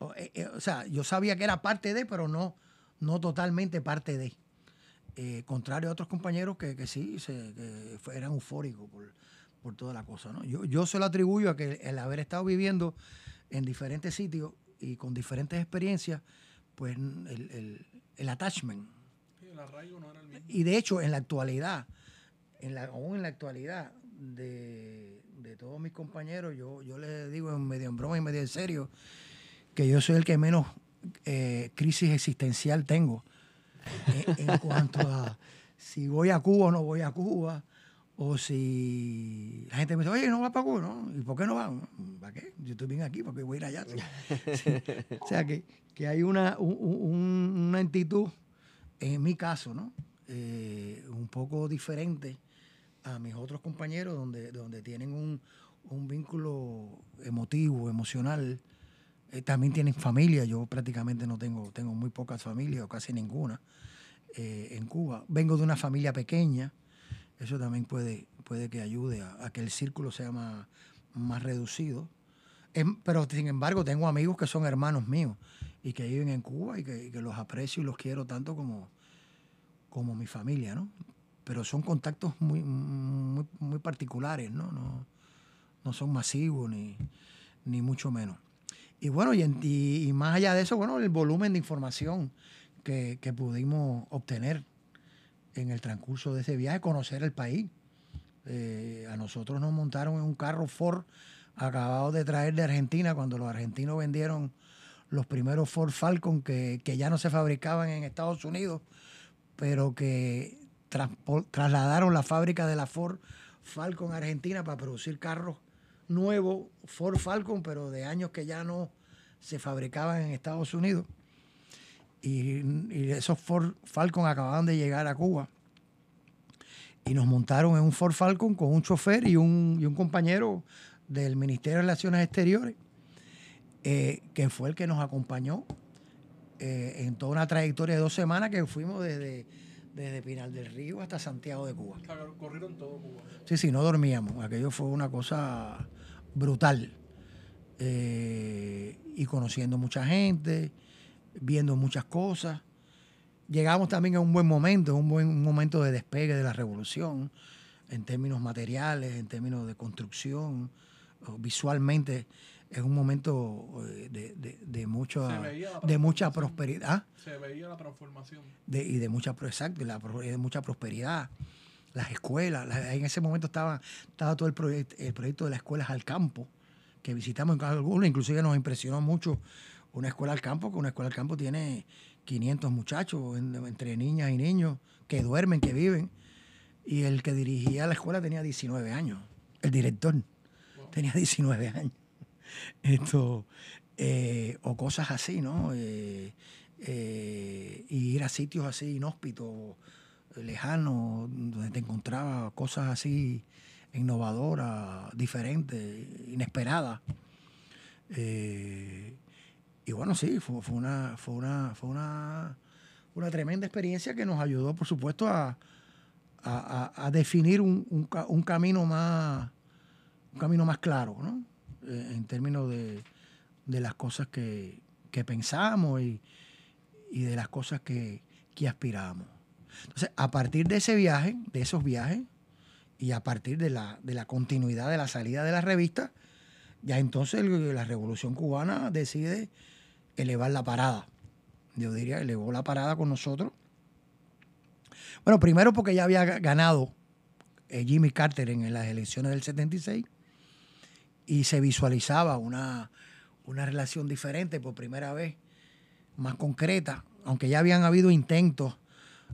O, eh, eh, o sea, yo sabía que era parte de, pero no, no totalmente parte de. Contrario a otros compañeros que, que sí se, que eran eufóricos por, por toda la cosa. ¿no? Yo, yo se lo atribuyo a que el haber estado viviendo en diferentes sitios y con diferentes experiencias, pues el, el- el attachment. Sí, el arraigo no era el mismo. Y de hecho, en la actualidad, en la, aún en la actualidad de, de todos mis compañeros, yo, yo les digo en medio en broma y medio en serio, que yo soy el que menos eh, crisis existencial tengo en, en cuanto a si voy a Cuba o no voy a Cuba, o si la gente me dice, oye, no va para Cuba, ¿no? ¿Y por qué no va? ¿Para qué? Yo estoy bien aquí, porque voy a ir allá. O sea, que, que hay una, un- un- una actitud, en mi caso, ¿no? Eh, un poco diferente a mis otros compañeros, donde, donde tienen un, un vínculo emotivo, emocional. Eh, también tienen familia, yo prácticamente no tengo, tengo muy pocas familias, o casi ninguna, eh, en Cuba. Vengo de una familia pequeña, eso también puede, puede que ayude a, que el círculo sea más, más reducido. Em, pero sin embargo, tengo amigos que son hermanos míos y que viven en Cuba y que, los aprecio y los quiero tanto como, como mi familia, ¿no? Pero son contactos muy, muy, particulares, ¿no? No, no son masivos ni, ni mucho menos. Y bueno, y, más allá de eso, bueno, el volumen de información que pudimos obtener en el transcurso de ese viaje, conocer el país. Eh, a nosotros nos montaron en un carro Ford acabado de traer de Argentina cuando los argentinos vendieron los primeros Ford Falcon que, que ya no se fabricaban en Estados Unidos, pero que trasladaron la fábrica de la Ford Falcon a Argentina para producir carros nuevos, Ford Falcon, pero de años que ya no se fabricaban en Estados Unidos. Y, y esos Ford Falcon acababan de llegar a Cuba. Y nos montaron en un Ford Falcon con un chofer y un, y un compañero del Ministerio de Relaciones Exteriores, eh, que fue el que nos acompañó eh, en toda una trayectoria de dos semanas que fuimos desde, desde Pinal del Río hasta Santiago de Cuba. Corrieron todo Cuba. Sí, sí, no dormíamos. Aquello fue una cosa brutal. Eh, y conociendo mucha gente, viendo muchas cosas. Llegamos también a un buen momento, un buen momento de despegue de la revolución, en términos materiales, en términos de construcción, o visualmente es un momento eh, de, de- de la de mucha prosperidad Se veía la transformación. de- y de mucha, exacto, la de mucha prosperidad. Las escuelas, la- en ese momento estaba, estaba todo el, proyecto el proyecto de las escuelas al campo, que visitamos en algunos, inclusive nos impresionó mucho una escuela al campo, que una escuela al campo tiene 500 muchachos, en- entre niñas y niños, que duermen, que viven, y el que dirigía la escuela tenía 19 años, el director tenía 19 años. Esto, eh, o cosas así, ¿no? Eh, eh, y ir a sitios así inhóspitos, lejanos, donde te encontraba cosas así innovadoras, diferentes, inesperadas. Eh, y bueno, sí, fue, fue una, fue una, fue una, una tremenda experiencia que nos ayudó, por supuesto, a, a- a- definir un, un un camino más un camino más claro, ¿no? Eh, en términos de, de las cosas que, que pensamos y, y de las cosas que, que aspiramos. Entonces, a partir de ese viaje, de esos viajes, y a partir de la, de la continuidad de la salida de la revista, ya entonces la Revolución Cubana decide elevar la parada. Yo diría, elevó la parada con nosotros. Bueno, primero porque ya había ga- ganado eh, Jimmy Carter en las elecciones del 76 y se visualizaba una, una relación diferente por primera vez, más concreta, aunque ya habían habido intentos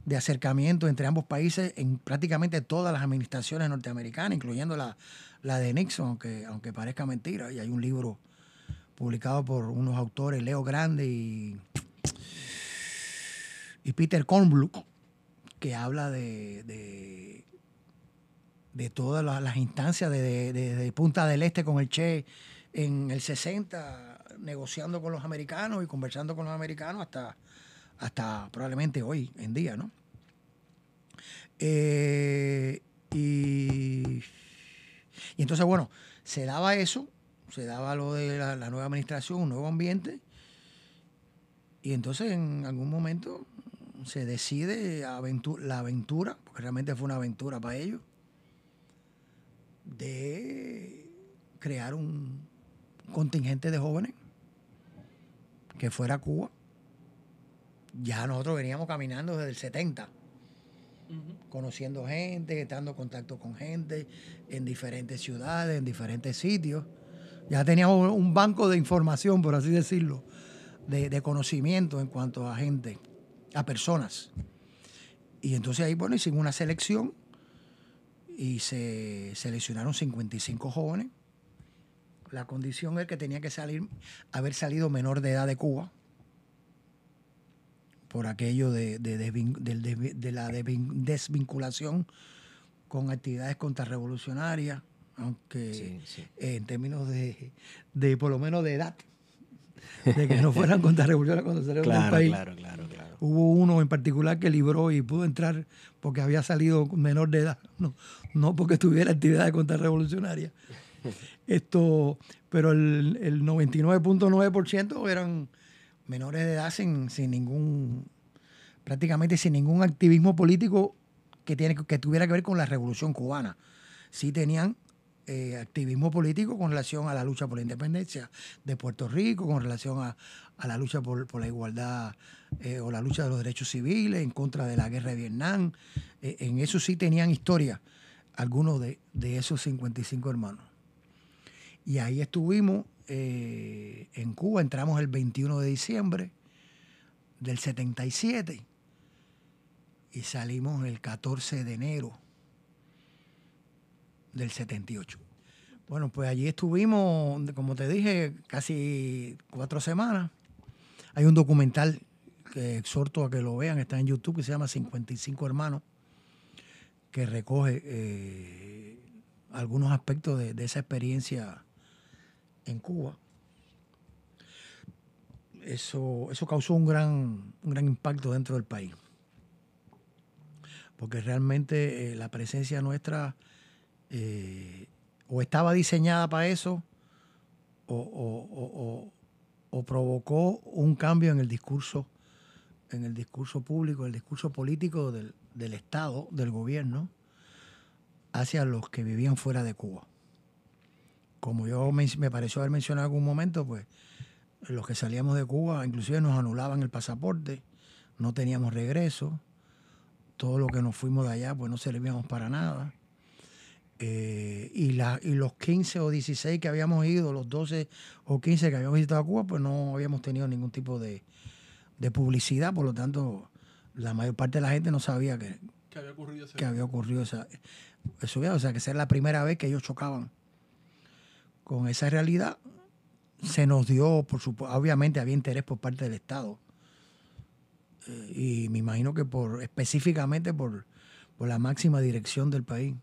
de acercamiento entre ambos países en prácticamente todas las administraciones norteamericanas, incluyendo la, la de Nixon, aunque, aunque parezca mentira. Y hay un libro publicado por unos autores, Leo Grande y, y Peter Kornbluth, que habla de, de, de todas las, instancias de- de Punta del Este con el Che en el 60, negociando con los americanos y conversando con los americanos hasta, hasta probablemente hoy en día, ¿no? Eh, y, y entonces, bueno, se daba eso, se daba lo de la, la nueva administración, un nuevo ambiente, y entonces en algún momento se decide la aventura, porque realmente fue una aventura para ellos, de crear un contingente de jóvenes que fuera a Cuba. Ya nosotros veníamos caminando desde el 70, conociendo gente, estando en contacto con gente en diferentes ciudades, en diferentes sitios. Ya teníamos un banco de información, por así decirlo, de, de conocimiento en cuanto a gente, a personas. Y entonces ahí, bueno, hicimos una selección y se seleccionaron 55 jóvenes. La condición es que tenía que salir, haber salido menor de edad de Cuba por aquello de, de- de la desvin- desvinculación con actividades contrarrevolucionarias, aunque Sí, sí. eh, en términos de, de por lo menos de edad, de que no fueran contrarrevolucionarias cuando salieron del Claro, país. claro, claro, claro. Hubo uno en particular que libró y pudo entrar porque había salido menor de edad, no, no porque tuviera actividades contrarrevolucionarias. Esto, pero el, el 99.9% eran menores de edad sin, sin ningún, prácticamente sin ningún activismo político que, tiene, que tuviera que ver con la revolución cubana. Sí tenían eh, activismo político con relación a la lucha por la independencia de Puerto Rico, con relación a, a la lucha por, la igualdad eh, o la lucha de los derechos civiles, en contra de la guerra de Vietnam. Eh, en eso sí tenían historia algunos de, de esos 55 hermanos. Y ahí estuvimos en Cuba, entramos el 21 de diciembre del 77 y salimos el 14 de enero del 78. Bueno, pues allí estuvimos, como te dije, casi cuatro semanas. Hay un documental que exhorto a que lo vean, está en YouTube, que se llama 55 Hermanos, que recoge eh, algunos aspectos de, esa experiencia en Cuba. Eso, eso causó un gran, un gran impacto dentro del país. Porque realmente eh, la presencia nuestra eh, o estaba diseñada para eso o, provocó un cambio en el discurso en el discurso público, el discurso político del, Estado, del gobierno, hacia los que vivían fuera de Cuba. Como yo me, me pareció haber mencionado en algún momento, pues los que salíamos de Cuba inclusive nos anulaban el pasaporte, no teníamos regreso, todo lo que nos fuimos de allá pues no servíamos para nada. Eh, y, la, y los 15 o 16 que habíamos ido, los 12 o 15 que habíamos visitado Cuba, pues no habíamos tenido ningún tipo de, de publicidad, por lo tanto, la mayor parte de la gente no sabía que, Que había ocurrido ese que había ocurrido esa, eso. O sea, que esa era la primera vez que ellos chocaban con esa realidad se nos dio, por supuesto, obviamente había interés por parte del Estado. Eh, y me imagino que por específicamente por, por la máxima dirección del país,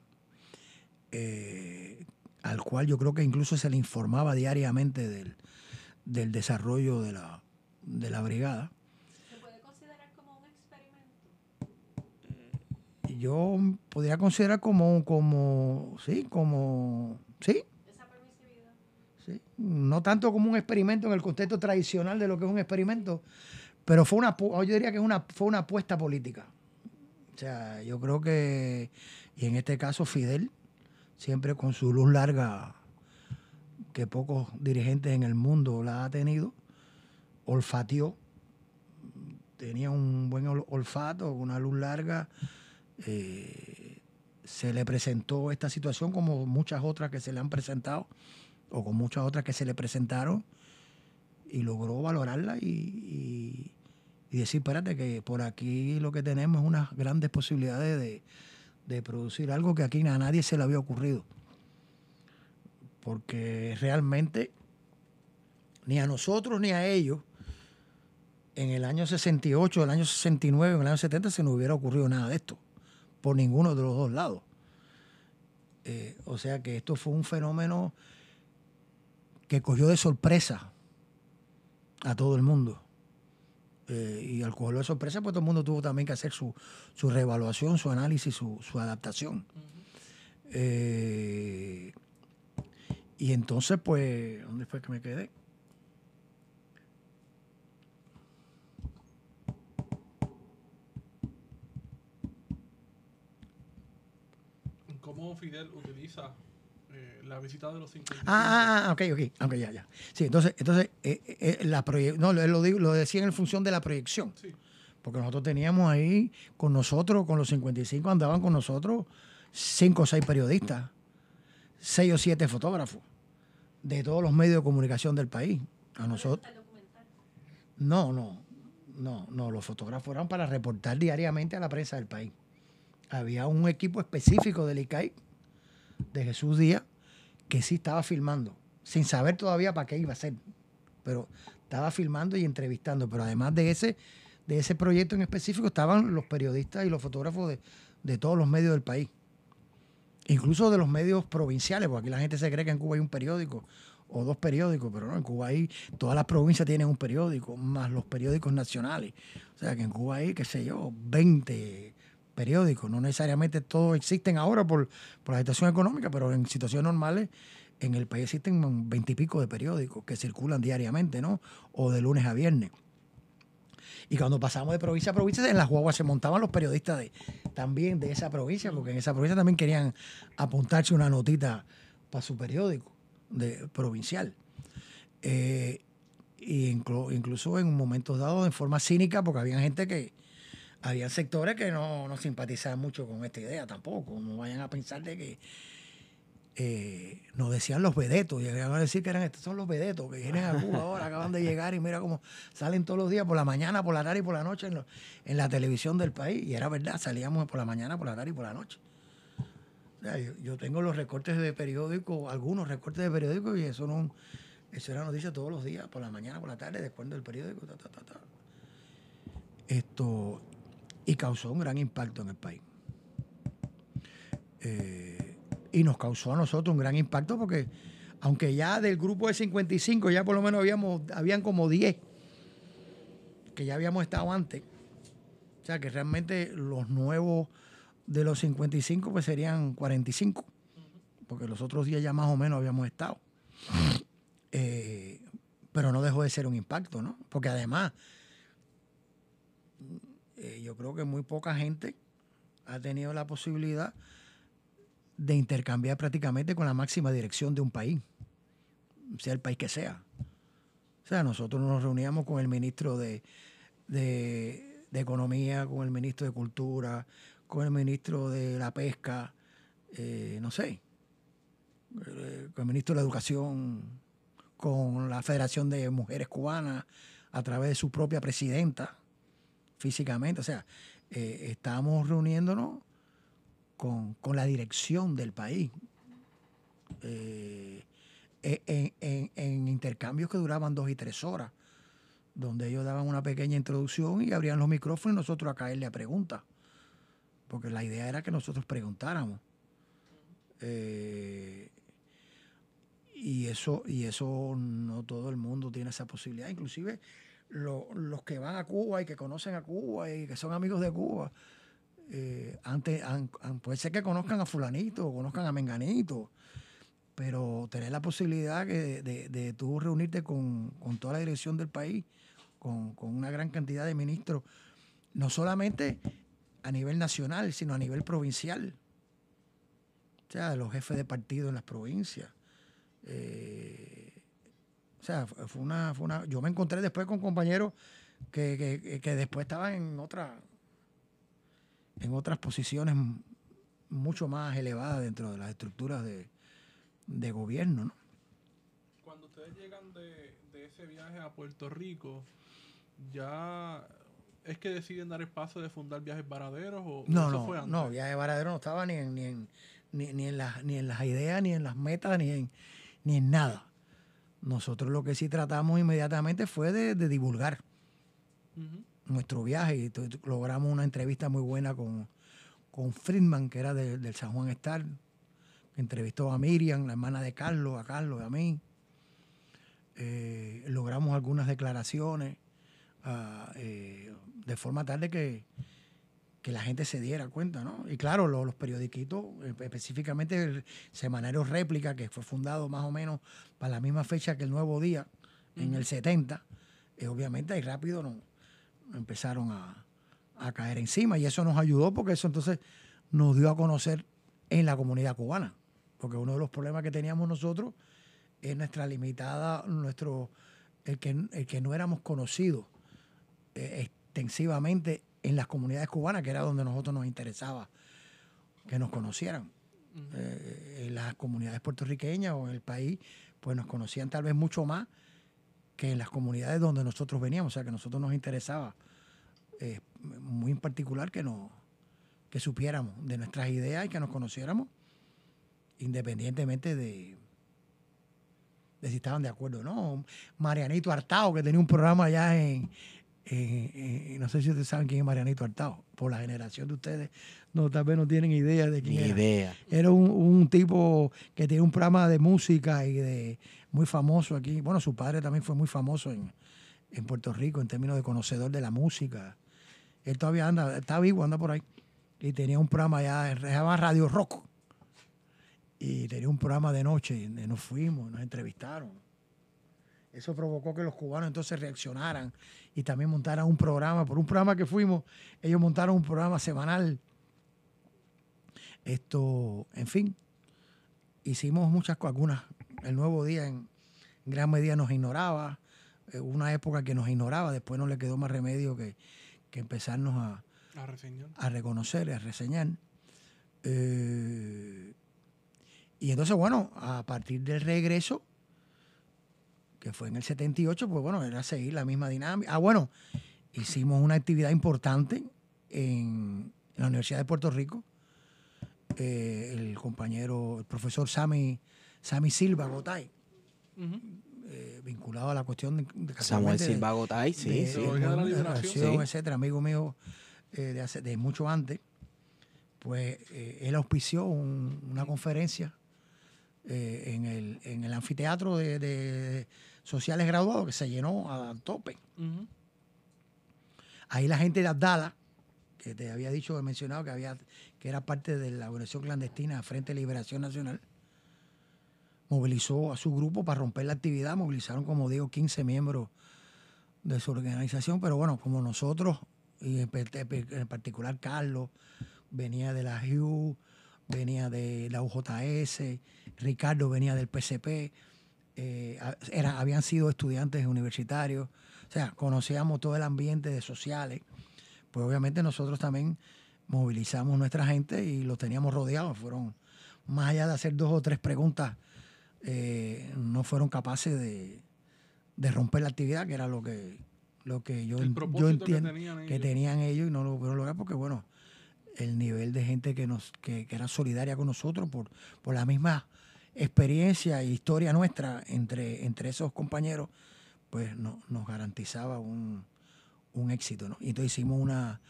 eh, al cual yo creo que incluso se le informaba diariamente del, del desarrollo de la, de la brigada. ¿Se puede considerar como un experimento? Yo podría considerar como, como, sí, como, sí, Esa permisividad. Sí, No tanto como un experimento en el contexto tradicional de lo que es un experimento, pero fue una, yo diría que una, fue una apuesta política. O sea, yo creo que, y en este caso Fidel, siempre con su luz larga, que pocos dirigentes en el mundo la ha tenido, olfateó, tenía un buen ol- olfato, una luz larga, eh, se le presentó esta situación como muchas otras que se le han presentado o con muchas otras que se le presentaron y logró valorarla y, y- y decir, espérate, que por aquí lo que tenemos es unas grandes posibilidades de, de producir algo que aquí a nadie se le había ocurrido. Porque realmente ni a nosotros ni a ellos en el año 68, el año 69, en el año 70 se nos hubiera ocurrido nada de esto, por ninguno de los dos lados. Eh, o sea que esto fue un fenómeno que cogió de sorpresa a todo el mundo. Eh, y al cogerlo de sorpresa, pues todo el mundo tuvo también que hacer su, su reevaluación, su análisis, su, su adaptación. Eh, y entonces, pues, ¿dónde fue que me quedé? ¿Cómo Fidel utiliza la visita de los 55? Ah, ah, ah, ok, ok, ok, ya, ya. Sí, entonces, entonces eh, eh, la proye- no, lo, lo digo- lo decía en función de la proyección. Sí. Porque nosotros teníamos ahí con nosotros, con los 55, andaban con nosotros cinco o seis periodistas, seis o siete fotógrafos de todos los medios de comunicación del país. A nosotros. El documental. No, no, no, no. Los fotógrafos eran para reportar diariamente a la prensa del país. Había un equipo específico del ICAI, de Jesús Díaz, que sí estaba filmando, sin saber todavía para qué iba a ser. Pero estaba filmando y entrevistando. Pero además de ese, de ese proyecto en específico, estaban los periodistas y los fotógrafos de, de todos los medios del país. Incluso de los medios provinciales, porque aquí la gente se cree que en Cuba hay un periódico o dos periódicos, pero no, en Cuba hay, todas las provincias tienen un periódico, más los periódicos nacionales. O sea que en Cuba hay, qué sé yo, 20 periódicos. No necesariamente todos existen ahora por, por la situación económica, pero en situaciones normales en el país existen veintipico de periódicos que circulan diariamente, ¿no? O de lunes a viernes. Y cuando pasamos de provincia a provincia, en las guaguas se montaban los periodistas de, también de esa provincia, porque en esa provincia también querían apuntarse una notita para su periódico de, provincial. Eh, y inclu- incluso en momentos dados, en forma cínica, porque había gente que, había sectores que no, no simpatizaban mucho con esta idea tampoco. No vayan a pensar de que eh, nos decían los vedetos, llegaron a decir que eran estos son los vedetos que vienen a Cuba ahora, acaban de llegar y mira cómo salen todos los días, por la mañana, por la tarde y por la noche en, la televisión del país. Y era verdad, salíamos por la mañana, por la tarde y por la noche. O sea, yo, tengo los recortes de periódico, algunos recortes de periódico, y eso no eso era noticia todos los días, por la mañana, por la tarde, después del periódico, ta, ta, ta. Esto, y causó un gran impacto en el país. Eh, y nos causó a nosotros un gran impacto porque, aunque ya del grupo de 55 ya por lo menos habíamos, habían como 10 que ya habíamos estado antes. O sea que realmente los nuevos de los 55 pues serían 45, porque los otros 10 ya más o menos habíamos estado. Eh, pero no dejó de ser un impacto, ¿no? Porque además, eh, yo creo que muy poca gente ha tenido la posibilidad de intercambiar prácticamente con la máxima dirección de un país, sea el país que sea. O sea, nosotros nos reuníamos con el ministro de, de- Economía, con el ministro de Cultura, con el ministro de la Pesca, eh, no sé, eh, con el ministro de la Educación, con la Federación de Mujeres Cubanas, a través de su propia presidenta, físicamente. O sea, eh, estábamos reuniéndonos con, con la dirección del país. Eh, eh, en intercambios que duraban dos y tres horas, donde ellos daban una pequeña introducción y abrían los micrófonos y nosotros a caerle a preguntas. Porque la idea era que nosotros preguntáramos. Eh, y eso, y eso no todo el mundo tiene esa posibilidad. Inclusive lo- los que van a Cuba y que conocen a Cuba y que son amigos de Cuba, eh, puede ser que conozcan a fulanito conozcan a menganito, pero tener la posibilidad que de, de tú reunirte con, con toda la dirección del país, con, con una gran cantidad de ministros, no solamente a nivel nacional, sino a nivel provincial. O sea, los jefes de partido en las provincias. Eh, o sea, fue una, fue una. Yo me encontré después con compañeros que, que- que después estaban en otra, en otras posiciones mucho más elevadas dentro de las estructuras de, de gobierno, ¿no? Cuando ustedes llegan de, de ese viaje a Puerto Rico, ya es que deciden dar el paso de fundar viajes varaderos o No, eso no, fue antes? no, Viaje Varadero no estaba ni en, ni en, ni, ni en las, ni en las ideas, ni en las metas, ni en, ni en nada. Nosotros lo que sí tratamos inmediatamente fue de, de divulgar nuestro viaje. Y logramos una entrevista muy buena con, con Friedman, que era de- del San Juan Star, que entrevistó a Miriam, la hermana de Carlos, a Carlos y a mí. Eh, logramos algunas declaraciones ah, eh, de forma tal de que, que la gente se diera cuenta, ¿no? Y claro, lo- los periodiquitos, eh, específicamente el semanario Réplica, que fue fundado más o menos para la misma fecha que el Nuevo Día, en el 70, eh, obviamente ahí rápido no, empezaron a, a caer encima. Y eso nos ayudó porque eso entonces nos dio a conocer en la comunidad cubana, porque uno de los problemas que teníamos nosotros es nuestra limitada, nuestro, el que, el que no éramos conocidos eh, extensivamente en las comunidades cubanas, que era donde nosotros nos interesaba que nos conocieran. Eh, en las comunidades puertorriqueñas o en el país, pues nos conocían tal vez mucho más que en las comunidades donde nosotros veníamos, o sea que a nosotros nos interesaba eh, muy en particular que nos que supiéramos de nuestras ideas y que nos conociéramos independientemente de, de si estaban de acuerdo o no. Marianito Artao, que tenía un programa allá en, en- en- no sé si ustedes saben quién es Marianito Artao, por la generación de ustedes, no, tal vez no tienen idea de quién Ni era. idea. Era un, un tipo que tenía un programa de música y de muy famoso aquí. Bueno, su padre también fue muy famoso en, en Puerto Rico en términos de conocedor de la música. Él todavía anda, está vivo, anda por ahí. Y tenía un programa allá, se llama Radio Rock. Y tenía un programa de noche y nos fuimos, nos entrevistaron. Eso provocó que los cubanos entonces reaccionaran y también montaran un programa. Por un programa que fuimos, ellos montaron un programa semanal esto, en fin, hicimos muchas cosas. Algunas, el nuevo día en gran medida nos ignoraba. eh, una época que nos ignoraba, después no le quedó más remedio que, que empezarnos a, A reseñar. a reconocer a reseñar. Eh, y entonces, bueno, a partir del regreso, que fue en el 78, pues bueno, era seguir la misma dinámica. Ah, bueno, hicimos una actividad importante en, en la Universidad de Puerto Rico. Eh, el compañero, el profesor Sammy, Sammy Silva Gotay, eh, vinculado a la cuestión de, de Samuel de- Silva Gotay, sí, de, sí. La Sí. etcétera, amigo mío eh, de, hace- de mucho antes, pues eh, él auspició un- una conferencia eh, en, el, en el anfiteatro de, de sociales graduados que se llenó a tope. Ahí la gente de Abdala, que te había dicho, he mencionado que había que era parte de la organización clandestina Frente de Liberación Nacional, movilizó a su grupo para romper la actividad, movilizaron como digo 15 miembros de su organización, pero bueno, como nosotros, y en particular Carlos, venía de la HU, venía de la UJS, Ricardo venía del PCP, eh, era- habían sido estudiantes universitarios, o sea, conocíamos todo el ambiente de sociales, pues obviamente nosotros también movilizamos nuestra gente y los teníamos rodeados, fueron, más allá de hacer dos o tres preguntas, eh, no fueron capaces de, de romper la actividad, que era lo que, lo que yo, yo que entiendo tenían que tenían ellos y no lo pudieron lograr porque, bueno, el nivel de gente que nos que, que era solidaria con nosotros por, por la misma experiencia e historia nuestra entre, entre esos compañeros, pues no- nos garantizaba un, un éxito. ¿no? Y entonces hicimos una,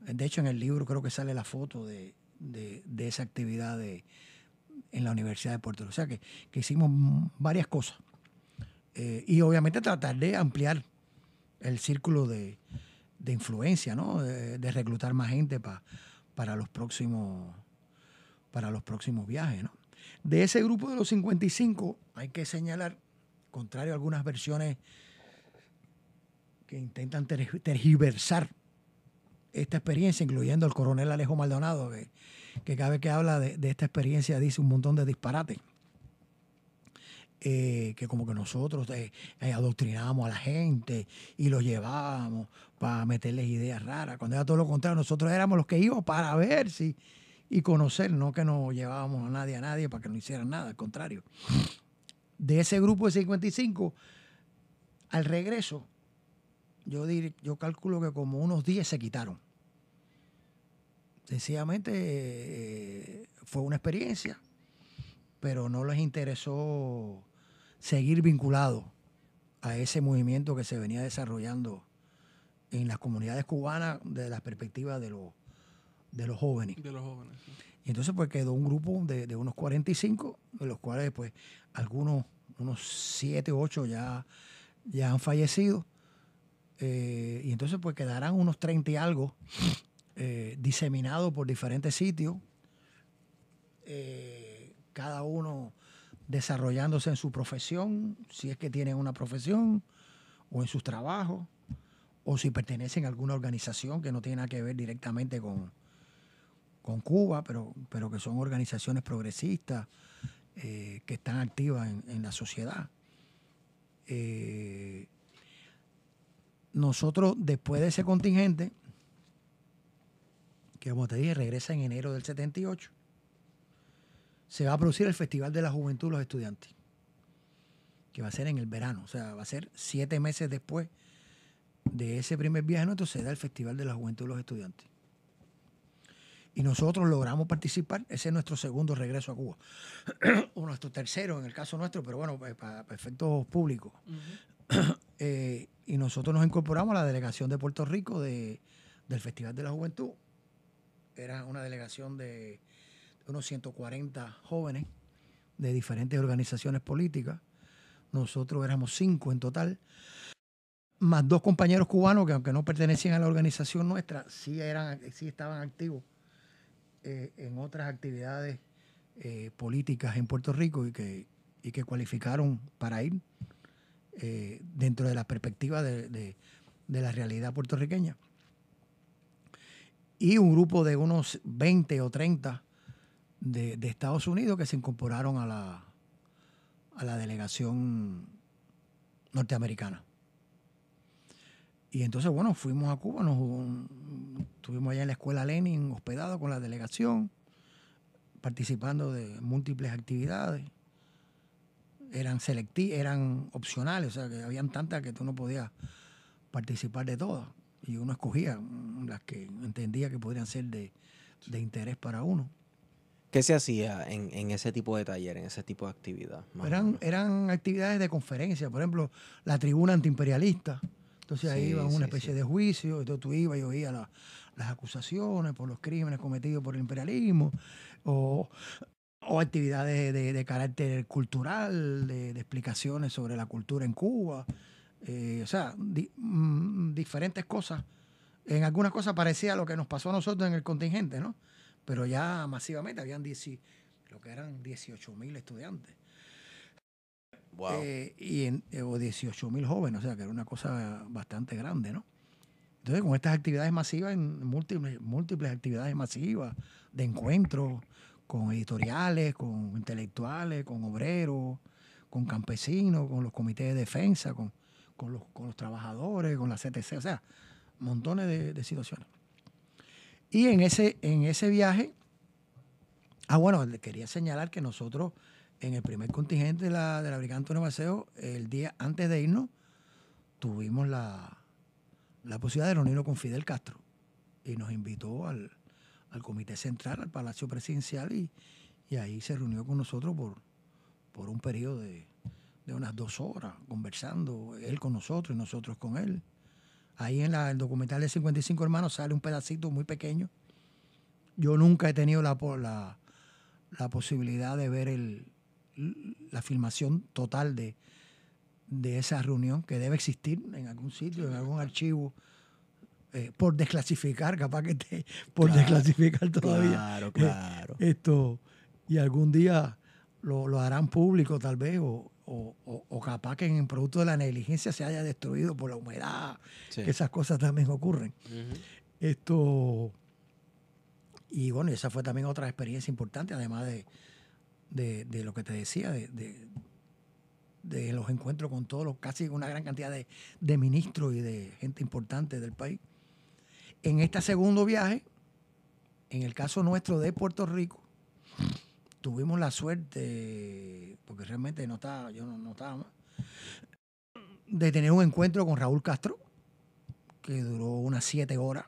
de hecho en el libro creo que sale la foto de, de- esa actividad de, en la Universidad de Puerto Rico. O sea que, que hicimos varias cosas. Eh, y obviamente tratar de ampliar el círculo de, de influencia, ¿no? De, de reclutar más gente pa- para los próximos para los próximos viajes, ¿no? De ese grupo de los 55 hay que señalar, contrario a algunas versiones que intentan ter- tergiversar esta experiencia, incluyendo el coronel Alejo Maldonado, que, cada vez que habla de, de esta experiencia dice un montón de disparates. Eh, que como que nosotros eh, eh, adoctrinábamos a la gente y los llevábamos para meterles ideas raras, cuando era todo lo contrario, nosotros éramos los que íbamos para ver si y conocer, no que no llevábamos a nadie a nadie para que no hicieran nada, al contrario. De ese grupo de 55, al regreso, yo, dir- yo calculo que como unos 10 se quitaron. Sencillamente eh, fue una experiencia, pero no les interesó seguir vinculados a ese movimiento que se venía desarrollando en las comunidades cubanas desde la perspectiva de los, de los jóvenes. De los jóvenes. sí. Y entonces pues quedó un grupo de, de unos 45, de los cuales pues algunos, unos 7 o 8 ya, ya han fallecido. Eh, y entonces pues quedarán unos 30 y algo eh, diseminados por diferentes sitios, eh, cada uno desarrollándose en su profesión, si es que tienen una profesión, o en sus trabajos, o si pertenecen a alguna organización que no tiene nada que ver directamente con, con Cuba, pero, pero que son organizaciones progresistas eh, que están activas en, la sociedad. Eh, nosotros, después de ese contingente, que como te dije, regresa en enero del 78, se va a producir el Festival de la Juventud de los Estudiantes, que va a ser en el verano, o sea, va a ser siete meses después de ese primer viaje nuestro, se da el Festival de la Juventud de los Estudiantes y nosotros logramos participar. Ese es nuestro segundo regreso a Cuba. o nuestro tercero en el caso nuestro, pero bueno, para, para efectos públicos. Eh, y nosotros nos incorporamos a la delegación de Puerto Rico de- del Festival de la Juventud. Era una delegación de unos 140 jóvenes de diferentes organizaciones políticas. Nosotros éramos cinco en total más dos compañeros cubanos que aunque no pertenecían a la organización nuestra, sí, eran, sí estaban activos eh, en otras actividades eh, políticas en Puerto Rico y que, y que cualificaron para ir eh, dentro de la perspectiva de, de- de la realidad puertorriqueña. Y un grupo de unos 20 o 30 de, de Estados Unidos que se incorporaron a la, a la delegación norteamericana. Y entonces, bueno, fuimos a Cuba, nos, estuvimos allá en la escuela Lenin, hospedados con la delegación, participando de múltiples actividades. Eran selectivas, eran opcionales, o sea, que habían tantas que tú no podías participar de todas. Y uno escogía las que entendía que podrían ser de, de interés para uno. ¿Qué se hacía en, en ese tipo de taller, en ese tipo de actividad? Eran, eran actividades de conferencia, por ejemplo, la tribuna antiimperialista. Entonces ahí Sí, iba sí, una especie sí. de juicio, entonces tú ibas y oías la- las acusaciones por los crímenes cometidos por el imperialismo, o, o actividades de, de carácter cultural, de, de explicaciones sobre la cultura en Cuba. Eh, o sea, di- mm, diferentes cosas. En algunas cosas parecía lo que nos pasó a nosotros en el contingente, ¿no? Pero ya masivamente habían 10 creo que eran 18 mil estudiantes. Wow. Eh, y en, eh, o 18 mil jóvenes, o sea que era una cosa bastante grande, ¿no? Entonces, con estas actividades masivas, en múltiples, múltiples actividades masivas de encuentros con editoriales, con intelectuales, con obreros, con campesinos, con los comités de defensa, con, con los, con los trabajadores, con la CTC, o sea, montones de, situaciones. Y en ese, en ese viaje, ah, bueno, quería señalar que nosotros en el primer contingente de la, de la Brigada Antonio Maceo, el día antes de irnos, tuvimos la, la posibilidad de reunirnos con Fidel Castro y nos invitó al, al Comité Central, al Palacio Presidencial y, y ahí se reunió con nosotros por, por un periodo de, de unas dos horas, conversando, él con nosotros y nosotros con él. Ahí en el documental de 55 hermanos sale un pedacito muy pequeño. Yo nunca he tenido la, la, la posibilidad de ver el, la filmación total de, de esa reunión que debe existir en algún sitio, en algún archivo, eh, por desclasificar, capaz que esté por Claro, desclasificar todavía. Claro, claro. Esto, y algún día lo, lo harán público tal vez, o, o- o- capaz que en producto de la negligencia se haya destruido por la humedad, Sí. que esas cosas también ocurren. Esto, y bueno, esa fue también otra experiencia importante, además de, de- de lo que te decía, de, de- de los encuentros con todos los, casi una gran cantidad de, de ministros y de gente importante del país. En este segundo viaje, en el caso nuestro de Puerto Rico, tuvimos la suerte, porque realmente no estaba, yo no, no estaba más, de tener un encuentro con Raúl Castro, que duró unas siete horas,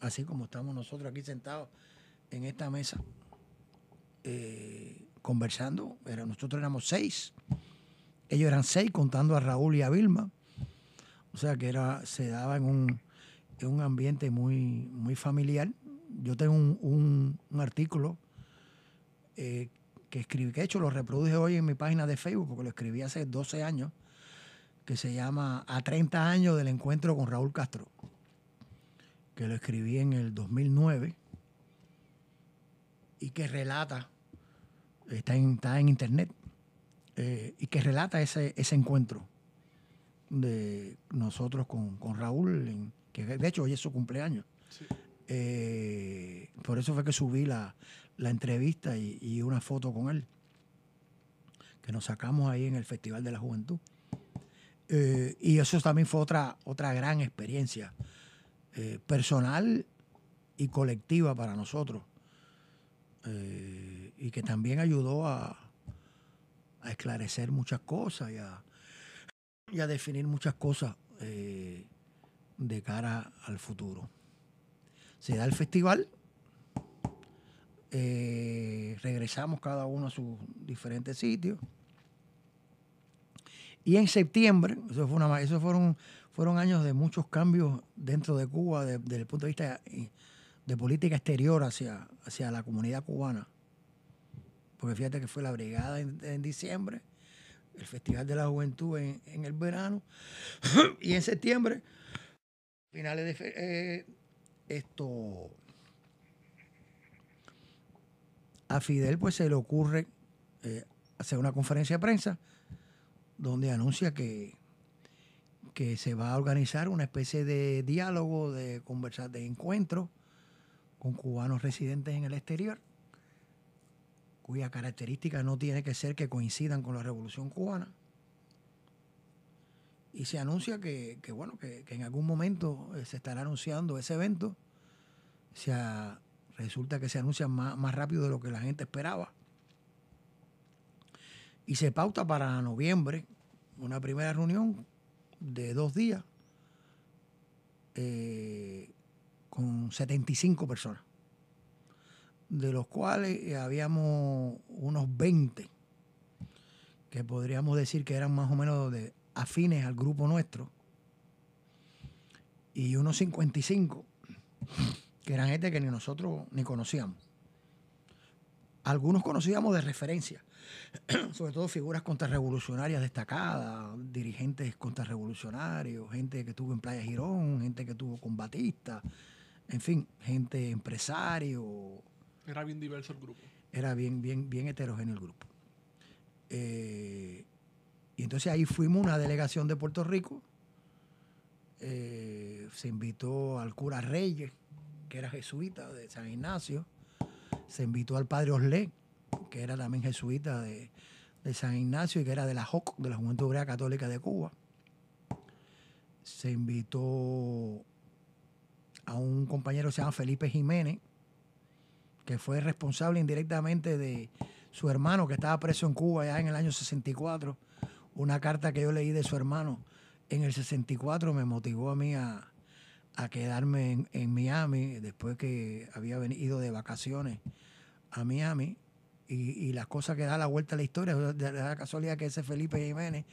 así como estamos nosotros aquí sentados en esta mesa, eh, conversando. Era, nosotros éramos seis, ellos eran seis, contando a Raúl y a Vilma. O sea que era, se daba en un, en un ambiente muy, muy familiar. Yo tengo un, un- artículo eh, que escribí, que de hecho lo reproduje hoy en mi página de Facebook, porque lo escribí hace 12 años, que se llama A 30 años del encuentro con Raúl Castro, que lo escribí en el 2009 y que relata, está en, está en internet, eh, y que relata ese, ese encuentro de nosotros con, con Raúl, en- que de hecho hoy es su cumpleaños. Sí. Eh, por eso fue que subí la, la entrevista y, y una foto con él, que nos sacamos ahí en el Festival de la Juventud. Eh, y eso también fue otra, otra gran experiencia eh, personal y colectiva para nosotros. Y que también ayudó a, a esclarecer muchas cosas y a, definir muchas cosas eh, de cara al futuro. Se da el festival, eh, regresamos cada uno a sus diferentes sitios. Y en septiembre, eso, fue una, fueron, fueron años de muchos cambios dentro de Cuba de- desde el punto de vista eh, de política exterior hacia, hacia la comunidad cubana. Porque fíjate que fue la brigada en, diciembre, el Festival de la Juventud en, en el verano, y en septiembre, finales de fe- eh, esto, a Fidel pues se le ocurre eh, hacer una conferencia de prensa donde anuncia que, que se va a organizar una especie de diálogo, de conversar, de encuentro con cubanos residentes en el exterior, cuya característica no tiene que ser que coincidan con la revolución cubana. Y se anuncia que, bueno, que, en algún momento eh, se estará anunciando ese evento. O sea, resulta que se anuncia más, más rápido de lo que la gente esperaba. Y se pauta para noviembre una primera reunión de dos días eh, con 75 personas, de los cuales eh, habíamos unos 20 que podríamos decir que eran más o menos afines al grupo nuestro y unos 55 que eran gente que ni nosotros ni conocíamos. Algunos conocíamos de referencia, sobre todo figuras contrarrevolucionarias destacadas, dirigentes contrarrevolucionarios, gente que estuvo en Playa Girón, gente que estuvo con Batista, en fin, gente empresario, Era bien diverso el grupo. era bien, bien, bien heterogéneo el grupo. Eh, y entonces ahí fuimos una delegación de Puerto Rico. Eh, se invitó al cura Reyes, que era jesuita de San Ignacio. Se invitó al padre Oslé, que era también jesuita de, San Ignacio y que era de la JOC, de la Juventud Obrera Católica de Cuba. Se invitó a un compañero que se llama Felipe Jiménez, que fue responsable indirectamente de su hermano que estaba preso en Cuba ya en el año 64. Una carta que yo leí de su hermano en el 64 me motivó a mí a, quedarme en, Miami después que había venido de vacaciones a Miami y, y las cosas que da la vuelta a la historia. De, de la casualidad que ese Felipe Jiménez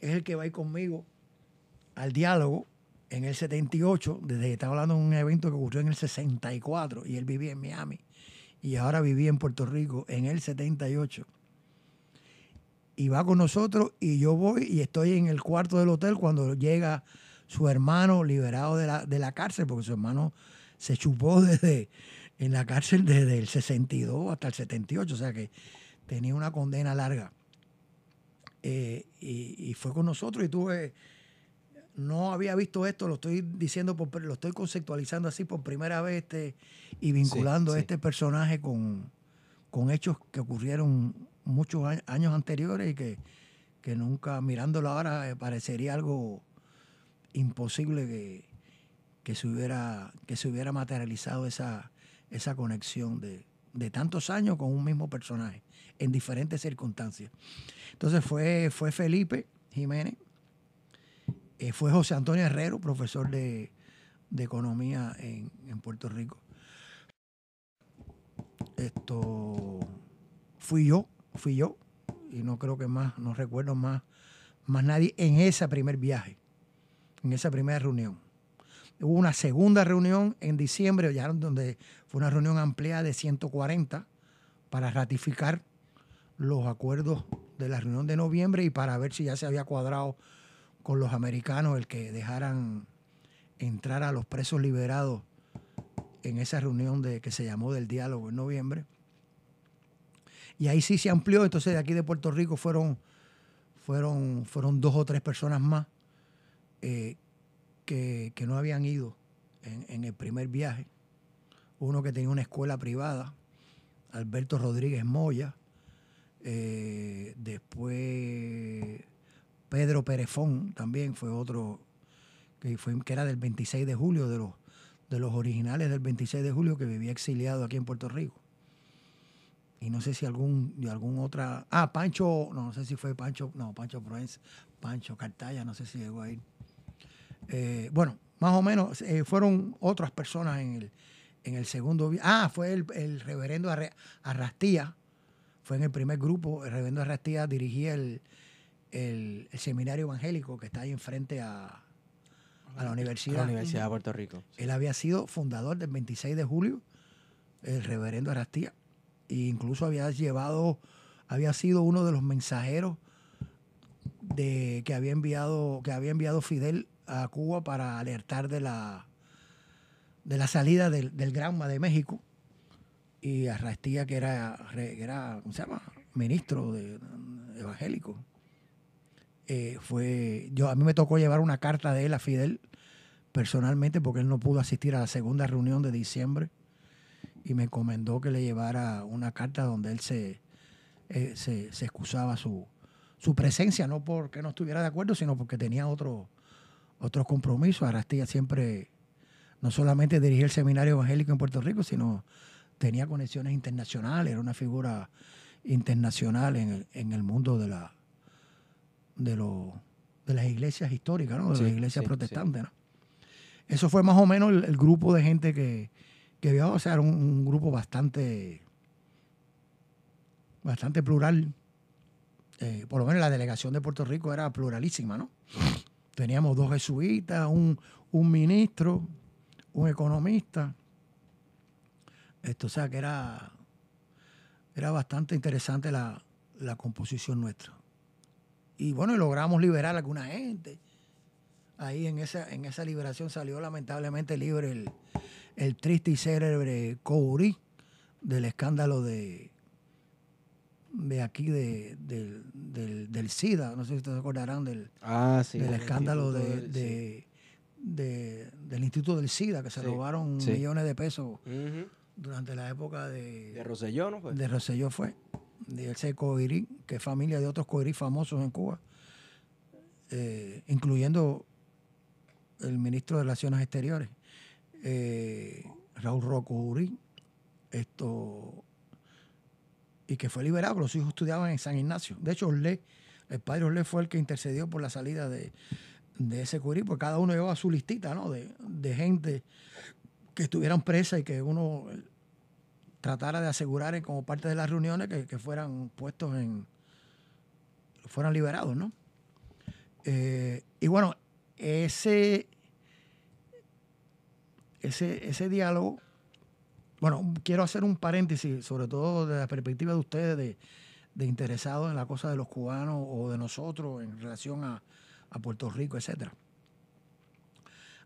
es el que va a ir conmigo al diálogo en el 78, desde que estaba hablando de un evento que ocurrió en el 64 y él vivía en Miami y ahora vivía en Puerto Rico en el 78. Y va con nosotros y yo voy y estoy en el cuarto del hotel cuando llega su hermano liberado de la, de la cárcel, porque su hermano se chupó desde en la cárcel desde el 62 hasta el 78, o sea que tenía una condena larga. Eh, y, y fue con nosotros y tuve no había visto esto, lo estoy diciendo, por, lo estoy conceptualizando así por primera vez este, y vinculando sí. a este personaje con, con hechos que ocurrieron muchos años anteriores y que, que nunca, mirándolo ahora, eh, parecería algo imposible que, que, se, hubiera, que se hubiera materializado esa, esa conexión de, de tantos años con un mismo personaje, en diferentes circunstancias. Entonces fue, fue Felipe Jiménez, eh, fue José Antonio Herrero, profesor de, de economía en, en Puerto Rico. Esto fui yo, fui yo, y no creo que más, no recuerdo más, más nadie en ese primer viaje, en esa primera reunión. Hubo una segunda reunión en diciembre, ya donde fue una reunión ampliada de 140 para ratificar los acuerdos de la reunión de noviembre y para ver si ya se había cuadrado con los americanos el que dejaran entrar a los presos liberados en esa reunión de, que se llamó del diálogo en noviembre. Y ahí sí se amplió, entonces de aquí de Puerto Rico fueron, fueron, fueron dos o tres personas más eh, que, que no habían ido en, el primer viaje. Uno que tenía una escuela privada, Alberto Rodríguez Moya, eh, después Pedro Perefón también fue otro que, fue, que era del 26 de julio, de los, de los originales del 26 de julio que vivía exiliado aquí en Puerto Rico. Y no sé si algún, de algún otra. Ah, Pancho, no, no sé si fue Pancho, no, Pancho Provenza, Pancho Cartaya, no sé si llegó a ir. Eh, bueno, más o menos eh, fueron otras personas en el, en el segundo. Ah, fue el, el reverendo Arrastía, fue en el primer grupo. El reverendo Arrastía dirigía el, el, el seminario evangélico que está ahí enfrente a, a la La universidad. Universidad de Puerto Rico. Él había sido fundador del 26 de julio, el reverendo Arastía, e incluso había llevado, había sido uno de los mensajeros de que había enviado, que había enviado Fidel a Cuba para alertar de la de la salida del, del Granma de México. Y Arrastía, que era, que era ¿cómo se llama? ministro de, evangélico. Eh, fue, yo, a mí me tocó llevar una carta de él a Fidel personalmente porque él no pudo asistir a la segunda reunión de diciembre y me encomendó que le llevara una carta donde él se, eh, se, excusaba su, su presencia, no porque no estuviera de acuerdo, sino porque tenía otro, otros compromisos. Arastilla siempre no solamente dirigía el seminario evangélico en Puerto Rico, sino tenía conexiones internacionales, era una figura internacional en el, en el mundo de la de, lo- de las iglesias históricas, ¿no? de Sí, las iglesias sí, protestantes. ¿no? Eso fue más o menos el, el grupo de gente que, que viajó, o sea, era un, un grupo bastante, bastante plural. Eh, por lo menos la delegación de Puerto Rico era pluralísima, ¿no? Teníamos dos jesuitas, un, un ministro, un economista. Esto, o sea, que era, era bastante interesante la, la composición nuestra. Y bueno, y logramos liberar a alguna gente. Ahí en esa, en esa liberación salió lamentablemente libre el, el triste y célebre Couri del escándalo de, de aquí de, del, del, del SIDA. No sé si ustedes se acordarán del, Ah, sí. del el escándalo de, del- de- de- del Instituto del SIDA, que se Sí, robaron millones de pesos durante la época de, De Rosselló, ¿no fue? de Rosselló fue, de ese coirí, que es familia de otros coirí famosos en Cuba, eh, incluyendo el ministro de Relaciones Exteriores, eh, Raúl Rocouri, esto, y que fue liberado, los hijos estudiaban en San Ignacio. De hecho, Orlé, el padre Orlé fue el que intercedió por la salida de, de ese coirí, porque cada uno llevaba su listita, ¿no? De, de gente que estuvieran presa y que uno tratara de asegurar como parte de las reuniones que, que fueran puestos en, fueran liberados, ¿no? Eh, y bueno, ese, ese, ese diálogo, bueno, quiero hacer un paréntesis, sobre todo desde la perspectiva de ustedes, de, de interesados en la cosa de los cubanos o de nosotros en relación a, a Puerto Rico, etcétera.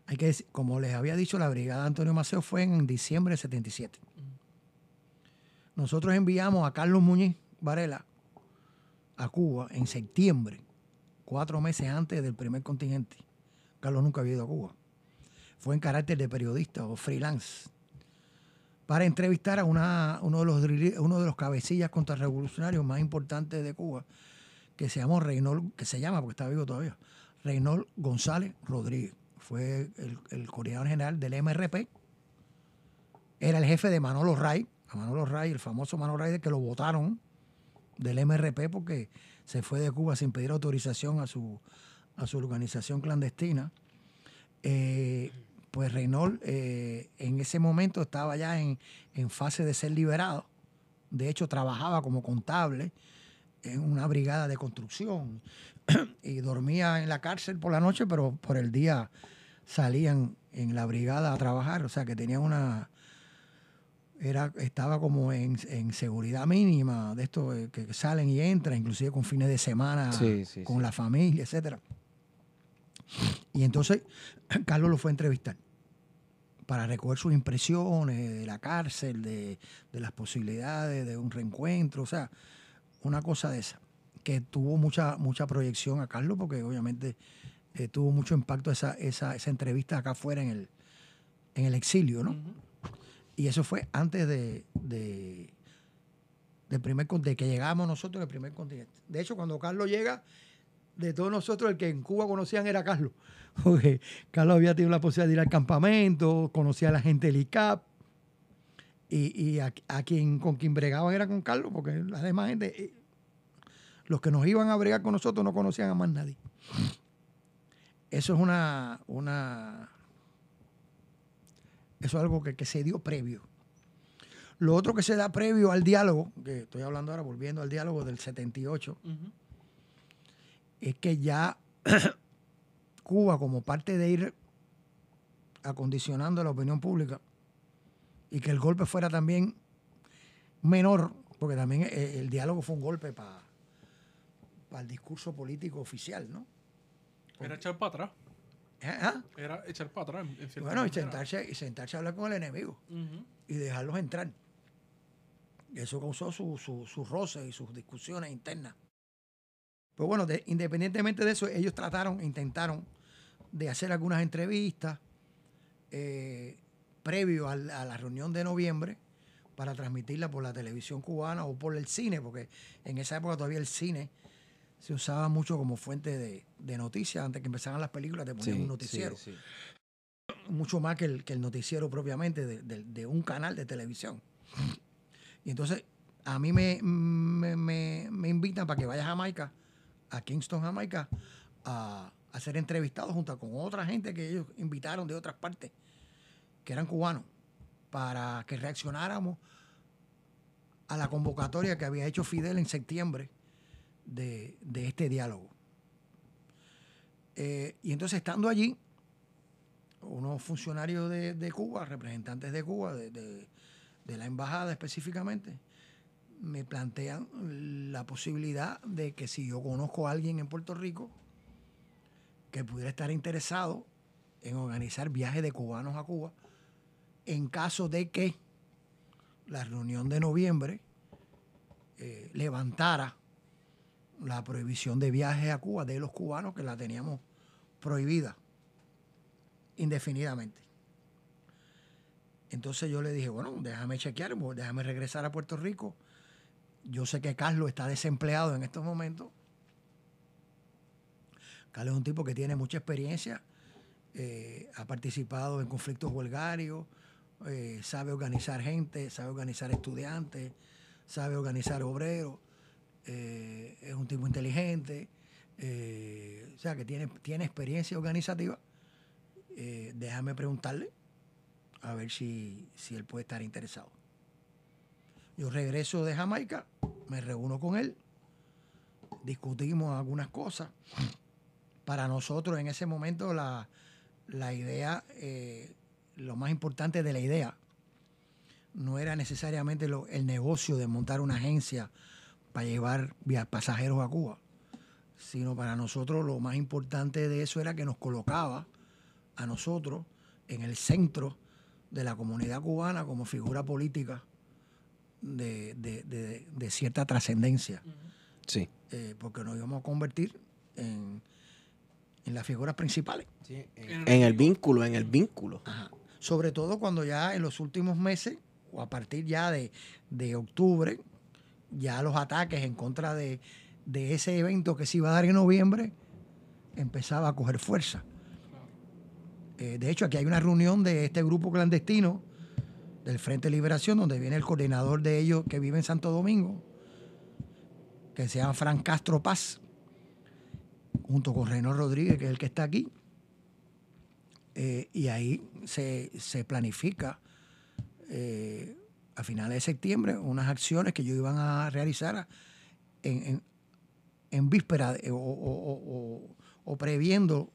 Hay que decir, como les había dicho, la brigada Antonio Maceo fue en diciembre de 77. Nosotros enviamos a Carlos Muñiz Varela a Cuba en septiembre, cuatro meses antes del primer contingente. Carlos nunca había ido a Cuba. Fue en carácter de periodista o freelance para entrevistar a una, uno, de los, uno de los cabecillas contrarrevolucionarios más importantes de Cuba, que se llamó Reynold, que se llama porque está vivo todavía, Reynold González Rodríguez. Fue el, el coordinador general del MRP. Era el jefe de Manolo Ray, a Manolo Ray, el famoso Manolo Ray, que lo votaron del MRP porque se fue de Cuba sin pedir autorización a su, a su organización clandestina. Eh, pues Reynold eh, en ese momento estaba ya en, en fase de ser liberado. De hecho, trabajaba como contable en una brigada de construcción y dormía en la cárcel por la noche, pero por el día salían en la brigada a trabajar. O sea, que tenía una... Era, estaba como en, en seguridad mínima de esto eh, que salen y entran, inclusive con fines de semana, Sí, sí, con sí. la familia, etcétera. Y entonces Carlos lo fue a entrevistar para recoger sus impresiones de la cárcel, de, de las posibilidades de un reencuentro, o sea, una cosa de esa, que tuvo mucha, mucha proyección a Carlos, porque obviamente eh, tuvo mucho impacto esa, esa, esa entrevista acá afuera en el, en el exilio, ¿no? Y eso fue antes de, de, primer, de que llegamos nosotros del primer continente. De hecho, cuando Carlos llega, de todos nosotros, el que en Cuba conocían era Carlos. Porque Carlos había tenido la posibilidad de ir al campamento, conocía a la gente del ICAP. Y, y a, a quien, con quien bregaban era con Carlos, porque la demás gente, eh, los que nos iban a bregar con nosotros no conocían a más nadie. Eso es una, una eso es algo que, que se dio previo. Lo otro que se da previo al diálogo, que estoy hablando ahora, volviendo al diálogo del 78, Ujú. es que ya Cuba, como parte de ir acondicionando la opinión pública y que el golpe fuera también menor, porque también eh, el diálogo fue un golpe para el discurso político oficial, ¿no? Era echar para atrás. ¿Ah? Era echar para atrás. en- Bueno, y sentarse, y sentarse a hablar con el enemigo y dejarlos entrar. Eso causó su- su- sus roces y sus discusiones internas. Pues bueno, de- independientemente de eso, ellos trataron, intentaron de hacer algunas entrevistas eh, previo al- a, la reunión de noviembre para transmitirla por la televisión cubana o por el cine, porque en esa época todavía el cine se usaba mucho como fuente de, de noticias. Antes que empezaran las películas, te ponían Sí, un noticiero sí, sí. mucho más que el, que el noticiero propiamente de, de- de un canal de televisión. Y entonces a mí me, me, me- me invitan para que vaya a Jamaica, a Kingston, Jamaica, a, a ser entrevistado junto con otra gente que ellos invitaron de otras partes, que eran cubanos, para que reaccionáramos a la convocatoria que había hecho Fidel en septiembre de, de este diálogo. Eh, y entonces estando allí, unos funcionarios de, de Cuba, representantes de Cuba, de, de- la embajada específicamente, me plantean la posibilidad de que si yo conozco a alguien en Puerto Rico que pudiera estar interesado en organizar viajes de cubanos a Cuba, en caso de que la reunión de noviembre eh, levantara la prohibición de viajes a Cuba de los cubanos que la teníamos prohibida indefinidamente. Entonces yo le dije, bueno, déjame chequear, déjame regresar a Puerto Rico. Yo sé que Carlos está desempleado en estos momentos. Carlos es un tipo que tiene mucha experiencia, eh, ha participado en conflictos huelgarios, eh, sabe organizar gente, sabe organizar estudiantes, sabe organizar obreros, eh, es un tipo inteligente, eh, o sea que tiene, tiene experiencia organizativa. Eh, déjame preguntarle a ver si, si él puede estar interesado. Yo regreso de Jamaica, me reúno con él, discutimos algunas cosas. Para nosotros en ese momento la, la idea, lo más importante de la idea, no era necesariamente lo- el negocio de montar una agencia para llevar pasajeros a Cuba, sino para nosotros lo más importante de eso era que nos colocaba a nosotros en el centro de la comunidad cubana como figura política de, de- de- de cierta trascendencia, Sí. eh, porque nos íbamos a convertir en, en las figuras principales. En, en el vínculo, en el vínculo. Ajá. Sobre todo cuando ya en los últimos meses, o a partir ya de, de octubre, ya los ataques en contra de, de ese evento que se iba a dar en noviembre empezaba a coger fuerza. Eh, de hecho, aquí hay una reunión de este grupo clandestino del Frente de Liberación, donde viene el coordinador de ellos que vive en Santo Domingo, que se llama Fran Castro Paz, junto con Reno Rodríguez, que es el que está aquí. Eh, y ahí se, se planifica eh, a finales de septiembre unas acciones que ellos iban a realizar en, en, víspera o, o- o- previendo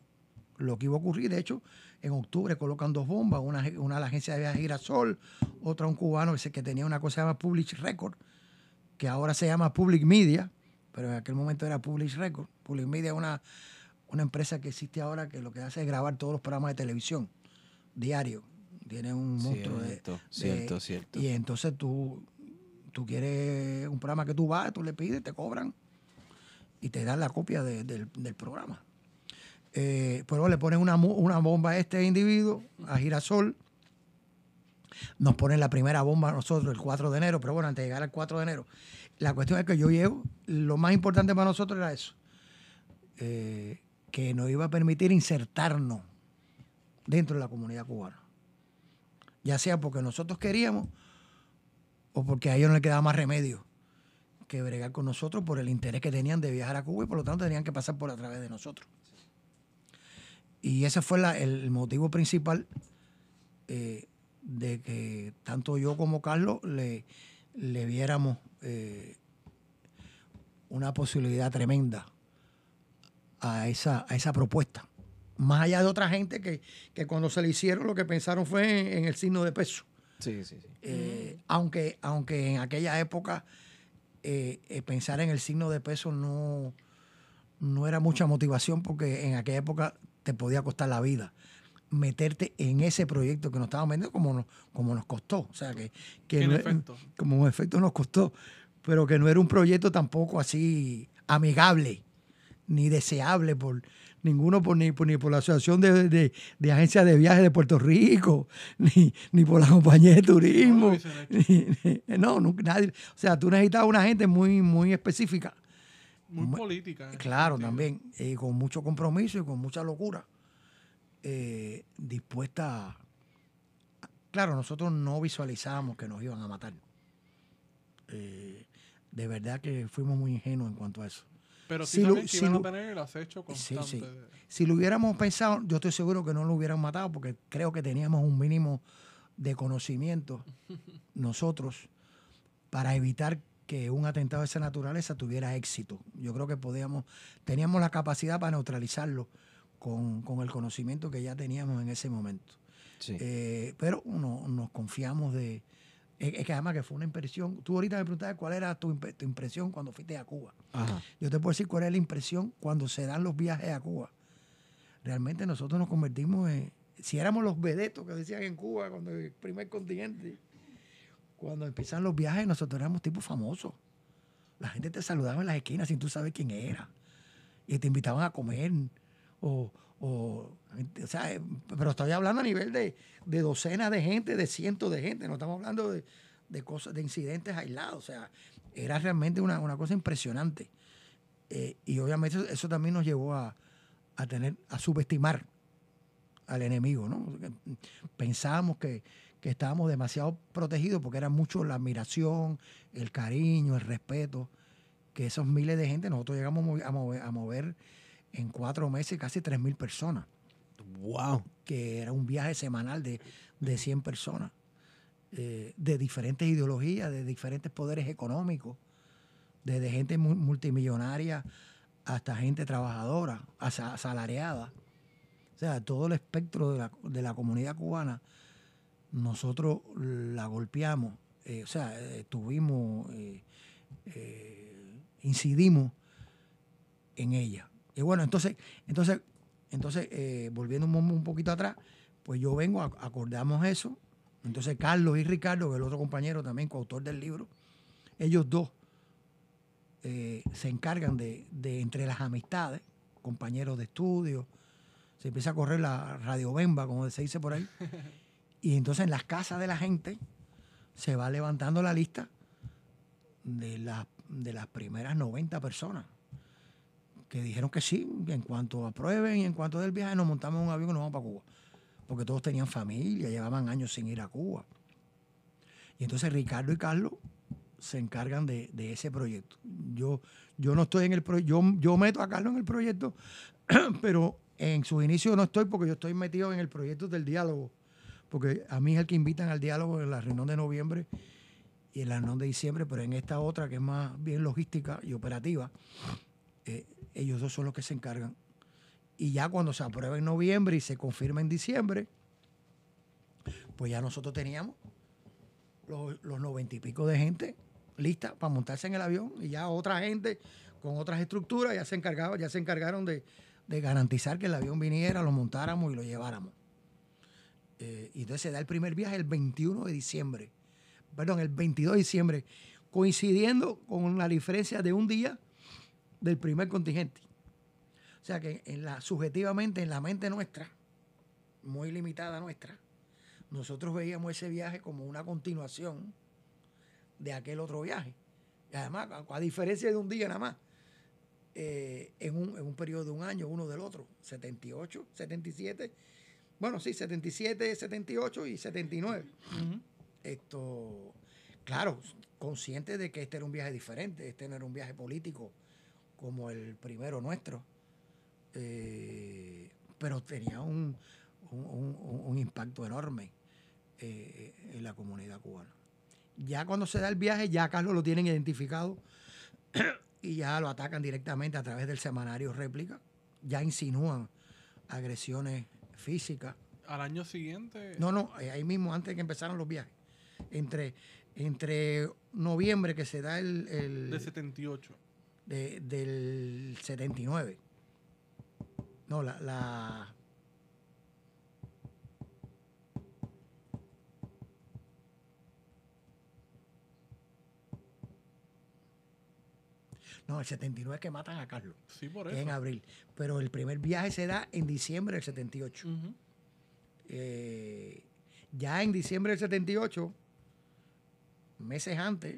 lo que iba a ocurrir. De hecho, en octubre colocan dos bombas, una, una a la agencia de viajes Girasol, otra a un cubano que, tenía una cosa que se llama Public Record, que ahora se llama Public Media, pero en aquel momento era Public Record. Public Media es una, una empresa que existe ahora que lo que hace es grabar todos los programas de televisión diario. Tiene un monstruo de, Cierto, de- cierto, cierto. Y entonces tú, tú quieres un programa que tú vas, tú le pides, te cobran y te dan la copia de- del, del programa. Eh, pero le ponen una, una bomba a este individuo, a Girasol. Nos ponen la primera bomba a nosotros el 4 de enero, pero bueno, antes de llegar al 4 de enero. La cuestión es que yo llego, lo más importante para nosotros era eso, eh, que nos iba a permitir insertarnos dentro de la comunidad cubana. Ya sea porque nosotros queríamos o porque a ellos no les quedaba más remedio que bregar con nosotros por el interés que tenían de viajar a Cuba y por lo tanto tenían que pasar por a través de nosotros. Y ese fue el motivo principal eh, de que tanto yo como Carlos le, le viéramos eh, una posibilidad tremenda a esa, a esa propuesta. Más allá de otra gente que, que cuando se le hicieron lo que pensaron fue en, en el signo de peso. Sí, sí, sí. Eh, aunque, aunque en aquella época eh, eh, pensar en el signo de peso no, no era mucha motivación porque en aquella época te podía costar la vida meterte en ese proyecto que nos estaban vendiendo como nos, como nos costó. O sea, que, que no- efecto. como en efecto nos costó, pero que no era un proyecto tampoco así amigable ni deseable por ninguno por ni por, ni por la asociación de, de, de agencias de viajes de Puerto Rico ni, ni por la compañía de turismo No ni- ni- no nunca nadie o sea tú necesitabas una gente muy muy específica. Muy Mu- política. claro también y con mucho compromiso y con mucha locura eh, dispuesta a- claro nosotros no visualizábamos que nos iban a matar. Eh, de verdad que fuimos muy ingenuos en cuanto a eso Pero sí Si lo- si iban lo- a tener el acecho constante. sí. Si lo hubiéramos pensado, yo estoy seguro que no lo hubieran matado porque creo que teníamos un mínimo de conocimiento nosotros para evitar que un atentado de esa naturaleza tuviera éxito. Yo creo que podíamos, teníamos la capacidad para neutralizarlo con, con el conocimiento que ya teníamos en ese momento. Sí. Eh, pero no, nos confiamos de... Es que además que fue una impresión. Tú ahorita me preguntabas cuál era tu, tu impresión cuando fuiste a Cuba. Ajá. Yo te puedo decir cuál es la impresión cuando se dan los viajes a Cuba. Realmente nosotros nos convertimos en, si éramos los vedetos que decían en Cuba cuando el primer continente, cuando empiezan los viajes nosotros éramos tipos famosos. La gente te saludaba en las esquinas sin tú saber quién era. Y te invitaban a comer. O, o, o sea, eh, pero estoy hablando a nivel de, de docenas de gente, de cientos de gente. No estamos hablando de, de cosas, de incidentes aislados. O sea, era realmente una, una cosa impresionante. Eh, y obviamente eso, también nos llevó a, a tener, a subestimar al enemigo, ¿no? Pensábamos que, que estábamos demasiado protegidos porque era mucho la admiración, el cariño, el respeto, que esos miles de gente, nosotros llegamos a mover, a mover en cuatro meses casi tres mil personas, Wow. que era un viaje semanal de, de 100 personas. eh, de diferentes ideologías, de diferentes poderes económicos, desde gente mu- multimillonaria hasta gente trabajadora, asa- asalariada. O sea, todo el espectro de la, de la comunidad cubana, nosotros la golpeamos, eh, o sea, tuvimos, eh, incidimos en ella. Y bueno, entonces, entonces, entonces eh, volviendo un, un poquito atrás, pues yo vengo, a- acordamos eso. Entonces Carlos y Ricardo, el otro compañero también, coautor del libro, ellos dos eh, se encargan de, de entre las amistades, compañeros de estudio, se empieza a correr la radio bemba, como se dice por ahí, y entonces en las casas de la gente se va levantando la lista de, las de las primeras 90 personas que dijeron que sí, en cuanto aprueben y en cuanto del viaje nos montamos un avión y nos vamos para Cuba. Porque todos tenían familia, llevaban años sin ir a Cuba. Y entonces Ricardo y Carlos se encargan de, de ese proyecto. Yo, yo no estoy en el proyecto, yo, yo meto a Carlos en el proyecto, pero en sus inicios no estoy porque yo estoy metido en el proyecto del diálogo. Porque a mí es el que invitan al diálogo en la reunión de noviembre y en la reunión de diciembre, pero en esta otra que es más bien logística y operativa, eh, ellos dos son los que se encargan. Y ya cuando se aprueba en noviembre y se confirma en diciembre, pues ya nosotros teníamos los, los noventa y pico de gente lista para montarse en el avión y ya otra gente con otras estructuras ya se encargaba, ya se encargaron de, de garantizar que el avión viniera, lo montáramos y lo lleváramos. Eh, y entonces se da el primer viaje el 21 de diciembre, perdón, el 22 de diciembre, coincidiendo con la diferencia de un día del primer contingente. O sea que en la, subjetivamente en la mente nuestra, muy limitada nuestra, nosotros veíamos ese viaje como una continuación de aquel otro viaje. Y además, a, diferencia de un día nada más, eh, en, un, en un periodo de un año, uno del otro, 78, 77, bueno, sí, 77, 78 y 79. Ujú. Esto, claro, consciente de que este era un viaje diferente, este no era un viaje político como el primero nuestro, eh, pero tenía un, un- un- un impacto enorme eh, en la comunidad cubana. Ya cuando se da el viaje, ya Carlos lo tienen identificado y ya lo atacan directamente a través del semanario réplica, ya insinúan agresiones físicas. Al año siguiente. No, no, eh, ahí mismo, antes de que empezaran los viajes. Entre, entre noviembre, que se da el, el- De 78. De- del 79. No, la, la- No, el 79 es que matan a Carlos, Sí, por que es en eso. abril. Pero el primer viaje se da en diciembre del 78. Ujú. Eh, ya en diciembre del 78, meses antes,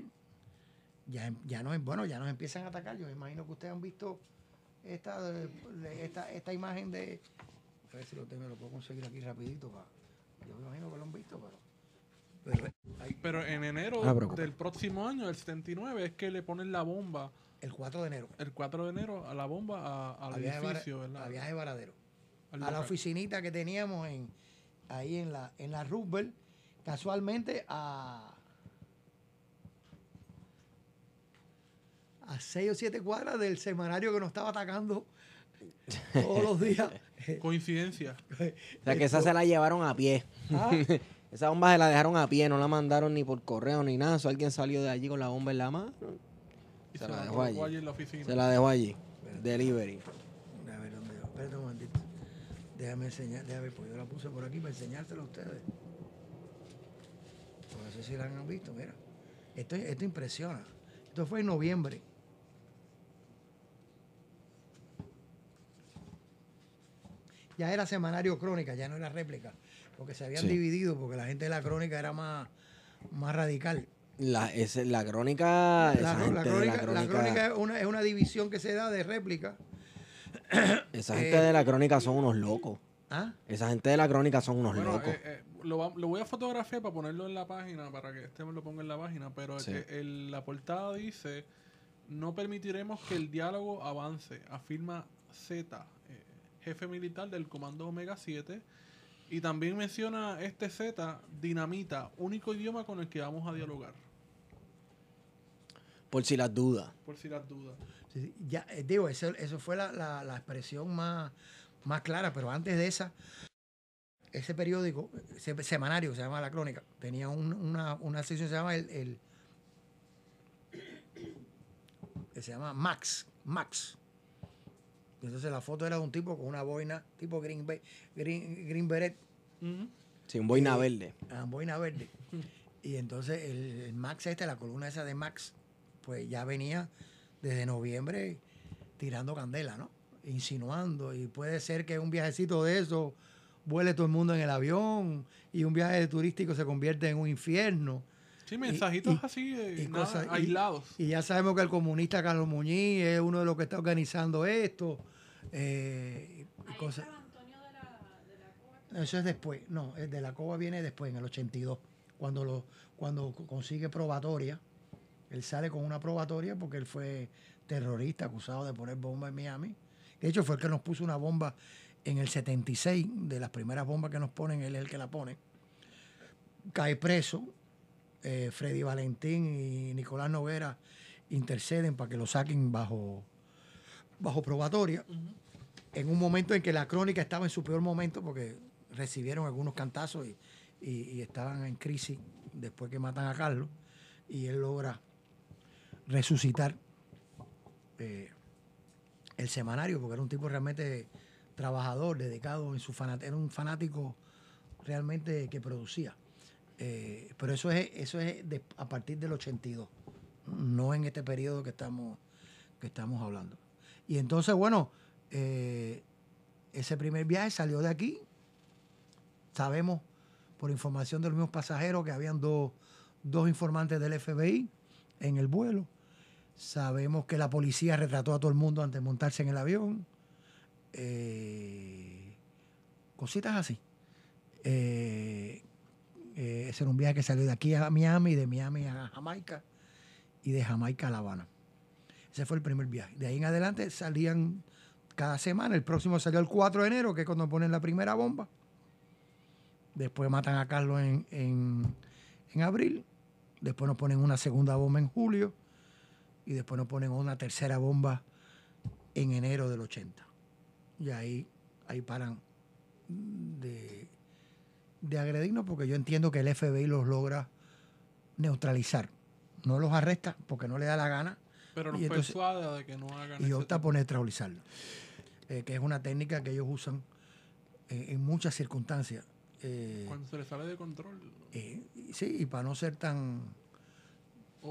ya, ya nos, bueno, ya nos empiezan a atacar. Yo me imagino que ustedes han visto esta, esta, esta imagen de... A ver si lo tengo, lo puedo conseguir aquí rapidito. pa- yo me imagino que lo han visto, pero... pero en enero preocupes. del próximo año, el 79, es que le ponen la bomba, el 4 de enero. el 4 de enero, a la bomba a- al a edificio, viaje Varadero. A la oficinita que teníamos en, ahí en la, en la Roosevelt, casualmente a, a seis o siete cuadras del semanario que nos estaba atacando todos los días. Coincidencia. O sea que esa se la llevaron a pie. Ah, Esa bomba se la dejaron a pie, no la mandaron ni por correo ni nada. So, alguien salió de allí con la bomba en la mano. Y Se se, la la dejó allí. allí en la oficina. Se la dejó allí. Delivery. a ver dónde Espérate un momentito. Déjame enseñar, déjame, pues yo la puse por aquí para enseñárselo a ustedes. Pues no sé si la han visto, mira. Esto, esto impresiona. Esto fue en noviembre. Ya era semanario crónica, ya no era réplica. Porque se habían Sí. dividido, porque la gente de la crónica era más, más radical. La, esa- la crónica. La, esa gente crónica, la la crónica. crónica es, una, es una división que se da de réplica. esa eh, gente de la crónica son unos locos. ¿Ah? Esa gente de la crónica son unos Bueno, locos. eh, eh, lo, va- lo voy a fotografiar para ponerlo en la página, para que este me lo ponga en la página, pero Sí. eh, el- la portada dice, no permitiremos que el diálogo avance, afirma Z, eh, jefe militar del Comando Omega 7, Y también menciona este Z, dinamita, único idioma con el que vamos a dialogar. Por si las dudas. Por si las dudas. Sí, sí, ya, eh, digo, eso, eso fue la, la- la expresión más, más clara, pero antes de esa, ese periódico, ese semanario que se llama La Crónica, tenía un- una, una sección que se llama el, el- que se llama Max, Max. Y Entonces la foto era de un tipo con una boina, tipo Green, Be- Green, Green Beret. Sí, un boina verde. Ah, boina verde. Y entonces el, el Max este, la columna esa de Max, pues ya venía desde noviembre tirando candela, ¿no? Insinuando. Y puede ser que un viajecito de eso vuele todo el mundo en el avión y un viaje turístico se convierte en un infierno. Sí, mensajitos y- así, eh, y nada, cosas- y- aislados. Y ya sabemos que el comunista Carlos Muñiz es uno de los que está organizando esto. eh, y Ahí cosas. estaba Antonio de la, de la. Eso es después, no, el de la COBA viene después, en el 82, cuando, lo, cuando co- consigue probatoria. Él sale con una probatoria porque él fue terrorista acusado de poner bomba en Miami. De hecho, fue el que nos puso una bomba en el 76, de las primeras bombas que nos ponen, él es el que la pone. Cae preso, eh, Freddy Valentín y Nicolás Noguera interceden para que lo saquen bajo, bajo probatoria en un momento en que la crónica estaba en su peor momento porque recibieron algunos cantazos y, y- estaban en crisis después que matan a Carlos y él logra resucitar eh, el semanario porque era un tipo realmente trabajador, dedicado en su fanat era un fanático realmente que producía. Eh, pero eso es, eso es a partir del 82, no en este periodo que estamos, que estamos hablando. Y entonces, bueno, eh, ese primer viaje salió de aquí. Sabemos por información de los mismos pasajeros que habían dos, dos informantes del FBI en el vuelo. Sabemos que la policía retrató a todo el mundo antes de montarse en el avión. Eh, cositas así. Eh, ese era un viaje que salió de aquí a Miami, de Miami a Jamaica y de Jamaica a La Habana. Ese fue el primer viaje. De ahí en adelante salían cada semana. El próximo salió el 4 de enero, que es cuando ponen la primera bomba. Después matan a Carlos en, en- en abril. Después nos ponen una segunda bomba en julio. Y después nos ponen una tercera bomba en enero del 80. Y ahí, ahí paran de, de agredirnos porque yo entiendo que el FBI los logra neutralizar. No los arresta porque no le da la gana Pero los entonces- persuade de que no hagan y opta por neutralizarlo. Eh, que es una técnica que ellos usan eh, en muchas circunstancias. Eh, Cuando se les sale de control. sí, y para no ser tan,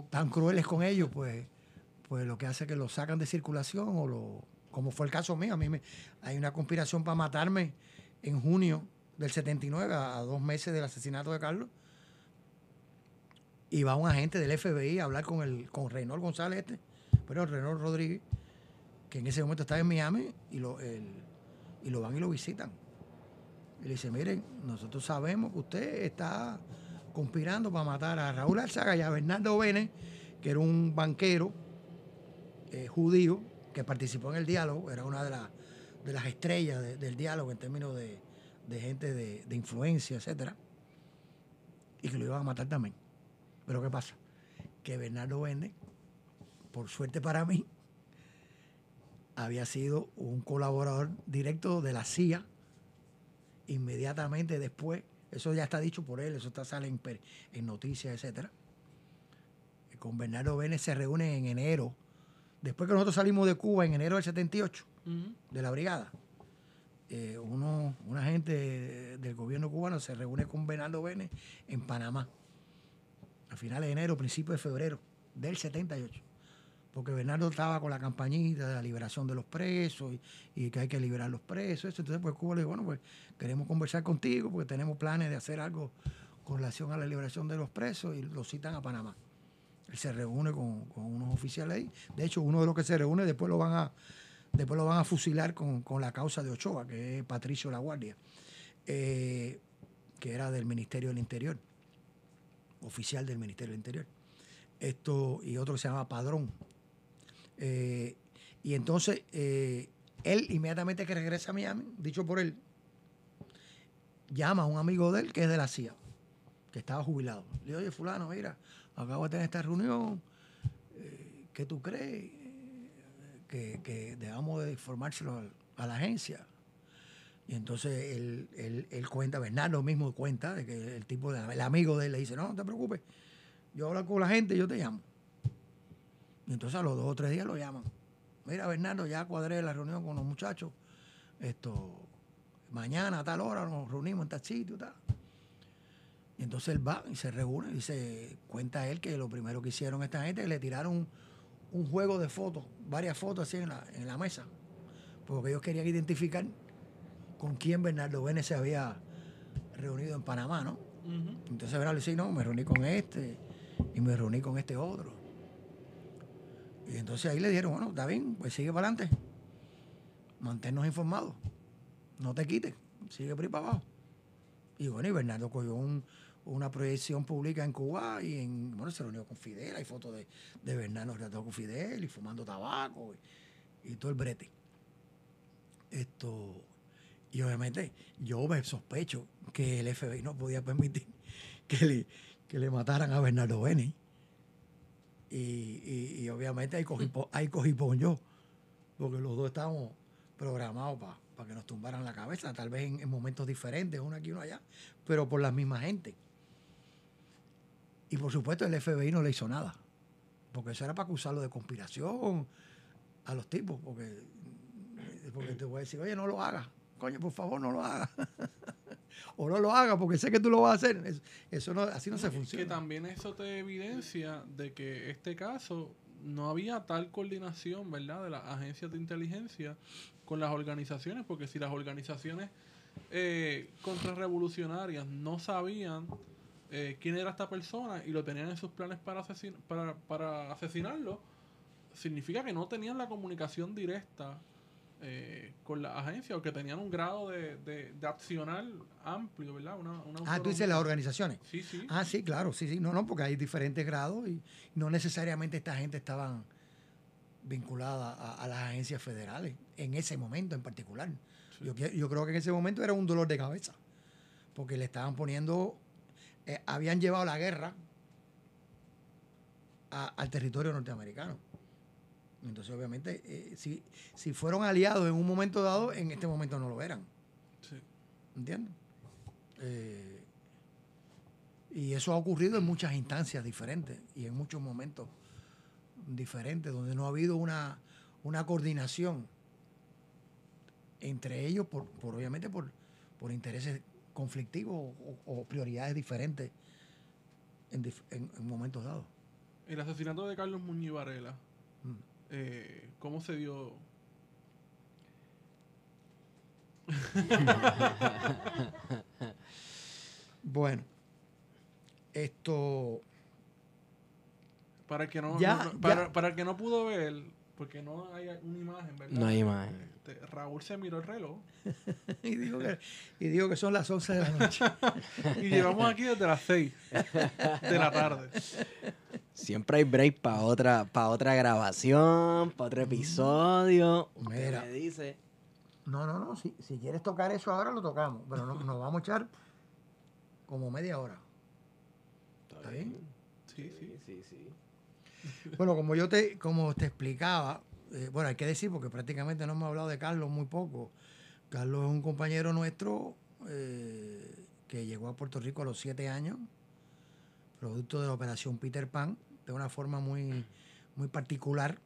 tan crueles con ellos, pues, pues lo que hace es que lo sacan de circulación o lo, como fue el caso mío, a mí me, hay una conspiración para matarme en junio del 79, a, a dos meses del asesinato de Carlos, y va un agente del FBI a hablar con el con Reynold González este, pero Reynold Rodríguez, que en ese momento estaba en Miami, y lo, el- y lo van y lo visitan. Y le dice, miren, nosotros sabemos que usted está conspirando para matar a Raúl Alzaga y a Bernardo Bene, que era un banquero eh, judío que participó en el diálogo, era una de, las de las estrellas de- del diálogo en términos de, de gente de, de influencia, etcétera, y que lo iban a matar también. Pero ¿qué pasa? Que Bernardo Bene, por suerte para mí, había sido un colaborador directo de la CIA inmediatamente después, eso ya está dicho por él, eso está sale en, en noticias, etcétera. Con Bernardo Vélez se reúne en enero, después que nosotros salimos de Cuba en enero del 78, Ujú. de la brigada. Eh, uno, una gente del gobierno cubano se reúne con Bernardo Vélez en Panamá, a finales de enero, principios de febrero del 78 porque Bernardo estaba con la campañita de la liberación de los presos y, y que hay que liberar los presos. eso. Entonces, pues Cuba le dijo, bueno, pues queremos conversar contigo porque tenemos planes de hacer algo con relación a la liberación de los presos y lo citan a Panamá. Él se reúne con, con unos oficiales ahí. De hecho, uno de los que se reúne después lo van a, después lo van a fusilar con, con la causa de Ochoa, que es Patricio La Guardia, eh, que era del Ministerio del Interior, oficial del Ministerio del Interior. Esto, y otro que se llama Padrón, eh, y entonces, eh, él inmediatamente que regresa a Miami, dicho por él, llama a un amigo de él que es de la CIA, que estaba jubilado. Le dice, oye, fulano, mira, acabo de tener esta reunión, ¿qué tú crees? Que, que debamos de informárselo a la agencia. Y entonces él, él, él cuenta, Bernardo mismo cuenta, de que el tipo, de- el amigo de él le dice, no, no te preocupes, yo hablo con la gente y yo te llamo. Y entonces a los dos o tres días lo llaman. Mira, Bernardo, ya cuadré la reunión con los muchachos. Esto, mañana a tal hora nos reunimos en tal sitio, tal. Y entonces él va y se reúne y se cuenta él que lo primero que hicieron esta gente que le tiraron un, juego de fotos, varias fotos así en la, en la mesa. Porque ellos querían identificar con quién Bernardo Vélez se había reunido en Panamá, ¿no? Entonces Bernardo dice, no, me reuní con este y me reuní con este otro. Y entonces ahí le dijeron, bueno, está bien, pues sigue para adelante. Manténnos informados. No te quites, sigue por ahí para abajo. Y bueno, y Bernardo cogió un- una proyección pública en Cuba y en, bueno, se reunió con Fidel, hay fotos de, de Bernardo retratado con Fidel y fumando tabaco y, todo el brete. Esto, y obviamente yo me sospecho que el FBI no podía permitir que le, que le mataran a Bernardo Beni. Y, y- obviamente ahí cogí, ahí cogí pon yo, porque los dos estábamos programados para que nos tumbaran la cabeza, tal vez en, en momentos diferentes, uno aquí y uno allá, pero por la misma gente. Y por supuesto el FBI no le hizo nada, porque eso era para acusarlo de conspiración a los tipos, porque, porque te voy a decir, oye, no lo hagas, coño, por favor, no lo hagas. o no lo hagas porque sé que tú lo vas a hacer. Eso, eso no, así no se Que funciona. también eso te evidencia de que este caso no había tal coordinación, ¿verdad?, de las agencias de inteligencia con las organizaciones, porque si las organizaciones eh, contrarrevolucionarias no sabían eh, quién era esta persona y lo tenían en sus planes para, asesin- para, para asesinarlo, significa que no tenían la comunicación directa eh, con la agencia o que tenían un grado de, de, de accionar amplio, ¿verdad? Una, una Ah, tú dices las organizaciones. Sí, sí. Ah, sí, claro, sí, sí. No, no, porque hay diferentes grados y no necesariamente esta gente estaban vinculada a, a las agencias federales en ese momento en particular. Sí. Yo, yo creo que en ese momento era un dolor de cabeza, porque le estaban poniendo, eh, habían llevado la guerra a- al territorio norteamericano. Entonces, obviamente, eh, si, si fueron aliados en un momento dado, en este momento no lo eran. sí. ¿Entiendes? Eh, y eso ha ocurrido en muchas instancias diferentes y en muchos momentos diferentes, donde no ha habido una, una coordinación entre ellos, por, por obviamente por, por intereses conflictivos o, o prioridades diferentes en, dif- en- en momentos dados. El asesinato de Carlos Muñiz Varela, Mm. eh, ¿cómo se dio? Bueno, esto Para el que no, Ya, para, para el que no pudo ver, porque no hay una imagen, ¿verdad? No hay imagen. Este, Raúl se miró el reloj y digo que, y digo que son las 11 de la noche. y llevamos aquí desde las 6 de la tarde. Siempre hay break para otra, para otra grabación, para otro episodio. Usted Mira. me dice. No, no, no. Si, si quieres tocar eso ahora, lo tocamos. Pero no- nos vamos a echar como media hora. ¿Está bien? Sí, sí. sí, sí. Bueno, como yo te, como te explicaba, eh, bueno, hay que decir, porque prácticamente no hemos hablado de Carlos muy poco. Carlos es un compañero nuestro eh, que llegó a Puerto Rico a los siete años, producto de la operación Peter Pan, de una forma muy, muy particular,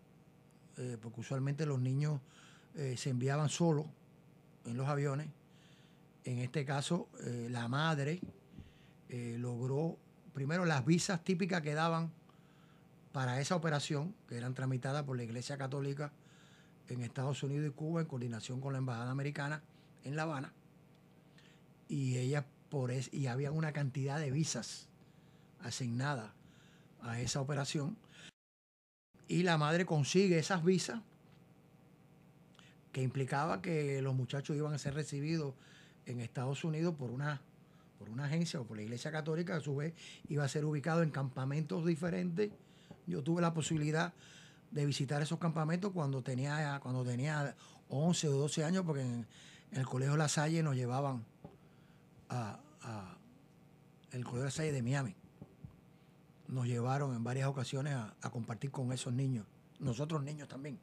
eh, porque usualmente los niños se enviaban solos en los aviones. En este caso, la madre logró, primero, las visas típicas que daban para esa operación, que eran tramitadas por la Iglesia Católica en Estados Unidos y Cuba en coordinación con la Embajada Americana en La Habana. Y ella por es, y había una cantidad de visas asignadas a esa operación. Y la madre consigue esas visas que implicaba que los muchachos iban a ser recibidos en Estados Unidos por una, por una agencia o por la Iglesia Católica, a su vez iba a ser ubicado en campamentos diferentes. Yo tuve la posibilidad de visitar esos campamentos cuando tenía, cuando tenía 11 o 12 años, porque en, el Colegio La Salle nos llevaban a, el Colegio la Salle de Miami. Nos llevaron en varias ocasiones a, compartir con esos niños, nosotros niños también.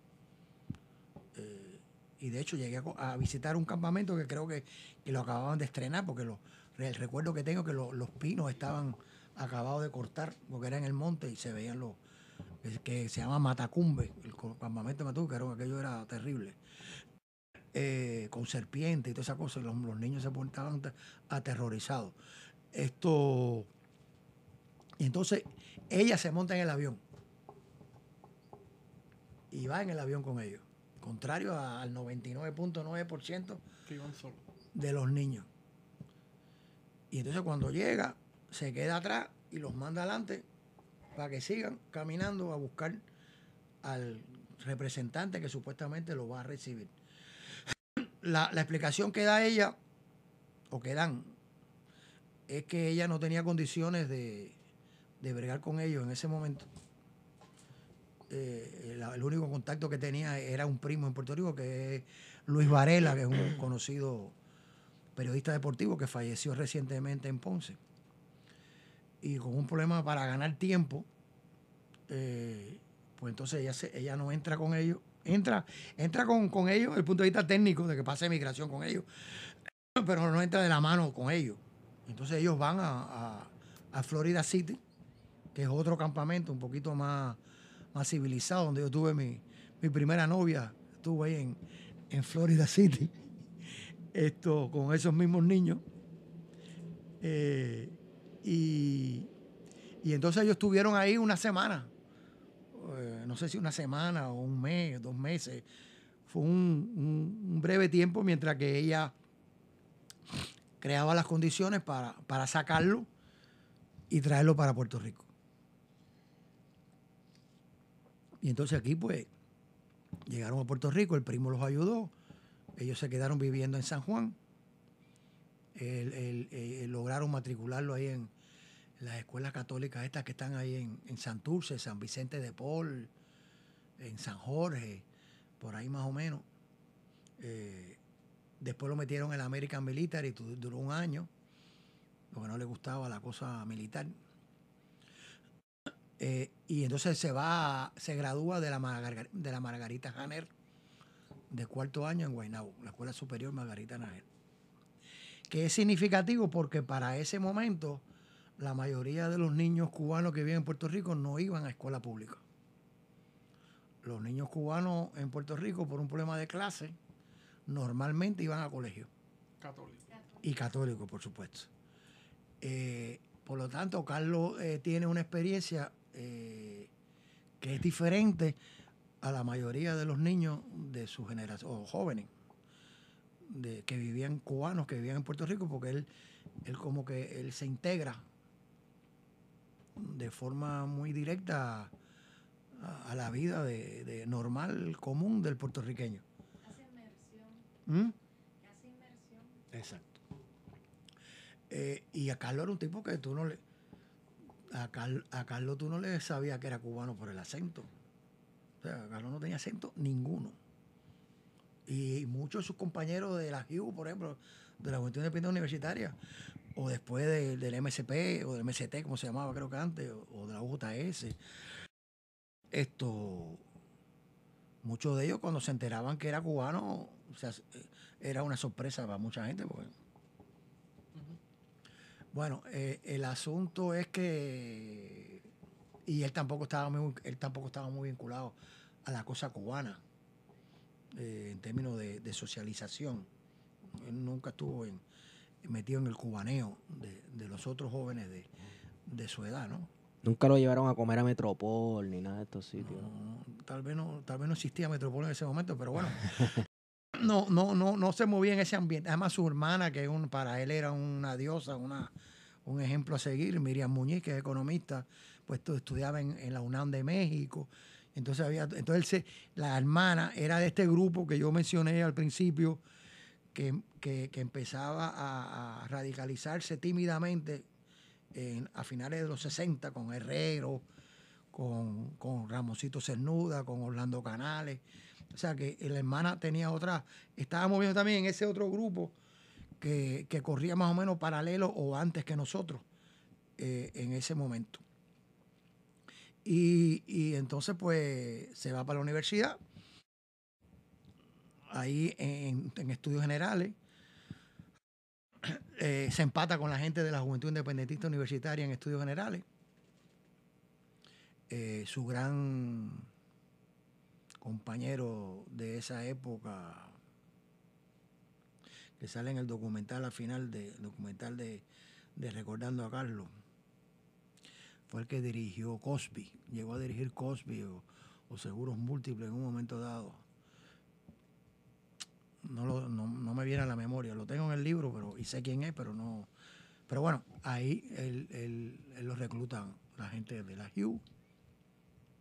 Eh, y de hecho llegué a, visitar un campamento que creo que, que lo acababan de estrenar, porque el recuerdo que tengo es que lo- los pinos estaban acabados de cortar, porque era en el monte y se veían los, que, se llama Matacumbe, el campamento de era- aquello era terrible. Eh, con serpientes y todas esas cosas, los, los niños se te- aterrorizados. Esto. Y entonces ella se monta en el avión y va en el avión con ellos, contrario a- al 99.9% Que iban solos. de los niños. Y entonces cuando llega, se queda atrás y los manda adelante para que sigan caminando a buscar al representante que supuestamente lo va a recibir. La, explicación que da ella, o que dan, es que ella no tenía condiciones de, de bregar con ellos en ese momento. Eh, el único contacto que tenía era un primo en Puerto Rico, que es Luis Varela, que es un conocido periodista deportivo que falleció recientemente en Ponce. Y con un problema para ganar tiempo, eh, pues entonces ella, se- ella no entra con ellos. Entra, entra con, con ellos desde el punto de vista técnico de que pase migración con ellos, pero no entra de la mano con ellos. Entonces ellos van a, a- a Florida City, que es otro campamento un poquito más, más civilizado, donde yo tuve mi, mi primera novia, estuve ahí en, en Florida City, esto con esos mismos niños. Eh, y, y entonces ellos estuvieron ahí una semana, eh, no sé si una semana o un mes, dos meses. Fue un, un- breve tiempo mientras que ella creaba las condiciones para, para sacarlo y traerlo para Puerto Rico. Y entonces aquí pues llegaron a Puerto Rico, el primo los ayudó, ellos se quedaron viviendo en San Juan, El- el- eh, lograron matricularlo ahí en las escuelas católicas estas que están ahí en, en Santurce, San Vicente de Paul, en San Jorge, por ahí más o menos. Eh, después lo metieron en la American Military, duró un año, porque no le gustaba la cosa militar. Eh, y entonces se va, se gradúa de la, de la Margarita Janer, de cuarto año en Guaynabo, la Escuela Superior Margarita Janer. Que es significativo porque para ese momento la mayoría de los niños cubanos que viven en Puerto Rico no iban a escuela pública. Los niños cubanos en Puerto Rico, por un problema de clase, normalmente iban a colegio Católico. y católico, por supuesto. Eh, por lo tanto, Carlos eh, tiene una experiencia eh, que es diferente a la mayoría de los niños de su generación, o jóvenes, de, que vivían cubanos, que vivían en Puerto Rico, porque él, él como que él se integra de forma muy directa a, a la vida de, de normal, común del puertorriqueño. Hace inmersión, ¿Mm? hace inmersión. Exacto. Eh, y a Carlos era un tipo que tú no le. A, Car- a Carlos tú no le sabías que era cubano por el acento. O sea, Carlos no tenía acento ninguno. Y muchos de sus compañeros de la HIU, por ejemplo, de la Juventud Independiente Universitaria, o después de- del MSP, o del MST, como se llamaba, creo que antes, o, o de la UJS, esto. Muchos de ellos, cuando se enteraban que era cubano, o sea, era una sorpresa para mucha gente. Porque... Bueno, eh, el asunto es que. Y él tampoco estaba muy, él tampoco estaba muy vinculado a la cosa cubana, eh, en términos de, de socialización. Él nunca estuvo en- metido en el cubaneo de, de los otros jóvenes de, de su edad, ¿no? Nunca lo llevaron a comer a Metropol ni nada de estos sitios. ¿no? No, tal vez no, tal vez no existía Metropol en ese momento, pero bueno. No, no, no, no se movía en ese ambiente. Además, su hermana, que un, para él era una diosa, una, un ejemplo a seguir, Miriam Muñiz, que es economista, pues tu- estudiaba en, en la UNAM de México. Entonces había, entonces la hermana era de este grupo que yo mencioné al principio, que, que- empezaba a, radicalizarse tímidamente en- a finales de los 60 con Herrero, con, con Ramosito Cernuda, con Orlando Canales. O sea que la hermana tenía otra, estaba moviendo también ese otro grupo que, que corría más o menos paralelo o antes que nosotros eh, en ese momento. Y, y entonces pues se va para la universidad, ahí en, estudios generales, eh, se empata con la gente de la Juventud Independentista Universitaria en estudios generales. Eh, su gran compañero de esa época, que sale en el documental al final de documental de, de Recordando a Carlos, fue el que dirigió Cosby, llegó a dirigir Cosby o, Seguros Múltiples en un momento dado. No, no, me viene a la memoria, lo tengo en el libro pero, y sé quién es, pero no. Pero bueno, ahí él, lo reclutan la gente de la Hugh,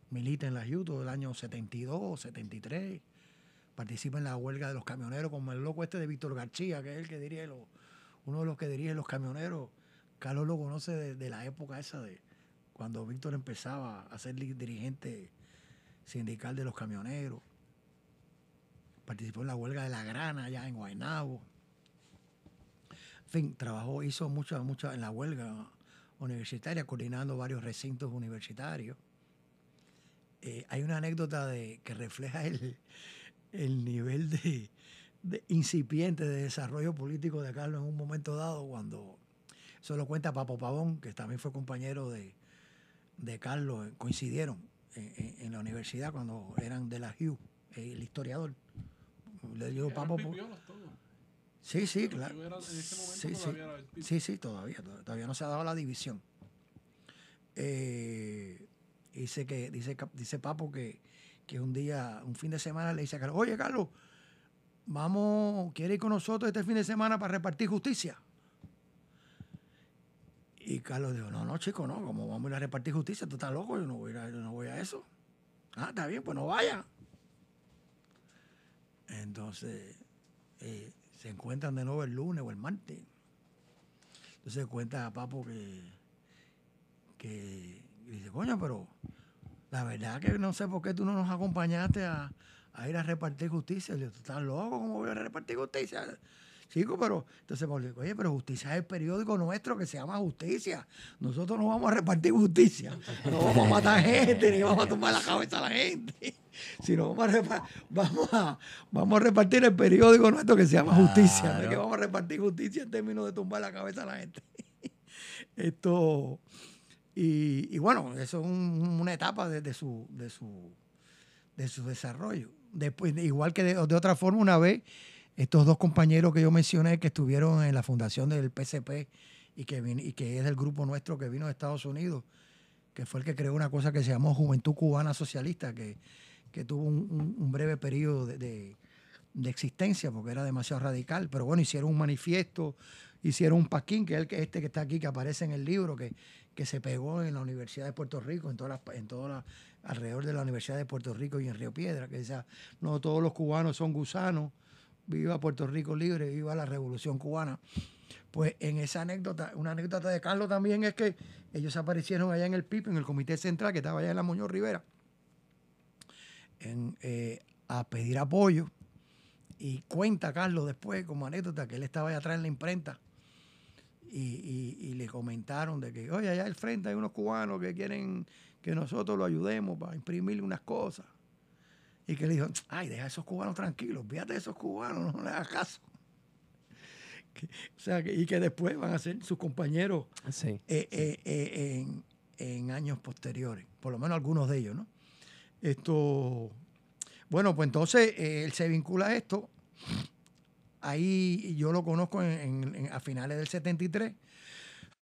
milita en la Hugh todo el año 72, 73, participa en la huelga de los camioneros, como el loco este de Víctor García, que es el que dirige los, uno de los que dirige los camioneros. Carlos lo conoce de la época esa de cuando Víctor empezaba a ser dirigente sindical de los camioneros. Participó en la huelga de la grana allá en Guaynabo. En fin, trabajó, hizo mucho, mucho en la huelga universitaria, coordinando varios recintos universitarios. Eh, hay una anécdota de, que refleja el, el nivel de, de incipiente de desarrollo político de Carlos en un momento dado, cuando eso lo cuenta Papo Pavón, que también fue compañero de, de Carlos, coincidieron en, en- en la universidad cuando eran de la Hugh, el historiador. Le digo Papo. Sí, sí, claro. era- en ese Sí, sí. era el. Sí, sí, todavía, to- todavía no se ha dado la división. Eh, dice que, dice, dice Papo que, que un día, un fin de semana le dice a Carlos, oye Carlos, vamos, ¿quiere ir con nosotros este fin de semana para repartir justicia? Y Carlos dijo, no, no, chico, no, como vamos a ir a repartir justicia? Tú estás loco, yo no voy a, yo a eso. Ah, está bien, pues no vaya. Entonces, eh, se encuentran de nuevo el lunes o el martes. Entonces cuenta a Papo que, que dice, coño, pero la verdad que no sé por qué tú no nos acompañaste a, a ir a repartir justicia. Le ¿tú estás loco? ¿Cómo voy a repartir justicia? Chico, pero entonces dice, oye, pero Justicia es el periódico nuestro que se llama Justicia. Nosotros no vamos a repartir justicia. No vamos a matar gente, ni vamos a tomar la cabeza a la gente. Sino vamos a, vamos a, vamos a repartir el periódico nuestro que se llama Justicia. No es que vamos a repartir justicia en términos de tumbar la cabeza a la gente. Esto, y, y bueno, eso es un- una etapa de, de su, de, su, de su desarrollo. Después, de- igual que de, de otra forma, una vez, estos dos compañeros que yo mencioné que estuvieron en la fundación del PCP y que, y que es del grupo nuestro que vino de Estados Unidos, que fue el que creó una cosa que se llamó Juventud Cubana Socialista, que, que tuvo un, breve periodo de, de- existencia porque era demasiado radical. Pero bueno, hicieron un manifiesto, hicieron un paquín, que es el este que está aquí, que aparece en el libro, que, que se pegó en la Universidad de Puerto Rico, en todas en todas las- alrededor de la Universidad de Puerto Rico y en Río Piedra, que decía, no todos los cubanos son gusanos, viva Puerto Rico libre, viva la revolución cubana. Pues en esa anécdota, una anécdota de Carlos también es que ellos aparecieron allá en el PIP, en el Comité Central, que estaba allá en la Muñoz Rivera, eh, a pedir apoyo. Y cuenta Carlos después, como anécdota, que él estaba allá atrás en la imprenta y, y- y le comentaron de que, oye, allá al frente hay unos cubanos que quieren que nosotros lo ayudemos para imprimirle unas cosas. Y que le dijo, ay, deja a esos cubanos tranquilos, fíjate de esos cubanos, no le hagas caso. Que- o sea, que, y que después van a ser sus compañeros Sí. eh, eh, eh, en, en años posteriores, por lo menos algunos de ellos, ¿no? Esto, bueno, pues entonces él se vincula a esto. Ahí yo lo conozco en- a finales del 73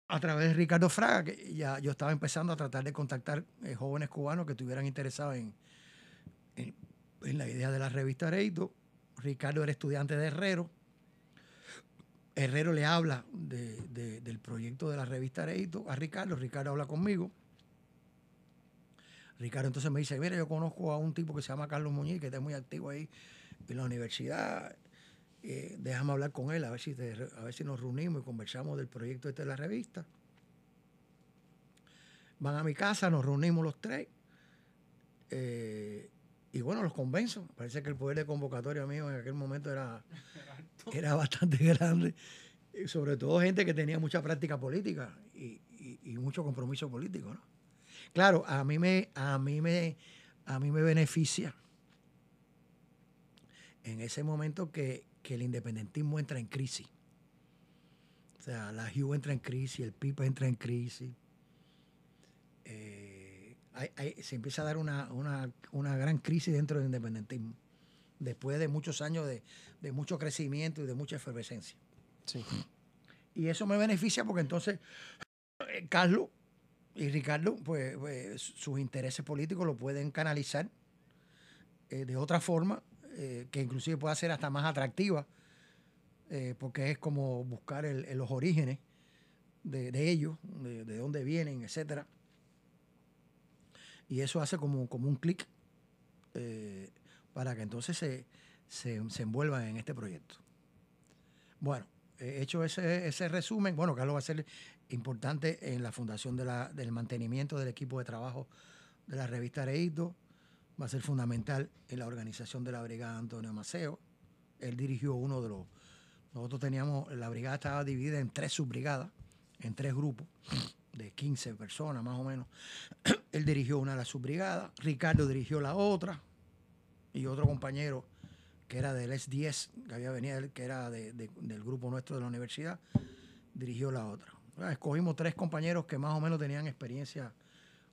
a través de Ricardo Fraga, que ya yo estaba empezando a tratar de contactar jóvenes cubanos que estuvieran interesados en, en, la idea de la revista Areito. Ricardo era estudiante de Herrero. Herrero le habla de- de- del proyecto de la revista Areito a Ricardo. Ricardo habla conmigo. Ricardo entonces me dice, mira, yo conozco a un tipo que se llama Carlos Muñiz, que está muy activo ahí en la universidad. Eh, déjame hablar con él, a ver, si a ver si nos reunimos y conversamos del proyecto este de la revista. Van a mi casa, nos reunimos los tres. eh, y bueno, los convenzo. Parece que el poder de convocatoria mío en aquel momento era, era bastante grande. Y sobre todo gente que tenía mucha práctica política y, y- y mucho compromiso político, ¿no? Claro, a mí me, a mí me, a mí me beneficia en ese momento que, que el independentismo entra en crisis. O sea, la HU entra en crisis, el PIPA entra en crisis. Eh, hay- hay- se empieza a dar una, una- una gran crisis dentro del independentismo, después de muchos años de, de mucho crecimiento y de mucha efervescencia. Sí. Y eso me beneficia porque entonces eh, Carlos y Ricardo, pues, pues, sus intereses políticos lo pueden canalizar eh, de otra forma, eh, que inclusive pueda ser hasta más atractiva, eh, porque es como buscar el- el- los orígenes de, de ellos, de, de dónde vienen, etcétera. Y eso hace como, como un clic eh, para que entonces se, se, se envuelvan en este proyecto. Bueno, he hecho ese, ese resumen. Bueno, Carlos va a ser importante en la fundación de la- del mantenimiento del equipo de trabajo de la revista Areito. Va a ser fundamental en la organización de la brigada Antonio Maceo. Él dirigió uno de los... Nosotros teníamos, la brigada estaba dividida en tres subbrigadas, en tres grupos de 15 personas más o menos. Él dirigió una de las subbrigadas, Ricardo dirigió la otra y otro compañero que era del S10, que había venido, que era de- de- del grupo nuestro de la universidad, dirigió la otra. Escogimos tres compañeros que más o menos tenían experiencia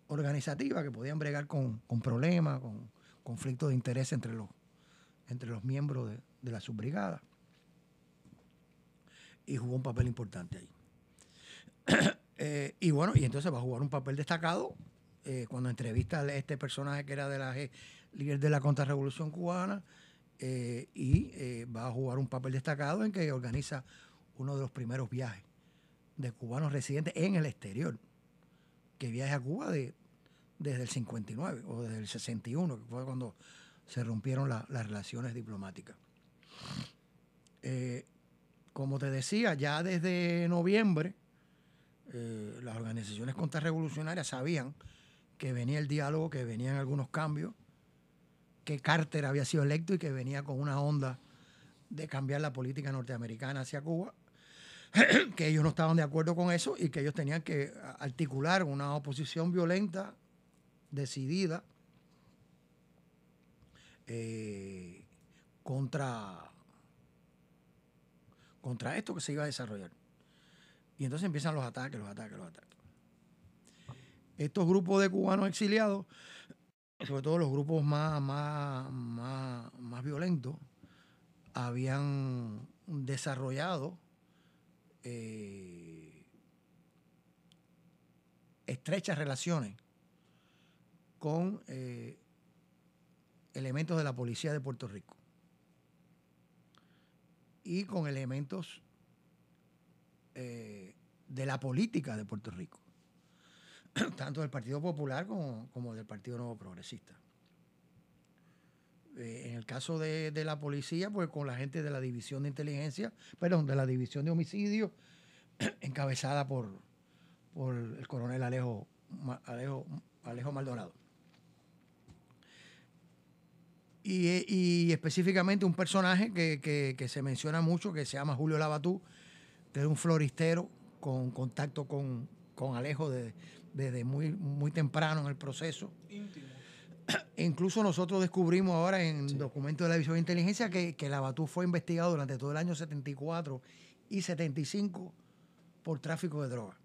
organizativa, que podían bregar con, con problemas, con conflictos de interés entre los, entre los miembros de, de la subbrigada. Y jugó un papel importante ahí. Eh, y bueno, y entonces va a jugar un papel destacado eh, cuando entrevista a este personaje que era de la líder de la contrarrevolución cubana eh, y va a jugar un papel destacado en que organiza uno de los primeros viajes de cubanos residentes en el exterior, que viaja a Cuba de, desde el 59 o desde el 61, que fue cuando se rompieron la- las relaciones diplomáticas. Como te decía, ya desde noviembre, eh, las organizaciones contrarrevolucionarias sabían que venía el diálogo, que venían algunos cambios, que Carter había sido electo y que venía con una onda de cambiar la política norteamericana hacia Cuba, que ellos no estaban de acuerdo con eso y que ellos tenían que articular una oposición violenta, decidida, eh, contra, contra esto que se iba a desarrollar. Y entonces empiezan los ataques, los ataques, los ataques. Estos grupos de cubanos exiliados, sobre todo los grupos más, más, más, más violentos, habían desarrollado eh, estrechas relaciones con eh, elementos de la policía de Puerto Rico y con elementos eh, de la política de Puerto Rico, tanto del Partido Popular como, como del Partido Nuevo Progresista. Eh, en el caso de, de la policía, pues con la gente de la División de Inteligencia, perdón, de la División de Homicidio, encabezada por, por el coronel Alejo, Alejo, Alejo Maldonado. Y, eh, y específicamente un personaje que, que- que se menciona mucho, que se llama Julio Labatú, que era un floristero con contacto con, con Alejo de- desde muy, muy temprano en el proceso. Íntimo. E incluso nosotros descubrimos ahora en documentos de la División de Inteligencia que, que Labatú fue investigado durante todo el año 74 y 75 por tráfico de drogas.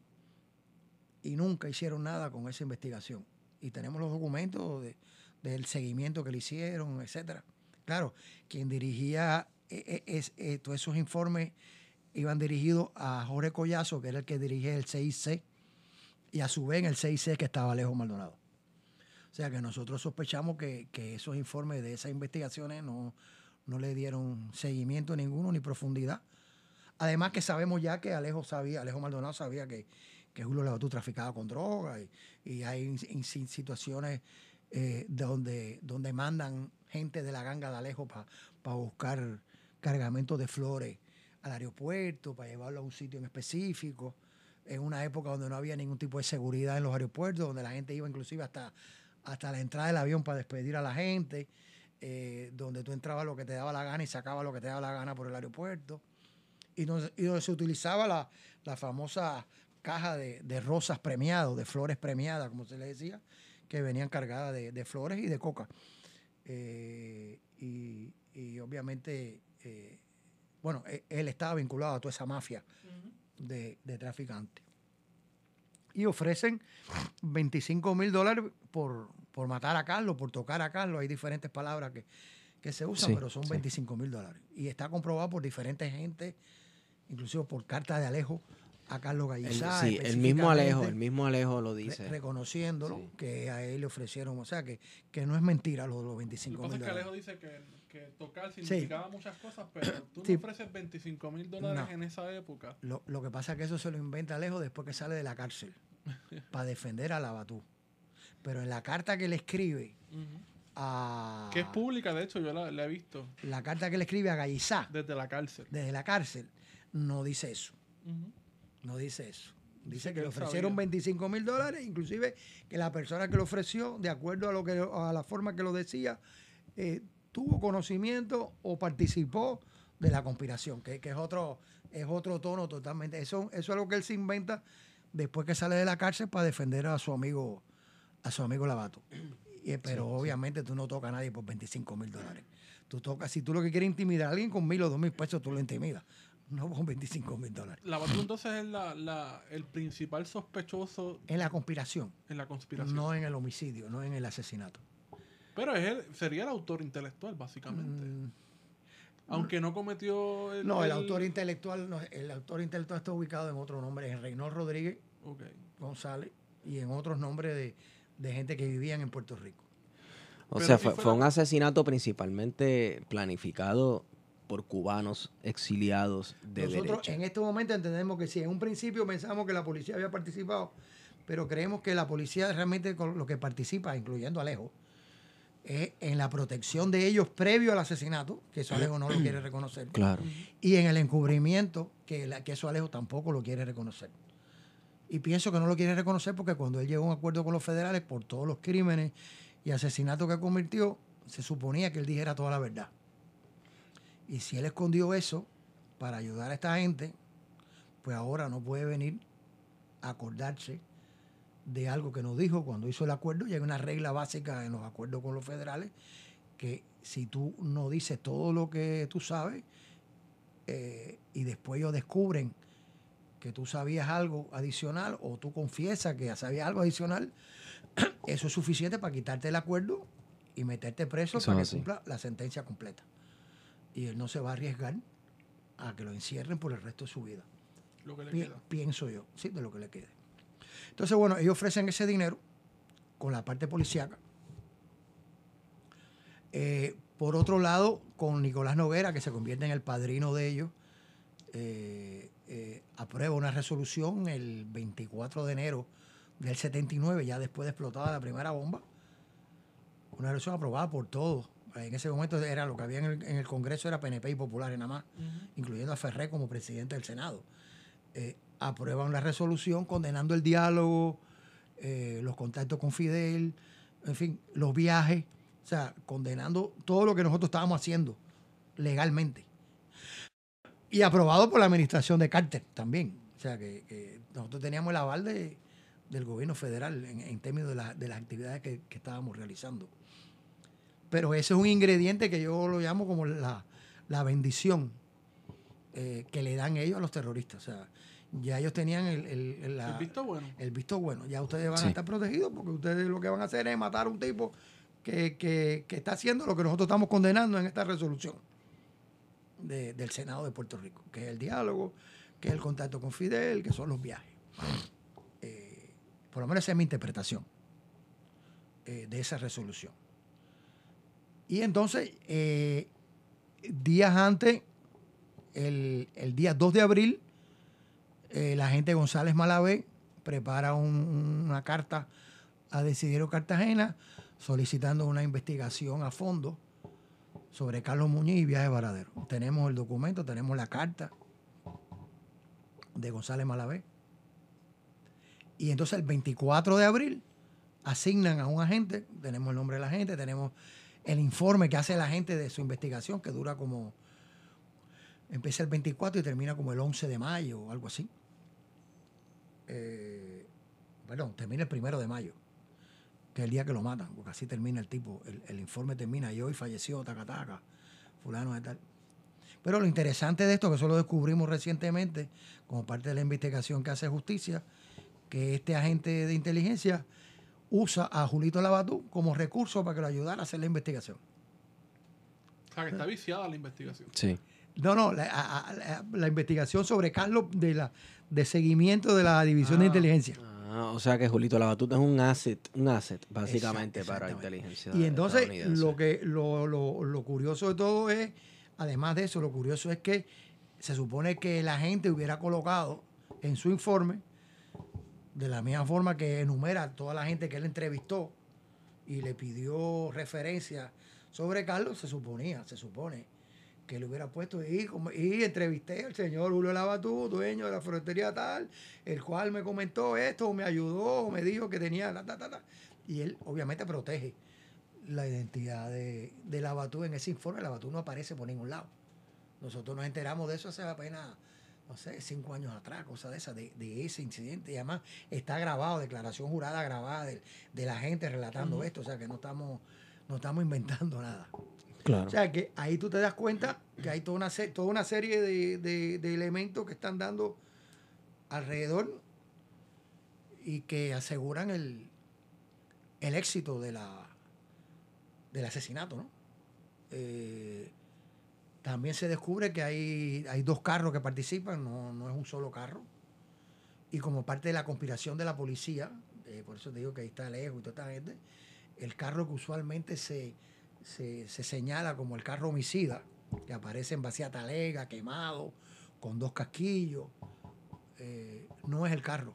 Y nunca hicieron nada con esa investigación. Y tenemos los documentos de- del seguimiento que le hicieron, etcétera. Claro, quien dirigía eh, eh, es, eh, todos esos informes iban dirigidos a Jorge Collazo, que era el que dirigía el CIC, y a su vez en el CIC que estaba Alejo Maldonado. O sea que nosotros sospechamos que, que esos informes de esas investigaciones no, no le dieron seguimiento ninguno ni profundidad. Además que sabemos ya que Alejo sabía, Alejo Maldonado sabía que, que Julio Labatú traficaba con droga y, y hay situaciones eh, donde, donde mandan gente de la ganga de Alejo para buscar cargamentos de flores al aeropuerto, para llevarlo a un sitio en específico, en una época donde no había ningún tipo de seguridad en los aeropuertos, donde la gente iba inclusive hasta, hasta la entrada del avión para despedir a la gente. eh, donde tú entrabas lo que te daba la gana y sacabas lo que te daba la gana por el aeropuerto, y donde, y donde se utilizaba la, la famosa caja de, de rosas premiadas, de flores premiadas, como se le decía, que venían cargadas de, de flores y de coca. Eh, y, y obviamente, eh, bueno, e- él estaba vinculado a toda esa mafia de, de traficantes. Y ofrecen 25 mil dólares por, por matar a Carlos, por tocar a Carlos. Hay diferentes palabras que, que se usan, Sí, pero son sí. 25 mil dólares. Y está comprobado por diferentes gente, inclusive por carta de Alejo a Carlos El, Gallizá. sí, el mismo Alejo, el mismo Alejo lo re- dice. reconociéndolo, Sí. que a él le ofrecieron, o sea, que, que no es mentira lo de los Lo 25 que pasa mil es que Alejo dólares. dice que, que tocar significaba muchas cosas, pero tú Sí. no ofreces 25 mil dólares No. en esa época. Lo, lo que pasa es que eso se lo inventa Alejo después que sale de la cárcel, para defender a la Batú. Pero en la carta que le escribe a... Que es pública, de hecho, yo la, la he visto La carta que le escribe a Gallizá desde la cárcel. desde la cárcel no dice eso. No dice eso. Dice que le ofrecieron sabía. 25 mil dólares, inclusive que la persona que lo ofreció, de acuerdo a lo que a la forma que lo decía, eh, tuvo conocimiento o participó de la conspiración, que, que es otro es otro tono totalmente. Eso, eso es algo que él se inventa después que sale de la cárcel para defender a su amigo a su amigo Lavato. Y, eh, pero obviamente tú no tocas a nadie por 25 mil dólares. Tú tocas, si tú lo que quieres intimidar a alguien con mil o dos mil pesos, tú lo intimidas. No con 25 mil dólares. La Batu entonces es la, la- el principal sospechoso En la conspiración. en la conspiración. No en el homicidio, no en el asesinato. Pero es el- sería el autor intelectual, básicamente. Mm, Aunque no cometió el. no, el autor intelectual, no, el autor intelectual está ubicado en otro nombre, en Reynold Rodríguez. González y en otros nombres de, de gente que vivían en Puerto Rico. O Pero sea, si fue, fuera- fue un asesinato principalmente planificado por cubanos exiliados de Nosotros derecha. en este momento entendemos que sí, en un principio pensamos que la policía había participado, pero creemos que la policía realmente con lo que participa, incluyendo Alejo, en la protección de ellos previo al asesinato, que eso Alejo no lo quiere reconocer. Claro. y en el encubrimiento, que, la- que eso Alejo tampoco lo quiere reconocer. Y pienso que no lo quiere reconocer porque cuando él llegó a un acuerdo con los federales por todos los crímenes y asesinatos que cometió, se suponía que él dijera toda la verdad. Y si él escondió eso para ayudar a esta gente, pues ahora no puede venir a acordarse de algo que nos dijo cuando hizo el acuerdo. Y hay una regla básica en los acuerdos con los federales que si tú no dices todo lo que tú sabes eh, y después ellos descubren que tú sabías algo adicional o tú confiesas que sabías algo adicional, eso es suficiente para quitarte el acuerdo y meterte preso Eso para que así. cumpla la sentencia completa. Y él no se va a arriesgar a que lo encierren por el resto de su vida. Lo que le Pi- queda. pienso yo, sí, de lo que le quede. Entonces, bueno, ellos ofrecen ese dinero con la parte policíaca. Eh, por otro lado, con Nicolás Noguera, que se convierte en el padrino de ellos, eh, eh, aprueba una resolución el 24 de enero del 79, ya después de explotada la primera bomba. Una resolución aprobada por todos. En ese momento era lo que había en el, en el Congreso, era PNP y Populares nada más, incluyendo a Ferré como presidente del Senado. Aprueban la resolución condenando el diálogo, eh, los contactos con Fidel, en fin, los viajes, o sea, condenando todo lo que nosotros estábamos haciendo legalmente. Y aprobado por la administración de Carter también. O sea, que, que nosotros teníamos el aval de- del gobierno federal en, en términos de, la- de las actividades que, que estábamos realizando. Pero ese es un ingrediente que yo lo llamo como la, la bendición eh, que le dan ellos a los terroristas. O sea, ya ellos tenían el, el- el- la- El visto bueno. el visto bueno. Ya ustedes van Sí. a estar protegidos porque ustedes lo que van a hacer es matar a un tipo que, que- que está haciendo lo que nosotros estamos condenando en esta resolución de- del Senado de Puerto Rico, que es el diálogo, que es el contacto con Fidel, que son los viajes. Eh, por lo menos esa es mi interpretación eh, de esa resolución. Y entonces, eh, días antes, el, el día 2 de abril, eh, la gente González Malavé prepara un- una carta a Decidero Cartagena solicitando una investigación a fondo sobre Carlos Muñiz y Viaje Varadero. Tenemos el documento, tenemos la carta de González Malavé. Y entonces el 24 de abril asignan a un agente, tenemos el nombre de la gente, tenemos el informe que hace la gente de su investigación, que dura como, empieza el 24 y termina como el 11 de mayo o algo así. Eh, perdón, termina el primero de mayo, que es el día que lo matan, porque así termina el tipo, el, el informe termina y hoy falleció, taca, taca, fulano de tal. Pero lo interesante de esto, que eso lo descubrimos recientemente, como parte de la investigación que hace justicia, que este agente de inteligencia usa a Julito Labatú como recurso para que lo ayudara a hacer la investigación. O sea, que está viciada la investigación. Sí. No, no, la, a- a- la- la investigación sobre Carlos de la de seguimiento de la división de Ah. inteligencia. Ah, o sea que Julito Labatuta es un asset, un asset básicamente para la inteligencia Y entonces lo que lo, lo- lo curioso de todo es, además de eso, lo curioso es que se supone que la gente hubiera colocado en su informe, de la misma forma que enumera toda la gente que él entrevistó y le pidió referencia sobre Carlos, se suponía, se supone que le hubiera puesto y, como- y entrevisté al señor Julio Labatú, dueño de la ferretería tal, el cual me comentó esto, me ayudó, me dijo que tenía ta, ta, ta. y él obviamente protege la identidad de, de Labatú en ese informe. Labatú no aparece por ningún lado. Nosotros nos enteramos de eso hace apenas, no sé, cinco años atrás, cosa de esa, de, de ese incidente. Y además está grabado, declaración jurada grabada de, de la gente relatando esto. O sea que no estamos, no estamos inventando nada. O sea que ahí tú te das cuenta que hay toda una, toda una serie de, de- de elementos que están dando alrededor y que aseguran el, el éxito de la, del asesinato. ¿no? Eh, también se descubre que hay, hay dos carros que participan, no, no es un solo carro. Y como parte de la conspiración de la policía, eh, por eso te digo que ahí está lejos y toda esta gente, el carro que usualmente se, se, se señala como el carro homicida, que aparece en vacía talega, quemado, con dos casquillos, eh, no es el carro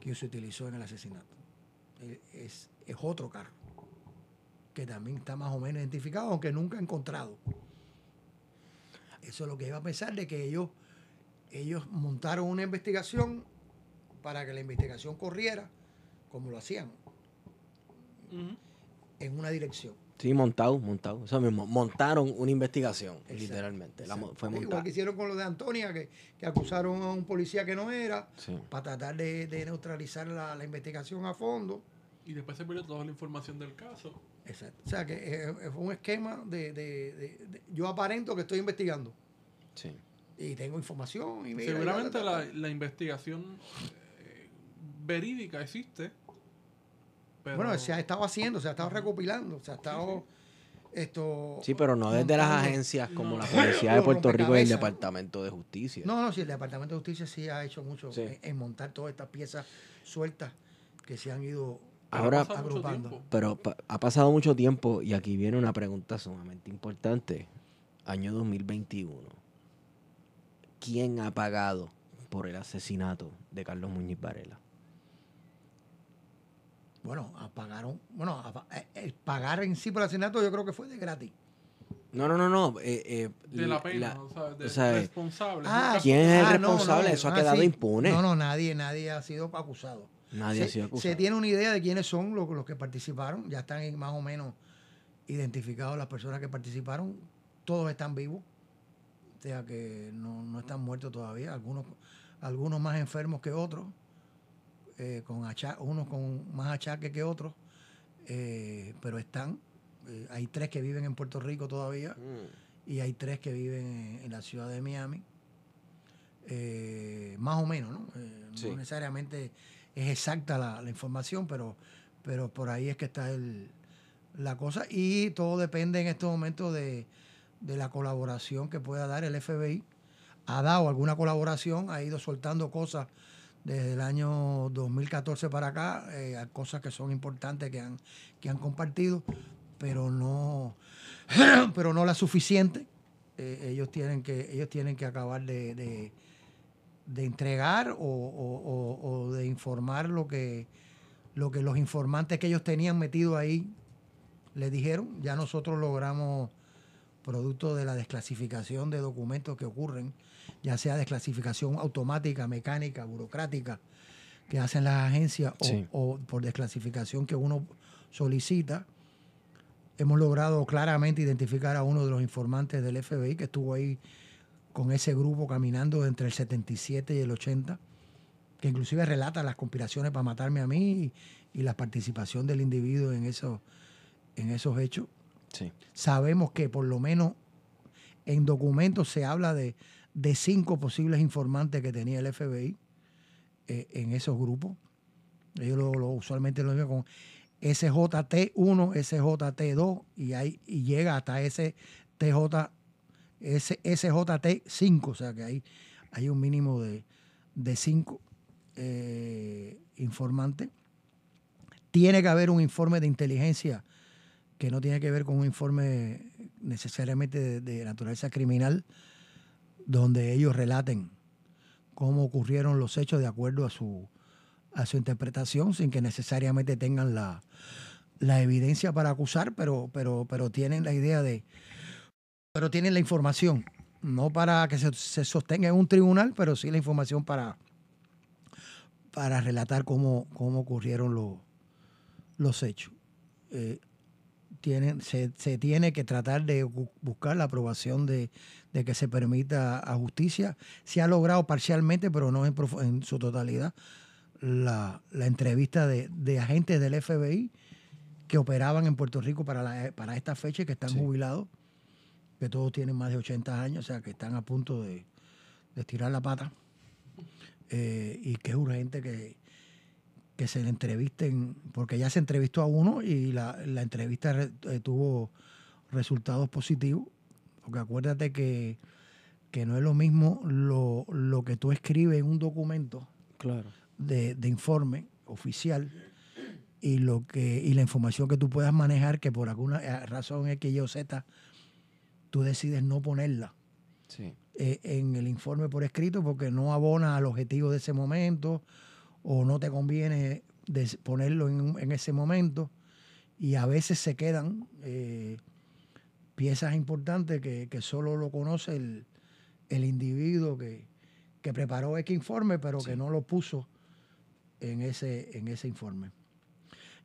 que se utilizó en el asesinato. Eh, Es, es otro carro, que también está más o menos identificado, aunque nunca encontrado. Eso es lo que iba a pensar de que ellos, ellos montaron una investigación para que la investigación corriera como lo hacían, en una dirección. Sí, montado, montado. Eso mismo. Montaron una investigación, Exacto, literalmente. La fue Igual montada. que hicieron con lo de Antonia, que, que acusaron a un policía que no era, Sí. para tratar de, de neutralizar la, la investigación a fondo. Y después se perdió toda la información del caso. Exacto. O sea, que eh, eh, fue un esquema de, de- de- de- Yo aparento que estoy investigando Sí. y tengo información. Y mira, Seguramente y la, la investigación eh, verídica existe. Pero Bueno, se ha estado haciendo, se ha estado recopilando, se ha estado. Esto, Sí, pero no desde las agencias como No. la Policía de Puerto Rico y el. Departamento de Justicia. No, no, sí, el Departamento de Justicia sí ha hecho mucho Sí. en, en montar todas estas piezas sueltas que se han ido Ahora- agrupando. Pero pa- ha pasado mucho tiempo y aquí viene una pregunta sumamente importante. Año 2021. ¿Quién ha pagado por el asesinato de Carlos Muñiz Varela? Bueno, apagaron. Bueno, apa- eh, el pagar en sí por el asesinato yo creo que fue de gratis. No, no, no, no. eh, eh, De la pena, la- o sea, de o sea, responsable. Ah, ¿quién es el Ah, no, responsable? no, Eso ha ah, quedado sí. impune. No, no, nadie, nadie ha sido acusado. Nadie se, ha sido acusado. se tiene una idea de quiénes son los, los que participaron. Ya están más o menos identificados las personas que participaron. Todos están vivos. O sea que no, no están muertos todavía. Algunos, algunos más enfermos que otros. Eh, con acha- unos con más achaques que otros. eh, pero están. Eh, hay tres que viven en Puerto Rico todavía Mm. y hay tres que viven en, en la ciudad de Miami. Más o menos, ¿no? Sí. No necesariamente es exacta la, la información, pero, pero por ahí es que está el, la cosa. Y todo depende en estos momentos de, de la colaboración que pueda dar el FBI. Ha dado alguna colaboración, ha ido soltando cosas desde el año 2014 para acá, eh, cosas que son importantes que han, que han compartido, pero no, pero no la suficiente. Eh, ellos tienen que ellos tienen que acabar de, de- entregar o- o de informar lo que lo que los informantes que ellos tenían metido ahí le dijeron ya nosotros logramos producto de la desclasificación de documentos que ocurren ya sea desclasificación automática mecánica burocrática que hacen las agencias o, Sí. o por desclasificación que uno solicita hemos logrado claramente identificar a uno de los informantes del FBI que estuvo ahí con ese grupo caminando entre el 77 y el 80, que inclusive relata las conspiraciones para matarme a mí y, y la participación del individuo en esos, en esos hechos. Sí. Sabemos que por lo menos en documentos se habla de, de cinco posibles informantes que tenía el FBI eh, en esos grupos. Ellos lo, usualmente lo dicen con SJT1, SJT2 y, y llega hasta STJ, S- SJT5, o sea que hay, hay un mínimo de, de cinco eh, informantes. Tiene que haber un informe de inteligencia que no tiene que ver con un informe necesariamente de naturaleza criminal, donde ellos relaten cómo ocurrieron los hechos de acuerdo a su, a su interpretación, sin que necesariamente tengan la, la evidencia para acusar, pero, pero, pero tienen la idea de, pero tienen la información, no para que se, se sostenga en un tribunal, pero sí la información para, para relatar cómo, cómo ocurrieron los, hechos. Eh, tienen, se, se tiene que tratar de bu- buscar la aprobación de, de que se permita a justicia. Se ha logrado parcialmente, pero no en, en su totalidad, la, la entrevista de, de agentes del FBI que operaban en Puerto Rico para, la- para esta fecha y que están Sí. jubilados, que todos tienen más de 80 años, o sea, que están a punto de, de estirar la pata. Eh, y que es urgente que, que se le entrevisten, porque ya se entrevistó a uno y la, la entrevista re- eh, tuvo resultados positivos. Porque acuérdate que, que no es lo mismo lo, lo que tú escribes en un documento Claro. de, de informe oficial y lo que y la información que tú puedas manejar que por alguna eh, razón X, Y o Z tú decides no ponerla Sí. eh, en el informe por escrito porque no abona al objetivo de ese momento o no te conviene ponerlo en, en ese momento y a veces se quedan eh, piezas importantes que, que solo lo conoce el, el individuo que, que preparó X informe pero que no lo puso en ese, en ese informe.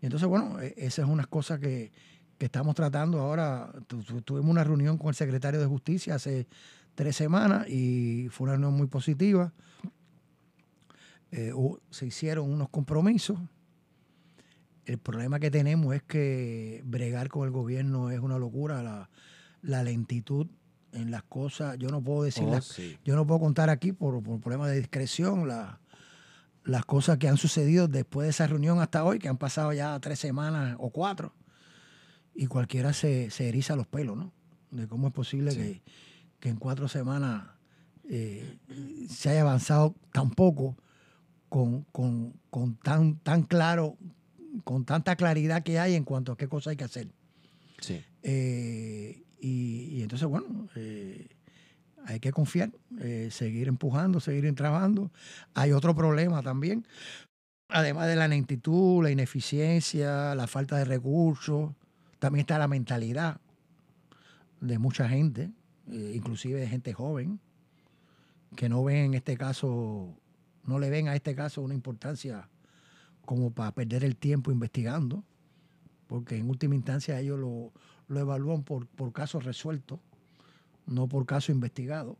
Y entonces, bueno, e- esas es unas cosas que, que estamos tratando ahora. Tu- tu- tuvimos una reunión con el secretario de Justicia hace tres semanas y fue una reunión muy positiva. Eh, se hicieron unos compromisos. El problema que tenemos es que bregar con el gobierno es una locura. La, la lentitud en las cosas, yo no puedo decir Oh, las- sí. yo no puedo contar aquí por, por problemas de discreción la- las cosas que han sucedido después de esa reunión hasta hoy, que han pasado ya tres semanas o cuatro, y cualquiera se, se eriza los pelos, ¿no? De cómo es posible Sí. que, que en cuatro semanas eh, se haya avanzado tan poco con, con- con tan, tan claro, con tanta claridad que hay en cuanto a qué cosa hay que hacer. Sí. Eh, y, y entonces, bueno, eh, hay que confiar, eh, seguir empujando, seguir trabajando. Hay otro problema también, además de la lentitud, la ineficiencia, la falta de recursos, también está la mentalidad de mucha gente, inclusive de gente joven, que no ven en este caso, no le ven a este caso una importancia como para perder el tiempo investigando, porque en última instancia ellos lo, lo evalúan por, por casos resueltos, no por casos investigados,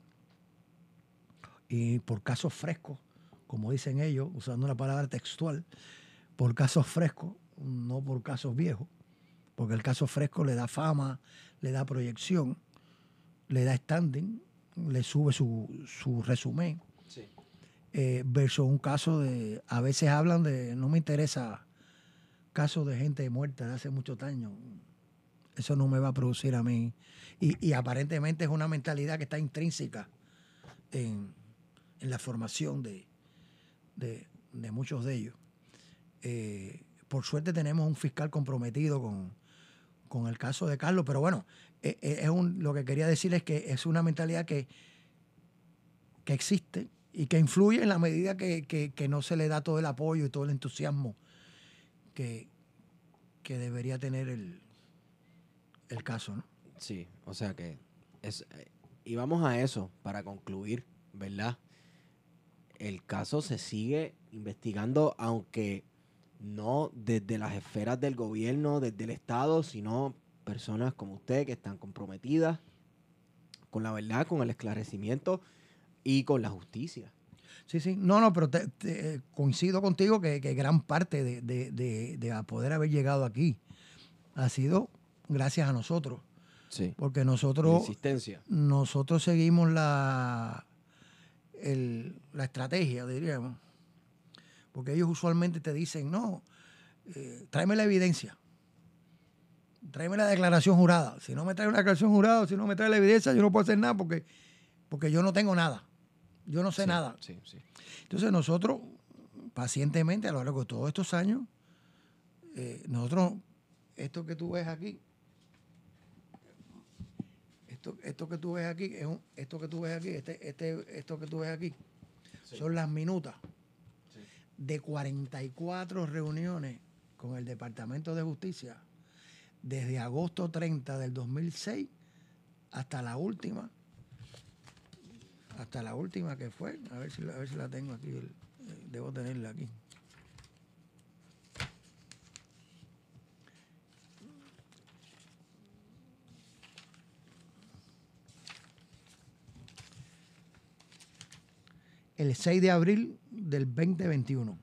y por casos frescos, como dicen ellos, usando una palabra textual, por casos frescos, no por casos viejos, porque el caso fresco le da fama, le da proyección, le da standing, le sube su, su resumen. Eh, versus un caso de, a veces hablan de, no me interesa casos de gente muerta de hace muchos años, eso no me va a producir a mí. Y, aparentemente es una mentalidad que está intrínseca en, la formación de, muchos de ellos. Eh, por suerte tenemos un fiscal comprometido con, el caso de Carlos, pero bueno, eh, eh, es lo que quería decir es que es una mentalidad que existe y que influye en la medida que, que- no se le da todo el apoyo y todo el entusiasmo que, que debería tener el, el caso, ¿no? Sí, o sea que es, y vamos a eso para concluir, ¿verdad? El caso se sigue investigando, aunque no desde las esferas del gobierno, desde el Estado, sino personas como usted que están comprometidas con la verdad, con el esclarecimiento y con la justicia. Sí, sí. No, no, pero te- te- coincido contigo que, que gran parte de, de- de- de poder haber llegado aquí ha sido gracias a nosotros. Sí. Porque nosotros, insistencia. nosotros seguimos la, el- la estrategia, diríamos. Porque ellos usualmente te dicen, no, eh, tráeme la evidencia. Tráeme la declaración jurada. Si no me trae una declaración jurada, si no me trae la evidencia, yo no puedo hacer nada porque, porque yo no tengo nada. Yo no sé Sí, nada. Sí, sí. Entonces nosotros, pacientemente, a lo largo de todos estos años, eh, nosotros, esto que tú ves aquí, esto, esto que tú ves aquí, es un- esto que tú ves aquí, este, este, esto que tú ves aquí, son las minutas de 44 reuniones con el Departamento de Justicia desde agosto 30 del 2006 hasta la última hasta la última que fue, a ver si, a ver si la tengo aquí, eh, debo tenerla aquí. El 6 de abril del 2021.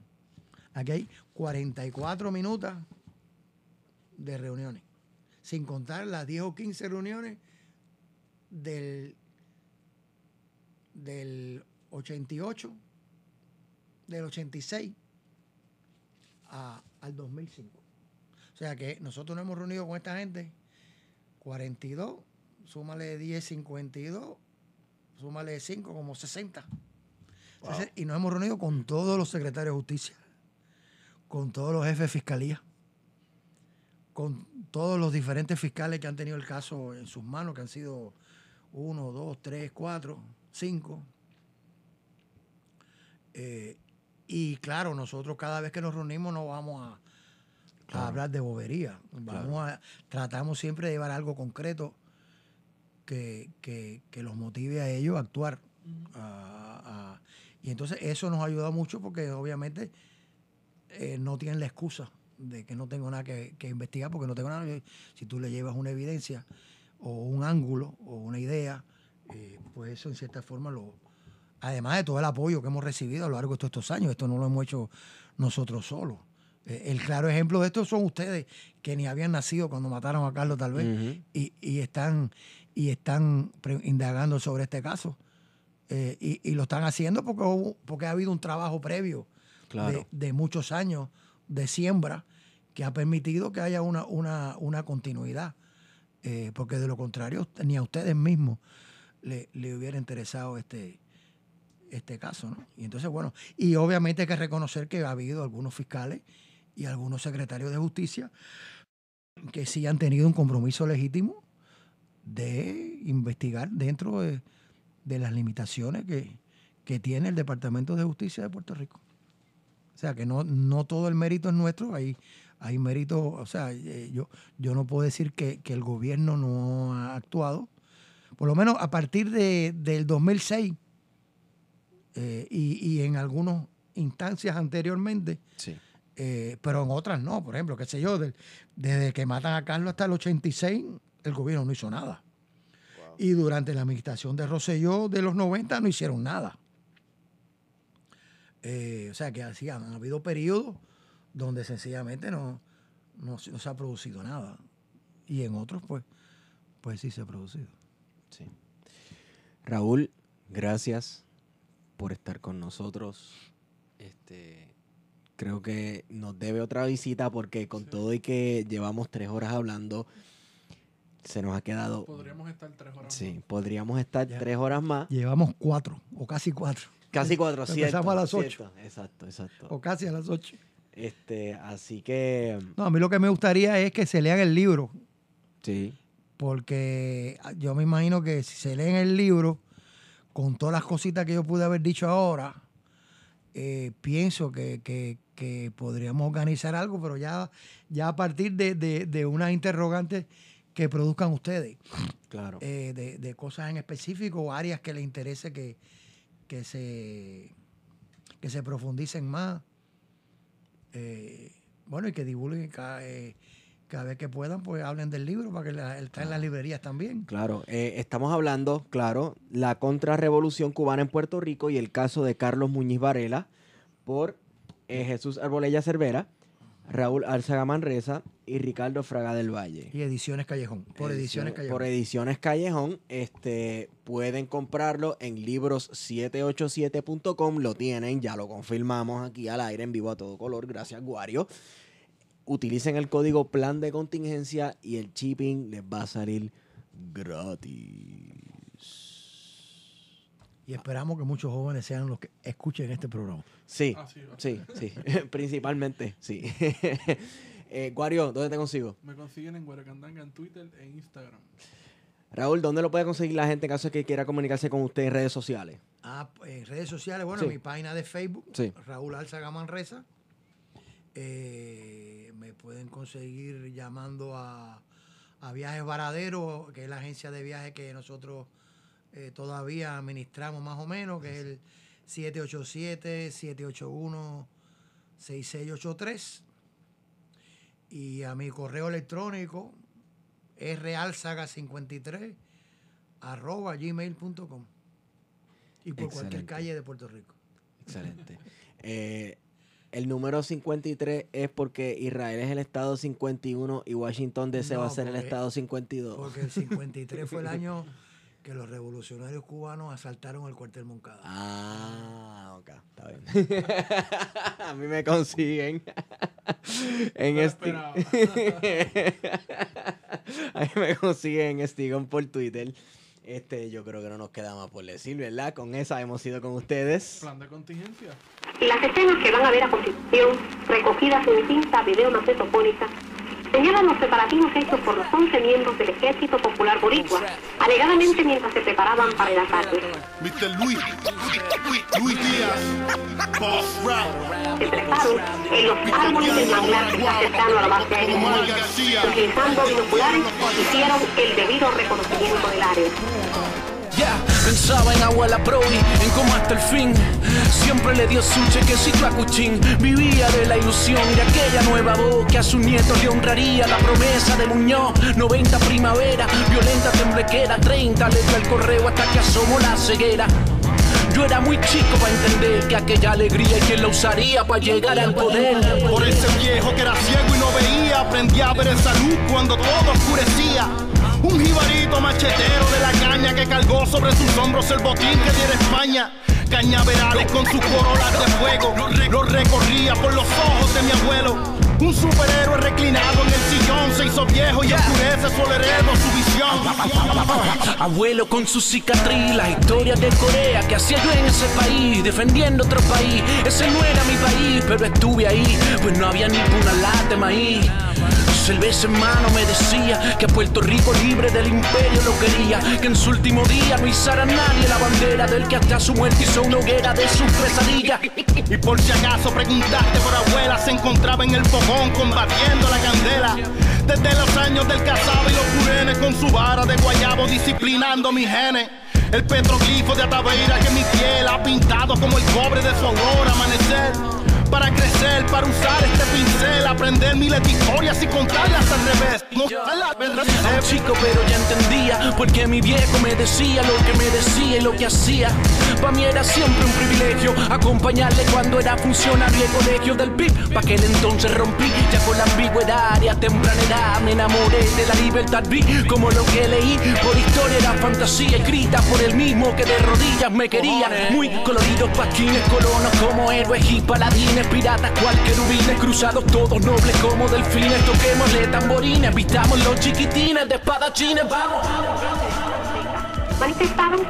Aquí hay 44 minutos de reuniones, sin contar las 10 o 15 reuniones del del 88, del 86 a- al 2005. O sea que nosotros nos hemos reunido con esta gente 42, súmale 10, 52, súmale 5, como 60. Entonces, y nos hemos reunido con todos los secretarios de justicia, con todos los jefes de fiscalía, con todos los diferentes fiscales que han tenido el caso en sus manos, que han sido uno, dos, tres, cuatro, cinco. Eh, y claro, nosotros cada vez que nos reunimos no vamos a, hablar de bobería. Vamos a, tratamos siempre de llevar algo concreto que, que- que los motive a ellos a actuar. a- a- y entonces eso nos ha ayudado mucho porque obviamente eh, no tienen la excusa de que no tengo nada que, que investigar porque no tengo nada. Si tú le llevas una evidencia o un ángulo o una idea, eh, pues eso en cierta forma lo... Además de todo el apoyo que hemos recibido a lo largo de todos estos años, esto no lo hemos hecho nosotros solos. Eh, el claro ejemplo de esto son ustedes que ni habían nacido cuando mataron a Carlos tal vez y, y están y están indagando sobre este caso. Eh, y, y lo están haciendo porque, hubo- porque ha habido un trabajo previo Claro. de, de muchos años de siembra que ha permitido que haya una, una, una continuidad. Eh, porque de lo contrario, ni a ustedes mismos le, hubiera interesado este, este caso. ¿no? Y entonces, bueno, y obviamente hay que reconocer que ha habido algunos fiscales y algunos secretarios de justicia que sí han tenido un compromiso legítimo de investigar dentro de, de las limitaciones que, que tiene el Departamento de Justicia de Puerto Rico. O sea, que no, no todo el mérito es nuestro, hay, hay mérito, o sea, eh, yo, yo no puedo decir que, que el gobierno no ha actuado. Por lo menos a partir de, del 2006 eh, y, y en algunas instancias anteriormente, Sí. eh, pero en otras no. Por ejemplo, qué sé yo, del- desde que matan a Carlos hasta el 86, el gobierno no hizo nada. Y durante la administración de Rosselló de los 90 no hicieron nada. Eh, o sea que así han, han habido periodos donde sencillamente no, no, no se ha producido nada. Y en otros, pues, pues sí se ha producido. Sí. Raúl, gracias por estar con nosotros. Este, creo que nos debe otra visita porque con todo y que llevamos tres horas hablando, se nos ha quedado. Podríamos estar tres horas. Sí, podríamos estar Ya. tres horas más. Llevamos cuatro, o casi cuatro, Casi cuatro, cierto, Empezamos a las cierto. Exacto, exacto. o casi a las ocho. Este, así que No, a mí lo que me gustaría es que se lean el libro, sí, porque yo me imagino que si se leen el libro, con todas las cositas que yo pude haber dicho ahora, eh, pienso que, que- que podríamos organizar algo, pero ya, ya a partir de, de, de unas interrogantes que produzcan ustedes, claro. eh, de, de cosas en específico o áreas que les interese que, que, se, que se profundicen más. Eh, bueno, y que divulguen cada vez que puedan, pues hablen del libro para que la- está en las librerías también. Claro, eh, estamos hablando, claro, la contrarrevolución cubana en Puerto Rico y el caso de Carlos Muñiz Varela por eh, Jesús Arbolella Cervera, Raúl Alzaga Manresa y Ricardo Fraga del Valle. Y Ediciones Callejón, por Ediciones Callejón. Por Ediciones Callejón, este, pueden comprarlo en libros787.com, lo tienen, ya lo confirmamos aquí al aire en vivo a todo color, gracias Guario. Utilicen el código plan de contingencia y el shipping les va a salir gratis. Y esperamos que muchos jóvenes sean los que escuchen este programa. Sí, va. sí, sí, principalmente, sí. Eh, Guario, ¿dónde te consigo? Me consiguen en Guaracandanga en Twitter e Instagram. Raúl, ¿dónde lo puede conseguir la gente en caso de que quiera comunicarse con usted en redes sociales? Ah, en redes sociales, bueno, Sí. en mi página de Facebook, Sí. Raúl Alzaga Manresa. Eh, me pueden conseguir llamando a, a Viajes Varadero, que es la agencia de viajes que nosotros eh, todavía administramos más o menos, que es el 787-781-6683. Y a mi correo electrónico, realzaga53 arroba gmail.com y por cualquier calle de Puerto Rico. Excelente. Eh, el número 53 es porque Israel es el estado 51 y Washington DC va a No, ser el estado 52. Porque el 53 fue el año que los revolucionarios cubanos asaltaron el cuartel Moncada. Ah, ok, está bien. a mí me consiguen en No este. a mí me consiguen en Stigón por Twitter. Este, yo creo que no nos queda más por decir, ¿verdad? Con esa hemos ido con ustedes. Plan de contingencia. Y las escenas que van a ver a continuación, recogidas en cinta señalan los preparativos hechos por los 11 miembros del Ejército Popular Boricua, alegadamente mientras se preparaban para el ataque. Mr. Luis, Luis Díaz, Boss Rap, Se treparon en los árboles del manglar que está cercano a la base aérea. Utilizando binoculares, hicieron el debido reconocimiento del área. Pensaba en abuela Brody, en cómo hasta el fin Siempre le dio su chequecito a Cuchín Vivía de la ilusión de aquella nueva voz Que a su nieto le honraría la promesa de Muñoz 90 primavera, violenta temblequera 30 letra el correo hasta que asomó la ceguera yo era muy chico para entender que aquella alegría y quien la usaría para llegar al poder. por ese viejo que era ciego y no veía, aprendí a ver esa luz cuando todo oscurecía. Un jibarito machetero de la caña que cargó sobre sus hombros el botín que diera España. Cañaverales con sus corolas de fuego, lo recorría por los ojos de mi abuelo. Un superhéroe reclinado en el sillón se hizo viejo y oscurece su heredo, su visión. Abuelo con su cicatriz, la historia de Corea que hacía yo en ese país, defendiendo otro país. Ese no era mi país, pero estuve ahí, pues no había ni una lata de maíz. Cerveza en mano me decía que a Puerto Rico libre del imperio lo quería, que en su último día no izara nadie la bandera del que hasta su muerte hizo una hoguera de sus pesadillas. Y por si acaso preguntaste por abuela, se encontraba en el fogón combatiendo la candela. Desde los años del casado y los curenes con su vara de guayabo disciplinando mis genes. El petroglifo de Ataveira que mi piel ha pintado como el cobre de su aurora amanecer. Para crecer, para usar este pincel, aprender miles de historias y contarlas al revés. Mostrarlas al Era revés. un chico pero ya entendía Porque mi viejo me decía lo que me decía y lo que hacía. Pa' mí era siempre un privilegio Acompañarle cuando era funcionario de colegio del PIB Pa' aquel entonces rompí ya con la ambigüedad Y a temprana edad me enamoré de la libertad Vi como lo que leí por historia era fantasía Escrita por el mismo que de rodillas me quería. Muy coloridos pasquines, colonos como héroes y paladines Piratas cual querubines, cruzados todos nobles como delfines Toquémosle tamborines, vistamos los chiquitines de espadachines, vamos manifestaron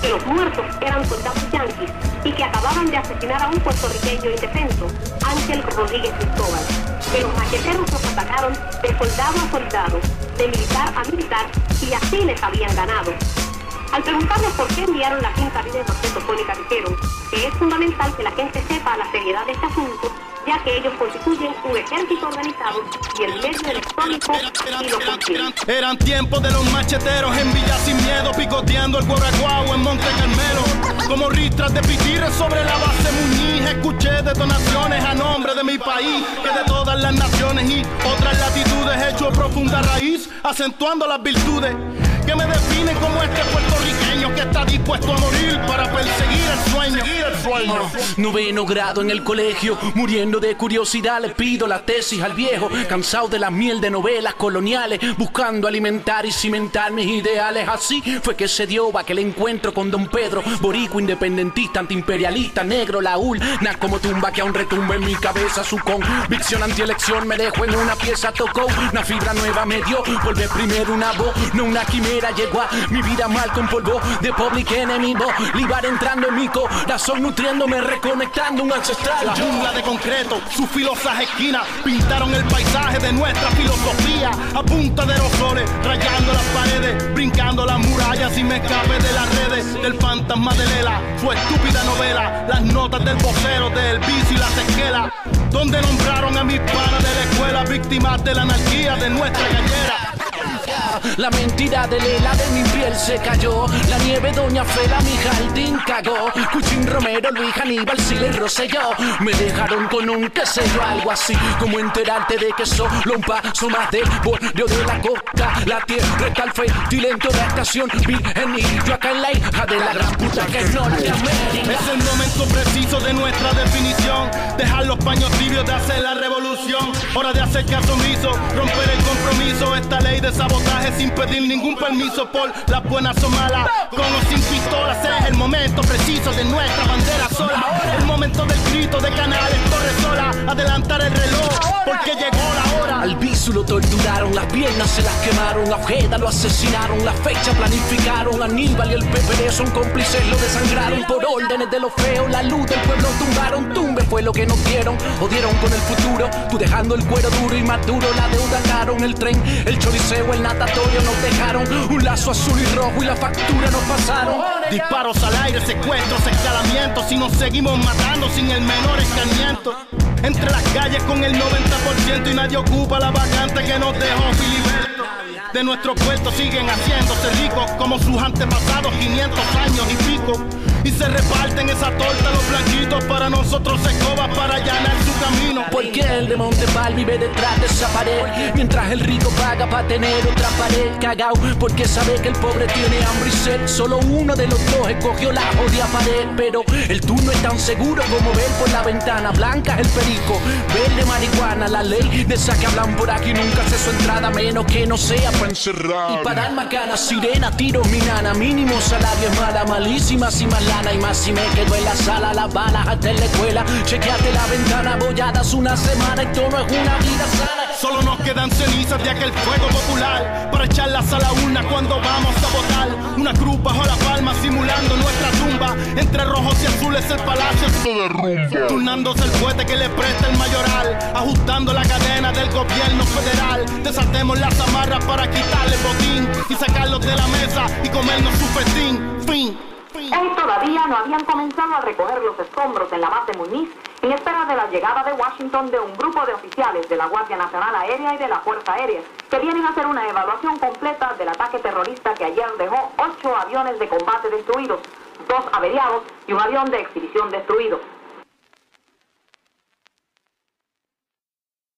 que los muertos eran soldados yanquis y que acababan de asesinar a un puertorriqueño indefenso, Ángel Rodríguez Cristóbal. Que los macheteros los atacaron de soldado a soldado, de militar a militar y así les habían ganado. Al preguntarles por qué enviaron la cinta videomagnetofónica dijeron que es fundamental que la gente sepa la seriedad de este asunto, ya que ellos constituyen un ejército organizado y el medio electrónico y lo contiene. Eran tiempos de los macheteros en Villa Sin Miedo, picoteando el Guaraguao en Monte Carmelo. Como ristras de pitires sobre la base Muñiz. Escuché detonaciones a nombre de mi país, que de todas las naciones y otras latitudes hecho profunda raíz, acentuando las virtudes que me definen como este puertorriqueño que está dispuesto a morir para perseguir el sueño. El sueño. Noveno grado en el colegio, muriendo de curiosidad, le pido la tesis al viejo, cansado de la miel de novelas coloniales, buscando alimentar y cimentar mis ideales. Así fue que se dio aquel encuentro con don Pedro, borico independentista, antiimperialista, negro, laúl, na como tumba que aún retumba en mi cabeza su convicción antielección me dejó en una pieza, tocó una fibra nueva, me dio, volver primero una voz, no una quimera, llegó mi vida mal con polvo de public enemy, libar entrando en mi corazón, nutriéndome, reconectando un ancestral. La jungla de concreto, sus filosas esquinas pintaron el paisaje de nuestra filosofía a punta de los soles, rayando las paredes, brincando las murallas y me escape de las redes del fantasma de Lela, su estúpida novela, las notas del vocero, del vicio y las esquelas, donde nombraron a mis panas de la escuela víctimas de la anarquía de nuestra gallera. La mentira de Lela de mi piel se cayó. La nieve, Doña Fela, mi jardín cagó. Cuchín Romero, Luis Aníbal, Siles Rosselló. Me dejaron con un qué sé yo, algo así como enterarte de que solo un paso más del bordeo de la costa. La tierra está al fértil en toda estación. Virgen y yo acá en la hija de la gran puta que es Norteamérica. Es el momento preciso de nuestra definición. Dejar los paños tibios de hacer la revolución. Hora de hacer caso omiso, romper el compromiso. Esta ley de sabotaje sin pedir ningún permiso por las buenas o malas. Con o sin pistolas es el momento preciso de nuestra bandera sola. El momento del grito de canales corre sola. Adelantar el reloj porque llegó la hora. Al Bisu lo torturaron, las piernas se las quemaron, a Ojeda lo asesinaron, la fecha planificaron, Aníbal y el PPD son cómplices, lo desangraron por órdenes de los feos, la luz del pueblo tumbaron, tumbe fue lo que nos dieron, jodieron con el futuro, tú dejando el cuero duro y más duro, la deuda caro el tren, el choriceo, el natatorio nos dejaron, un lazo azul y rojo y la factura nos pasaron. Disparos al aire, secuestros, escalamientos y seguimos matando sin el menor escarmiento. Entre las calles con el 90% y nadie ocupa la vacante que nos dejó Filiberto. De nuestros puertos siguen haciéndose ricos como sus antepasados 500 años y pico. Y se reparten esa torta los blanquitos para nosotros escobas para allanar su camino. Porque el de Montepal vive detrás de esa pared. Mientras el rico paga para tener otra pared Cagao, porque sabe que el pobre tiene hambre y sed. Solo uno de los dos escogió la jodida pared. Pero el tú no es tan seguro como ver por la ventana Blanca es el perico, verde marihuana La ley de esa que hablan por aquí nunca hace su entrada Menos que no sea para encerrar. Y para dar macana, sirena, tiro, mi nana Mínimo salario es mala, malísima Si más y más si me quedo en la sala Las balas hasta en la escuela Chequeate la ventana, bolladas una semana Esto no es una vida sana Solo nos quedan cenizas de aquel fuego popular para echarlas a la urna cuando vamos a votar. Una cruz bajo la palma simulando nuestra tumba. Entre rojos y azules el palacio se derrumba. Turnándose el fuete que le presta el mayoral. Ajustando la cadena del gobierno federal. Desatemos las amarras para quitarle el botín y sacarlos de la mesa y comernos su festín. Fin. Hoy todavía no habían comenzado a recoger los escombros en la base Muñiz en espera de la llegada de Washington de un grupo de oficiales de la Guardia Nacional Aérea y de la Fuerza Aérea que vienen a hacer una evaluación completa del ataque terrorista que ayer dejó ocho aviones de combate destruidos, dos averiados y un avión de exhibición destruido.